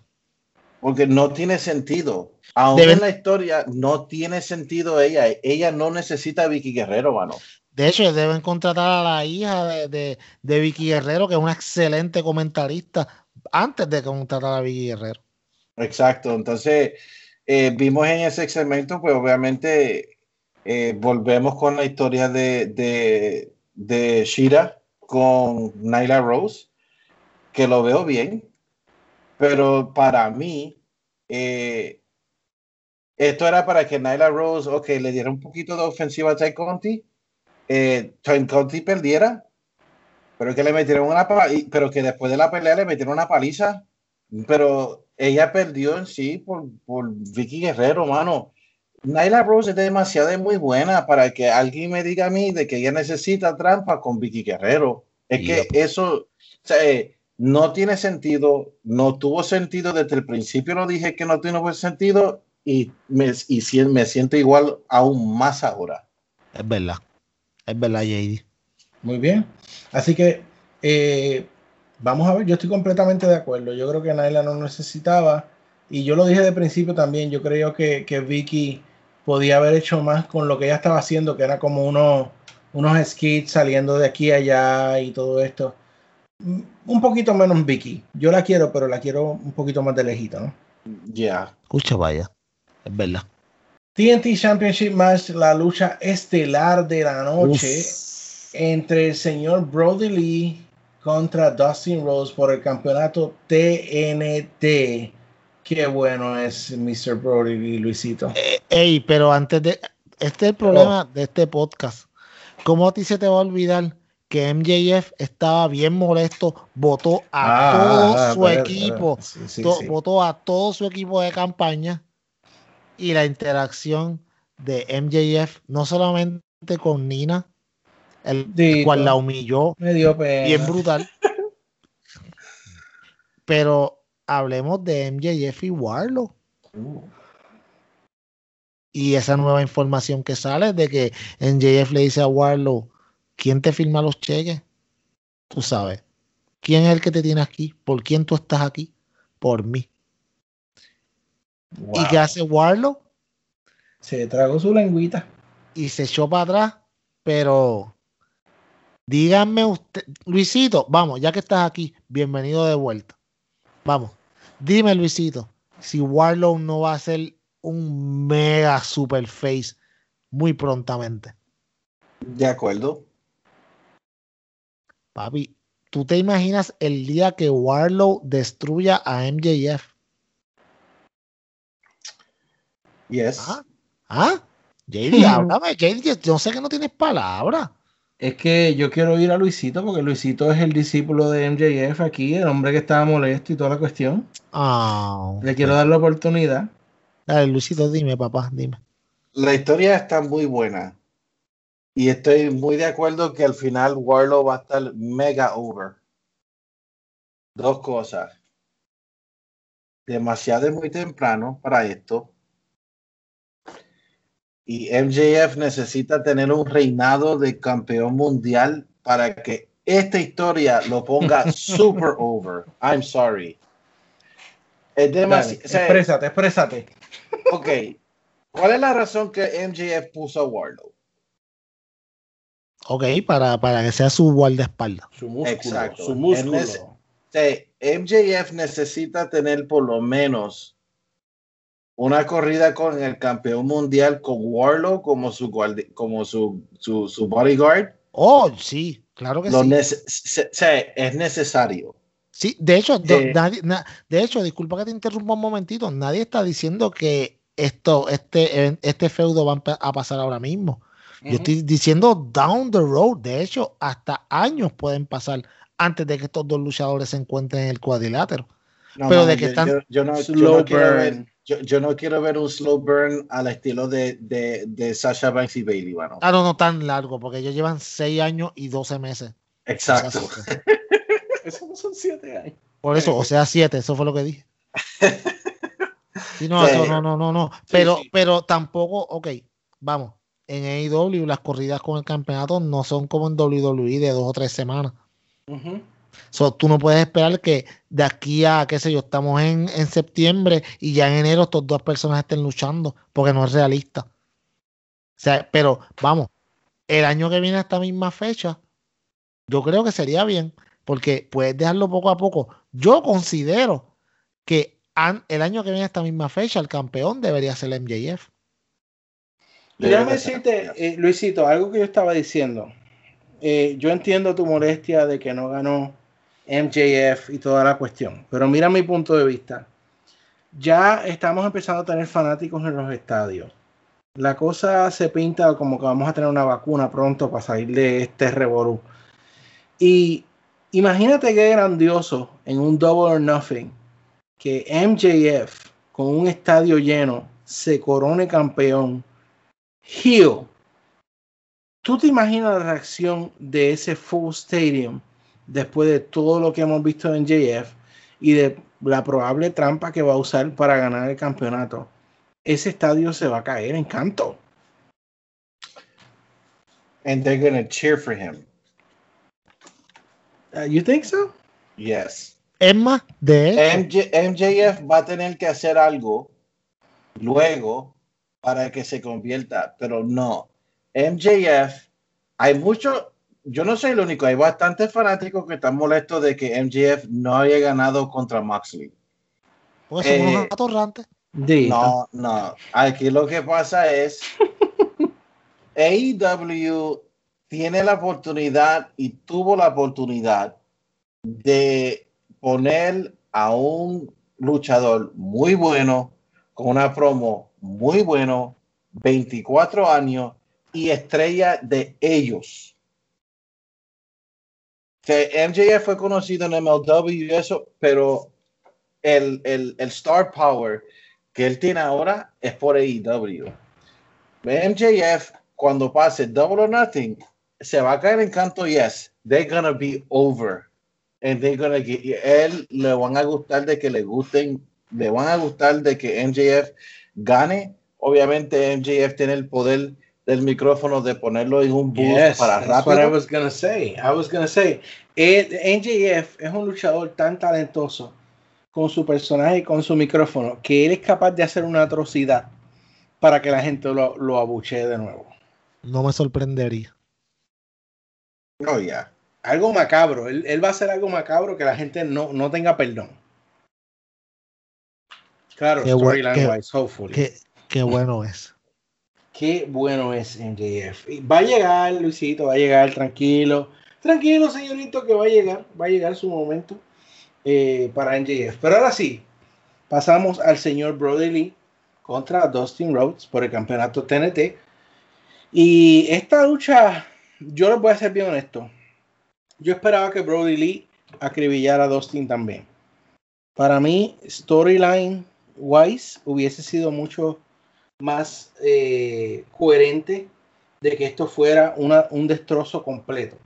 Porque no tiene sentido. Aún en la historia no tiene sentido ella. Ella no necesita a Vicky Guerrero, mano.
De hecho, deben contratar a la hija de, de, de Vicky Guerrero, que es una excelente comentarista, antes de contratar a Vicky Guerrero.
Exacto, entonces eh, vimos en ese segmento, pues obviamente eh, volvemos con la historia de, de, de Shira con Nyla Rose, que lo veo bien, pero para mí, eh, esto era para que Nyla Rose, ok, le diera un poquito de ofensiva a Ty Conti, eh, Ty Conti perdiera, pero que le metieron una pero que después de la pelea le metieron una paliza pero ella perdió en sí por, por Vicky Guerrero, mano. Nyla Rose es demasiado es muy buena para que alguien me diga a mí de que ella necesita trampa con Vicky Guerrero. Es que eso o sea, eh, no tiene sentido, no tuvo sentido desde el principio, lo dije que no tiene sentido y me, y si- me siento igual aún más ahora.
Es verdad. Es verdad, JD.
Muy bien. Así que eh, vamos a ver, yo estoy completamente de acuerdo. Yo creo que Naila no necesitaba. Y yo lo dije de principio también. Yo creo que, que Vicky podía haber hecho más con lo que ella estaba haciendo, que era como unos, unos skits saliendo de aquí a allá y todo esto. Un poquito menos Vicky. Yo la quiero, pero la quiero un poquito más de lejito, ¿no?
Ya.
Escucha, vaya. Es verdad.
TNT Championship Match, la lucha estelar de la noche
Uf.
entre el señor Brody Lee contra Dustin Rose por el campeonato TNT. Qué bueno es Mr. Brody Lee, Luisito.
Eh, ey, pero antes de. Este es el problema de este podcast. ¿Cómo a ti se te va a olvidar que MJF estaba bien molesto? Votó a todo
Ah,
su equipo.
sí, sí,
to-
sí.
Votó a todo su equipo de campaña. Y la interacción de MJF, no solamente con Nina, el
Dito.
cual la humilló
Me dio pena.
bien brutal. Pero hablemos de MJF y Warlow.
Uh,
Y esa nueva información que sale de que MJF le dice a Warlow, ¿quién te firma los cheques? Tú sabes. ¿Quién es el que te tiene aquí? ¿Por quién tú estás aquí? Por mí.
wow.
¿Y qué hace Warlow?
Se tragó su lengüita.
Y se echó para atrás. Pero díganme usted, Luisito, vamos, ya que estás aquí, bienvenido de vuelta. Vamos, dime Luisito, si Warlow no va a ser un mega super face muy prontamente.
De acuerdo.
Papi, ¿tú te imaginas el día que Warlow destruya a MJF?
Yes.
¿Ah? ¿Ah? JD, háblame, JD, yo sé que no tienes palabras.
Es que yo quiero ir a Luisito porque Luisito es el discípulo de MJF aquí, el hombre que estaba molesto y toda la cuestión.
Ah,
Le quiero dar la oportunidad.
dale, Luisito, dime, papá, dime.
La historia está muy buena. Y estoy muy de acuerdo que al final Warlow va a estar mega over. Dos cosas. Demasiado muy temprano para esto. Y MJF necesita tener un reinado de campeón mundial para que esta historia lo ponga super over. I'm sorry. Es demasiado.
exprésate, exprésate.
Ok. ¿Cuál es la razón que MJF puso a Warlow?
Ok, para, para que sea su guardaespaldas.
Su músculo,
Exacto.
su músculo.
Sí, MJF necesita tener por lo menos una corrida con el campeón mundial con Warlow como su guardi- como su, su, su bodyguard.
Oh, sí, claro que
Lo
sí.
nece- se- se- es necesario.
Sí, de hecho,
Eh,
nadie- na- de hecho, disculpa que te interrumpa un momentito, nadie está diciendo que esto, este, este feudo va a pasar ahora mismo. Yo estoy diciendo down the road. De hecho, hasta años pueden pasar antes de que estos dos luchadores se encuentren en el cuadrilátero.
No,
Pero
mano,
de que
yo,
están
yo- yo no, yo
slow
no quiero ver,
burn.
yo, yo no quiero ver un slow burn al estilo de, de, de Sasha Banks y Bailey, mano.
Ah, no, no tan largo, porque ellos llevan 6 años y 12 meses.
Exacto.
O sea,
Esos no son siete años.
Por eso, o sea, 7, eso fue lo que dije. Sí, no,
Sí.
eso no, no, no, no. Pero,
sí.
pero tampoco, ok, vamos. En AEW las corridas con el campeonato no son como en WWE de dos o tres semanas. So, tú no puedes esperar que de aquí a, qué sé yo, estamos en, en septiembre y ya en enero estas dos personas estén luchando, porque no es realista. O sea, pero vamos, el año que viene a esta misma fecha, yo creo que sería bien, porque puedes dejarlo poco a poco. Yo considero que an- el año que viene a esta misma fecha, el campeón debería ser el MJF.
Y déjame decirte, eh, Luisito, algo que yo estaba diciendo. Eh, yo entiendo tu molestia de que no ganó MJF y toda la cuestión, pero mira mi punto de vista. Ya estamos empezando a tener fanáticos en los estadios. La cosa se pinta como que vamos a tener una vacuna pronto para salir de este revolú. Y imagínate qué grandioso en un Double or Nothing que MJF con un estadio lleno se corone campeón heel. ¿Tú te imaginas la reacción de ese full stadium después de todo lo que hemos visto en JF y de la probable trampa que va a usar para ganar el campeonato? Ese estadio se va a caer en canto.
And they're gonna cheer for him.
Uh, you think so?
Yes.
Es más, de
MJ, MJF va a tener que hacer algo luego para que se convierta, pero no. MJF, hay mucho, yo no soy el único, hay bastantes fanáticos que están molestos de que MJF no haya ganado contra Moxley.
son
eh,
unos atorrantes.
Dito.
No, no. Aquí lo que pasa es AEW tiene la oportunidad y tuvo la oportunidad de poner a un luchador muy bueno con una promo muy bueno, 24 años y estrella de ellos. Que MJF fue conocido en MLW y eso, pero el, el, el star power que él tiene ahora es por AEW. MJF, cuando pase Double or Nothing, se va a caer en canto, yes, they're gonna be over. And they're gonna get, y él le van a gustar de que le gusten, le van a gustar de que MJF gane. Obviamente MJF tiene el poder del micrófono de ponerlo en un booth
Yes,
para
that's what I
rápido.
was gonna say. I was gonna say, eh, NJF es un luchador tan talentoso con su personaje y con su micrófono que él es capaz de hacer una atrocidad para que la gente lo, lo abuchee de nuevo.
No me sorprendería.
Oh, yeah.
Algo macabro. Él, él va a hacer algo macabro que la gente no, no tenga perdón. Claro,
Qué bu-
storyline
qué-
wise, hopefully.
Qué, qué bueno es.
Qué bueno es MJF. Va a llegar, Luisito, va a llegar tranquilo. Tranquilo, señorito, que va a llegar, va a llegar su momento eh, para NJF. Pero ahora sí, pasamos al señor Brody Lee contra Dustin Rhodes por el campeonato TNT. Y esta lucha, yo les voy a ser bien honesto. Yo esperaba que Brody Lee acribillara a Dustin también. Para mí, storyline wise, hubiese sido mucho más eh, coherente de que esto fuera una, un destrozo completo.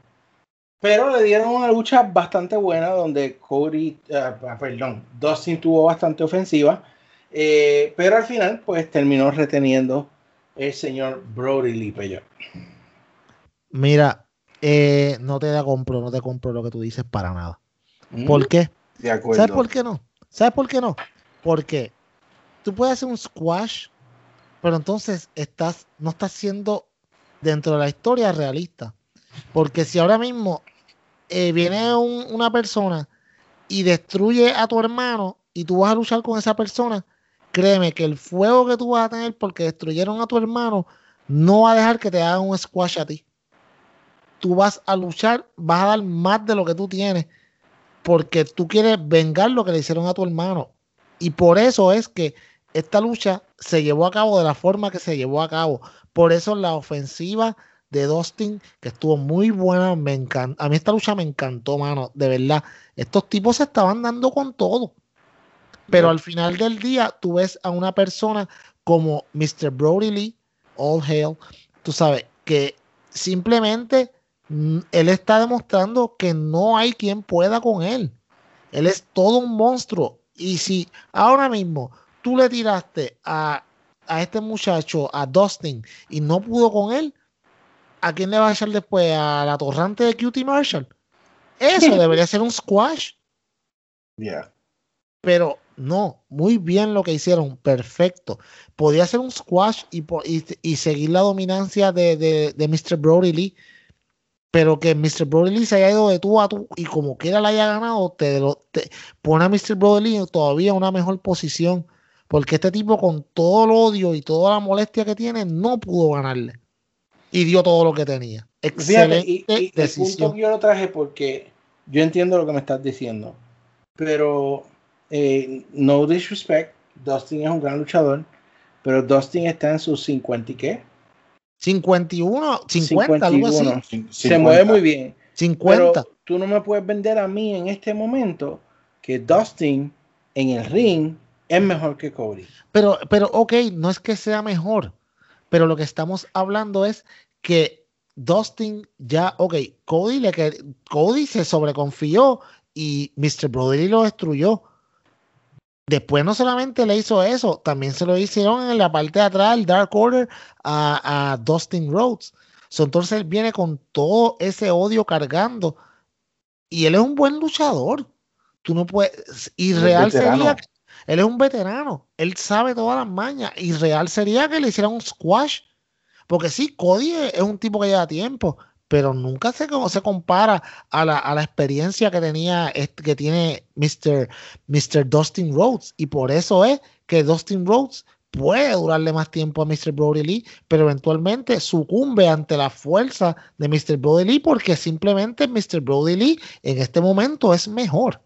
Pero le dieron una lucha bastante buena donde Cody, uh, perdón, Dustin tuvo bastante ofensiva. Eh, pero al final, pues terminó reteniendo el señor Brody Lee
Mira, eh, no te da compro, no te compro lo que tú dices para nada.
Mm.
¿Por qué?
De acuerdo.
¿Sabes por qué no? ¿Sabes por qué no? Porque tú puedes hacer un squash, pero entonces estás, no estás siendo dentro de la historia realista. Porque si ahora mismo eh, viene un- una persona y destruye a tu hermano y tú vas a luchar con esa persona, créeme que el fuego que tú vas a tener porque destruyeron a tu hermano no va a dejar que te hagan un squash a ti. Tú vas a luchar, vas a dar más de lo que tú tienes porque tú quieres vengar lo que le hicieron a tu hermano. Y por eso es que esta lucha se llevó a cabo de la forma que se llevó a cabo. Por eso la ofensiva de Dustin, que estuvo muy buena, me encanta. A mí esta lucha me encantó, mano, de verdad. Estos tipos se estaban dando con todo. Pero al final del día, tú ves a una persona como Mr. Brody Lee, All Hail, tú sabes, que simplemente mm, él está demostrando que no hay quien pueda con él. Él es todo un monstruo. Y si ahora mismo tú le tiraste a, a este muchacho, a Dustin, y no pudo con él, ¿a quién le va a echar después? ¿A la torrante de Cutie Marshall? Eso debería ser un squash.
Yeah.
Pero no, muy bien lo que hicieron, perfecto. Podía ser un squash y, y seguir la dominancia de, de, de Mr. Brody Lee, pero que Mr. Brody se haya ido de tú a tú y como quiera la haya ganado, te, lo, te pone a Mr. Brody todavía en una mejor posición, porque este tipo con todo el odio y toda la molestia que tiene, no pudo ganarle. Y dio todo lo que tenía. Excelente
y, y el punto
decisión.
que yo lo traje porque yo entiendo lo que me estás diciendo, pero eh, no disrespect, Dustin es un gran luchador, pero Dustin está en sus 50 y qué?
51, 50, algo así.
51.
Cin-
Se
50.
mueve muy bien.
50.
Pero tú no me puedes vender a mí en este momento que Dustin en el ring es mejor que Cody.
Pero, pero, ok, no es que sea mejor, pero lo que estamos hablando es que Dustin ya, ok, Cody, le, que- Cody se sobreconfió y Mr. Brody lo destruyó. Después no solamente le hizo eso, también se lo hicieron en la parte de atrás, el Dark Order, a, a Dustin Rhodes. So, entonces él viene con todo ese odio cargando. Y él es un buen luchador. Tú no puedes. Y real sería. Él es un veterano. Él sabe todas las mañas. Y real sería que le hicieran un squash. Porque sí, Cody es un tipo que lleva tiempo. Pero nunca se, se compara a la, a la experiencia que tenía que tiene Mr. Mr. Dustin Rhodes. Y por eso es que Dustin Rhodes puede durarle más tiempo a Mr. Brody Lee, pero eventualmente sucumbe ante la fuerza de Mr. Brody Lee porque simplemente Mr. Brody Lee en este momento es mejor.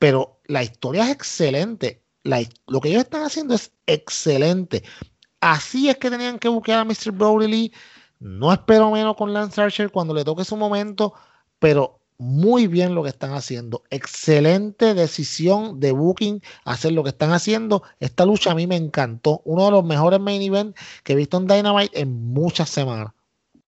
Pero la historia es excelente. La lo que ellos están haciendo es excelente. Así es que tenían que buscar a Mr. Brody Lee. No espero menos con Lance Archer cuando le toque su momento, pero muy bien lo que están haciendo. Excelente decisión de Booking hacer lo que están haciendo. Esta lucha a mí me encantó. Uno de los mejores main event que he visto en Dynamite en muchas semanas.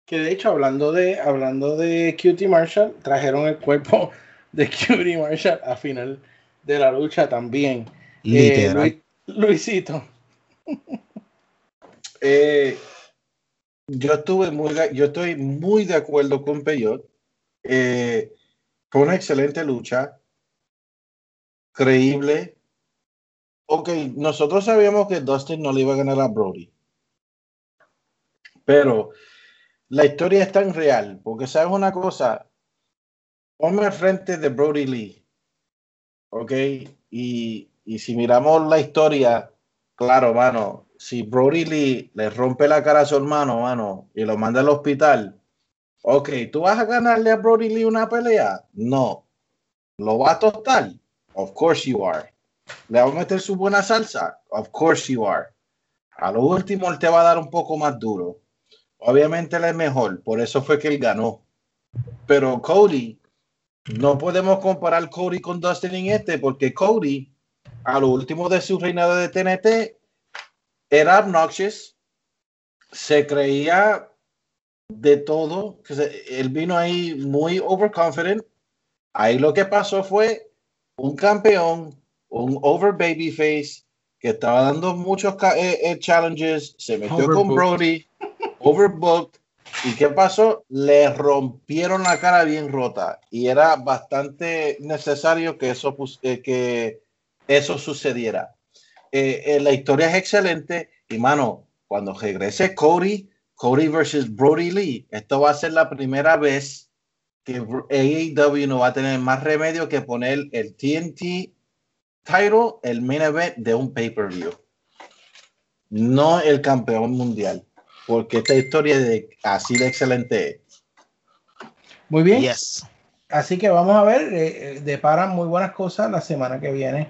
Que de hecho, hablando de, hablando de Cutie Marshall, trajeron el cuerpo de Cutie Marshall a final de la lucha también. Eh. Luis- Luisito.
Eh, yo estuve muy, yo estoy muy de acuerdo con Peyot. Eh, fue una excelente lucha, creíble. Ok, nosotros sabíamos que Dustin no le iba a ganar a Brody, pero la historia es tan real, porque sabes una cosa, ponme al frente de Brody Lee, ok, y, y si miramos la historia, claro, mano, si Brody Lee le rompe la cara a su hermano, mano, y lo manda al hospital, Ok, ¿tú vas a ganarle a Brody Lee una pelea? No. ¿Lo va a tostar? Of course you are. ¿Le va a meter su buena salsa? Of course you are. A lo último, él te va a dar un poco más duro. Obviamente él es mejor, por eso fue que él ganó. Pero Cody, no podemos comparar Cody con Dustin en este, porque Cody, a lo último de su reinado de TNT, era obnoxious, se creía de todo, él vino ahí muy overconfident. Ahí lo que pasó fue un campeón, un over babyface, que estaba dando muchos eh, eh, challenges, se metió con
Overbooked.
Brody, overbooked. ¿Y qué pasó? Le rompieron la cara bien rota y era bastante necesario que eso, eh, que eso sucediera. Eh, eh, la historia es excelente y mano, cuando regrese Cody, Cody versus Brody Lee, esto va a ser la primera vez que AEW no va a tener más remedio que poner el TNT title, el main event de un pay-per-view. No el campeón mundial, porque esta historia de así de excelente es.
Muy bien.
Yes.
Así que vamos a ver, eh, eh, deparan muy buenas cosas la semana que viene.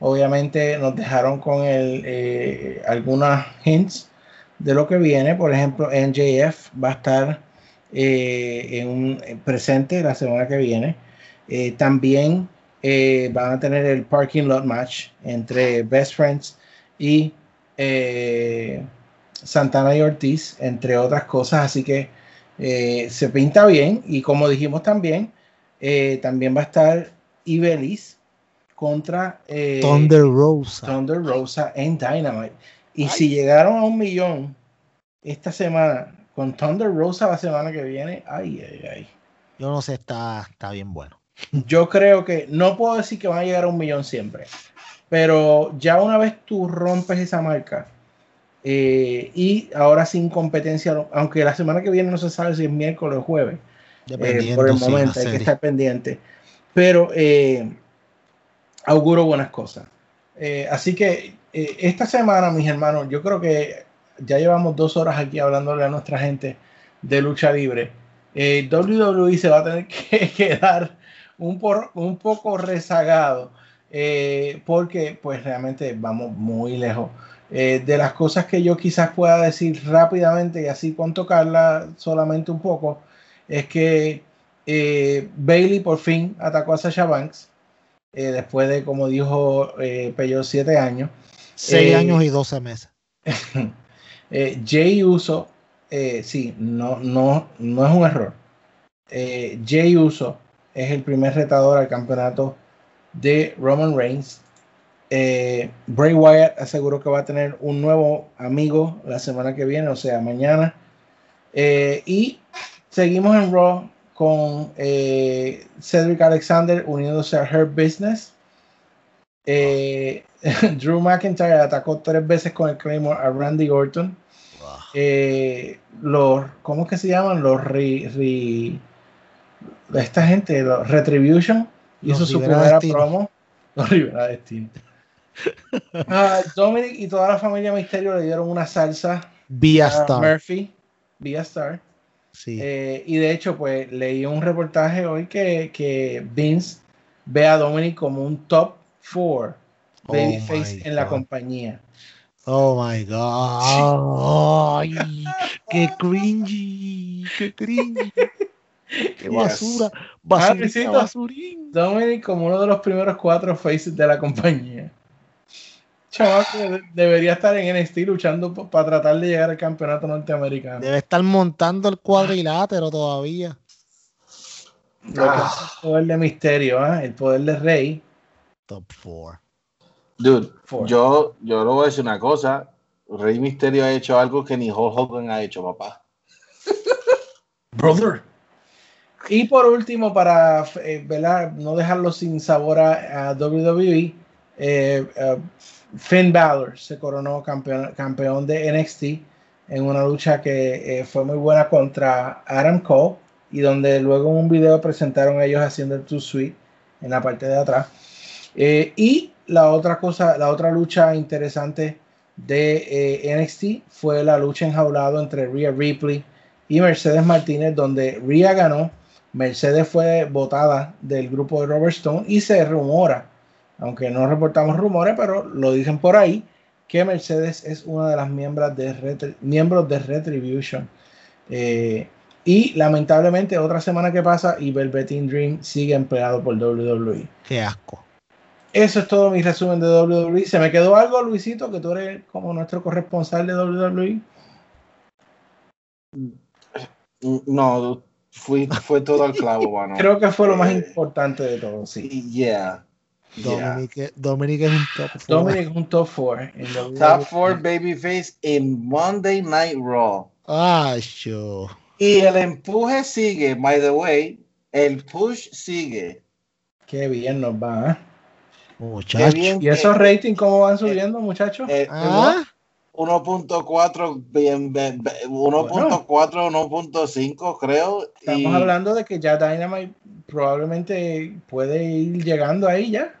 Obviamente nos dejaron con el, eh, algunas hints de lo que viene. Por ejemplo, NJF va a estar eh, en un en presente la semana que viene. Eh, también eh, van a tener el parking lot match entre Best Friends y eh, Santana y Ortiz, entre otras cosas. Así que eh, se pinta bien. Y como dijimos también, eh, también va a estar Ibelis contra eh,
Thunder Rosa.
Thunder Rosa en Dynamite. Y si llegaron a un millón esta semana con Thunder Rosa la semana que viene, ay, ay, ay.
Yo no sé, está, está bien bueno.
Yo creo que no puedo decir que van a llegar a un millón siempre, pero ya una vez tú rompes esa marca eh, y ahora sin competencia, aunque la semana que viene no se sabe si es miércoles o jueves, eh, por el momento hay que estar pendiente, pero eh, auguro buenas cosas. Eh, así que eh, esta semana, mis hermanos, yo creo que ya llevamos dos horas aquí hablándole a nuestra gente de lucha libre. Eh, WWE se va a tener que quedar un, por- un poco rezagado eh, porque pues realmente vamos muy lejos. Eh, de las cosas que yo quizás pueda decir rápidamente y así con tocarla solamente un poco, es que eh, Bailey por fin atacó a Sasha Banks eh, después de, como dijo eh, Peyo, siete años.
Seis
Eh,
años y 12 meses.
Eh, Jay Uso, sí, no, no, no es un error. Jay Uso es el primer retador al campeonato de Roman Reigns. Bray Wyatt aseguró que va a tener un nuevo amigo la semana que viene, o sea, mañana. Y seguimos en Raw con eh, Cedric Alexander uniéndose a Her Business. Eh, Drew McIntyre atacó tres veces con el Claymore a Randy Orton. Eh, los, ¿cómo es que se llaman? Los re, re- esta gente, los Retribution, hizo
Los
su
Rivera
primera
Destino.
promo. Los Rivera Destino. Ah, Dominic y toda la familia Misterio le dieron una salsa
Vía Star.
Murphy, vía Star.
Sí.
Eh, y de hecho, pues leí un reportaje hoy que, que Vince ve a Dominic como un top 4
Oh
babyface
my
en la compañía.
Oh my god. Ay, qué cringy. Qué cringy. Qué basura. Basurita,
Luisito.
basurín.
Dominic como uno de los primeros cuatro faces de la compañía. Chaval, que debería estar en NXT luchando para tratar de llegar al campeonato norteamericano.
Debe estar montando el cuadrilátero todavía.
Lo que hace el poder de misterio, ¿ah? el poder de rey.
Top 4.
Dude,
Four.
yo, yo le voy a decir una cosa. Rey Misterio ha hecho algo que ni Hulk Hogan ha hecho, papá.
Brother. Y por último, para eh, ¿verdad? no dejarlo sin sabor a, a WWE, eh, eh, Finn Balor se coronó campeón, campeón de NXT en una lucha que eh, fue muy buena contra Adam Cole y donde luego en un video presentaron a ellos haciendo el Too Sweet en la parte de atrás. Eh, y la otra cosa, la otra lucha interesante de eh, NXT fue la lucha enjaulado entre Rhea Ripley y Mercedes Martínez, donde Rhea ganó. Mercedes fue votada del grupo de Robert Stone y se rumora, aunque no reportamos rumores, pero lo dicen por ahí, que Mercedes es una de las miembros de, miembros de Retribution. Eh, y lamentablemente otra semana que pasa y Velveteen Dream sigue empleado por WWE.
Qué asco.
Eso es todo mi resumen de WWE. ¿Se me quedó algo, Luisito, que tú eres como nuestro corresponsal de WWE?
No, fui, fue todo al clavo, bueno.
Creo que fue lo más importante de todo, sí.
Yeah.
Dominic, Dominic es un top 4.
Dominic es un top 4.
Top 4 babyface en Monday Night Raw.
Ah, sure.
Y el empuje sigue, by the way. El push sigue.
Qué bien nos va. ¿eh?
Muchachos.
¿Y esos ratings cómo van subiendo, muchachos?
Eh,
¿Ah?
1.4, 1.4, 1.5 creo.
Estamos
y...
hablando de que ya Dynamite probablemente puede ir llegando ahí ya.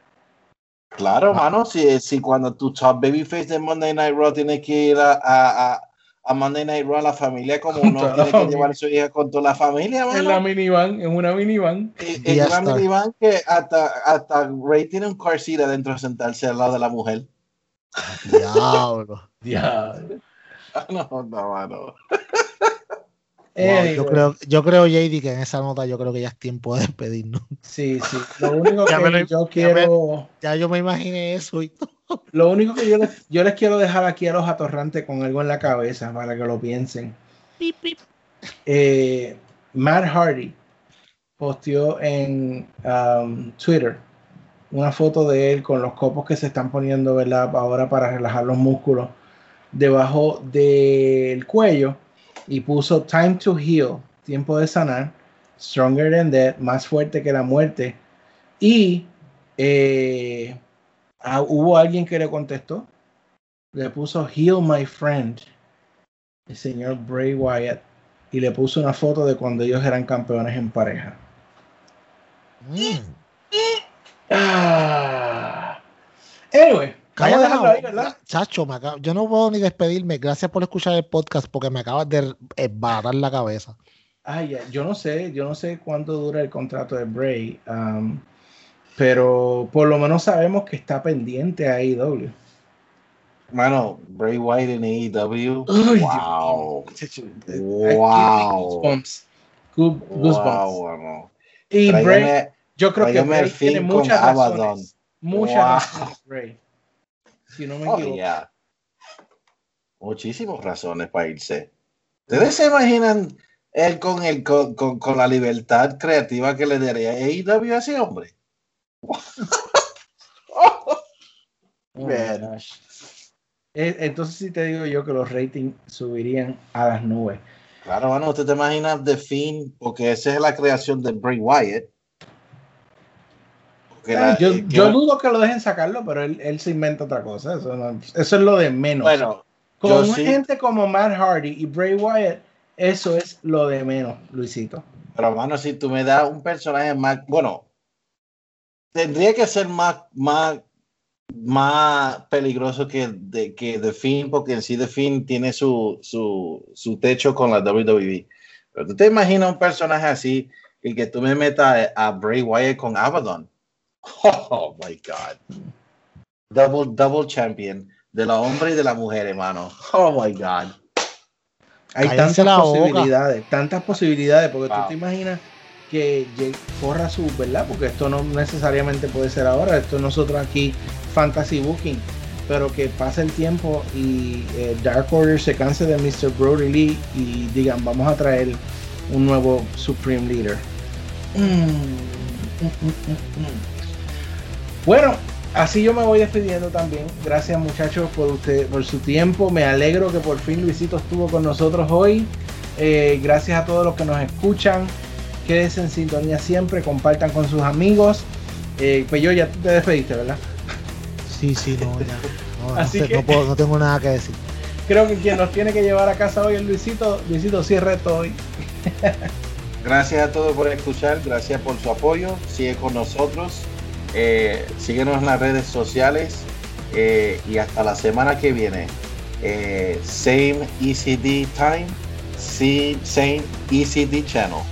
Claro, mano, si, si cuando tu top babyface de Monday Night Raw tiene que ir a, a, a Monday Night Raw a la familia como uno tiene que llevar a su hija con toda la familia, mano.
En la minivan, en una minivan.
En una minivan que hasta, hasta Ray tiene un car seat adentro de sentarse al lado de la mujer.
Diablo.
Diablo.
No, no, mano.
Wow, yo, creo, yo creo, JD, que en esa nota yo creo que ya es tiempo de despedirnos.
Sí, sí. Lo único que lo, yo quiero.
Ya, me, ya, yo me imaginé eso y todo.
Lo único que yo les, yo les quiero dejar aquí a los atorrantes con algo en la cabeza para que lo piensen.
Pip, pip.
Eh, Matt Hardy posteó en um, Twitter una foto de él con los copos que se están poniendo, ¿verdad? Ahora para relajar los músculos debajo del cuello y puso Time to Heal, tiempo de sanar, Stronger than Death, más fuerte que la muerte. Y eh, ah, hubo alguien que le contestó, le puso Heal My Friend, el señor Bray Wyatt, y le puso una foto de cuando ellos eran campeones en pareja.
Mm.
Ah. Anyway, Dejarlo ahí, ¿verdad?
Chacho, me acabo, yo no puedo ni despedirme. Gracias por escuchar el podcast porque me acabas de esbarrar la cabeza.
Ay, yo no sé, yo no sé cuánto dura el contrato de Bray, um, pero por lo menos sabemos que está pendiente a AEW.
Mano, Bray White en AEW.
Uy,
wow.
Dios.
Wow.
Goosebumps. Good- Goosebumps.
Wow.
Y Bray, yo creo que Bray tiene muchas
Abaddon.
razones. Muchas
Wow.
razones, Bray. Si no me
Oh,
equivoco.
yeah. Muchísimas razones para irse. ¿Ustedes se imaginan él con, el, con, con, con la libertad creativa que le daría AEW a ese hombre?
Oh gosh. Eh, Entonces sí te digo yo que los ratings subirían a las nubes.
Claro, mano, usted te imagina The Fiend, porque esa es la creación de Bray Wyatt. La-
yo,
eh,
yo dudo que lo dejen sacarlo, pero él, él se inventa otra cosa. Eso, no- eso es lo de menos.
bueno,
Con
sí.
gente como Matt Hardy y Bray Wyatt, eso es lo de menos, Luisito.
Pero, mano, si tú me das un personaje más, bueno, tendría que ser más, más, más peligroso que, de, que The Fiend, porque en sí The Fiend tiene su, su, su techo con la WWE. Pero tú te imaginas un personaje así y que tú me metas a Bray Wyatt con Abaddon. Oh my God. Double, double champion de la hombre y de la mujer, hermano. Oh my God.
Hay tantas
boca.
posibilidades, tantas posibilidades, porque
Wow.
tú te imaginas que corra su, ¿verdad? Porque esto no necesariamente puede ser ahora, esto nosotros aquí, Fantasy Booking, pero que pase el tiempo y eh, Dark Order se canse de Mr. Brody Lee y digan, vamos a traer un nuevo Supreme Leader. Mm, mm, mm. Bueno, así yo me voy despidiendo también. Gracias muchachos por usted, por su tiempo. Me alegro que por fin Luisito estuvo con nosotros hoy. Eh, gracias a todos los que nos escuchan. Quédense en sintonía siempre, compartan con sus amigos. Eh, pues yo ya tú te despediste, ¿verdad?
Sí, sí, no, ya. No, no
Así
sé,
que-
no puedo- no tengo nada que decir.
Creo que quien nos tiene que llevar a casa hoy es Luisito. Luisito, cierre esto hoy.
Gracias a todos por escuchar, gracias por su apoyo. Sigue con nosotros, eh, síguenos en las redes sociales eh, y hasta la semana que viene. Eh, same ECD time, Saint ECD Channel.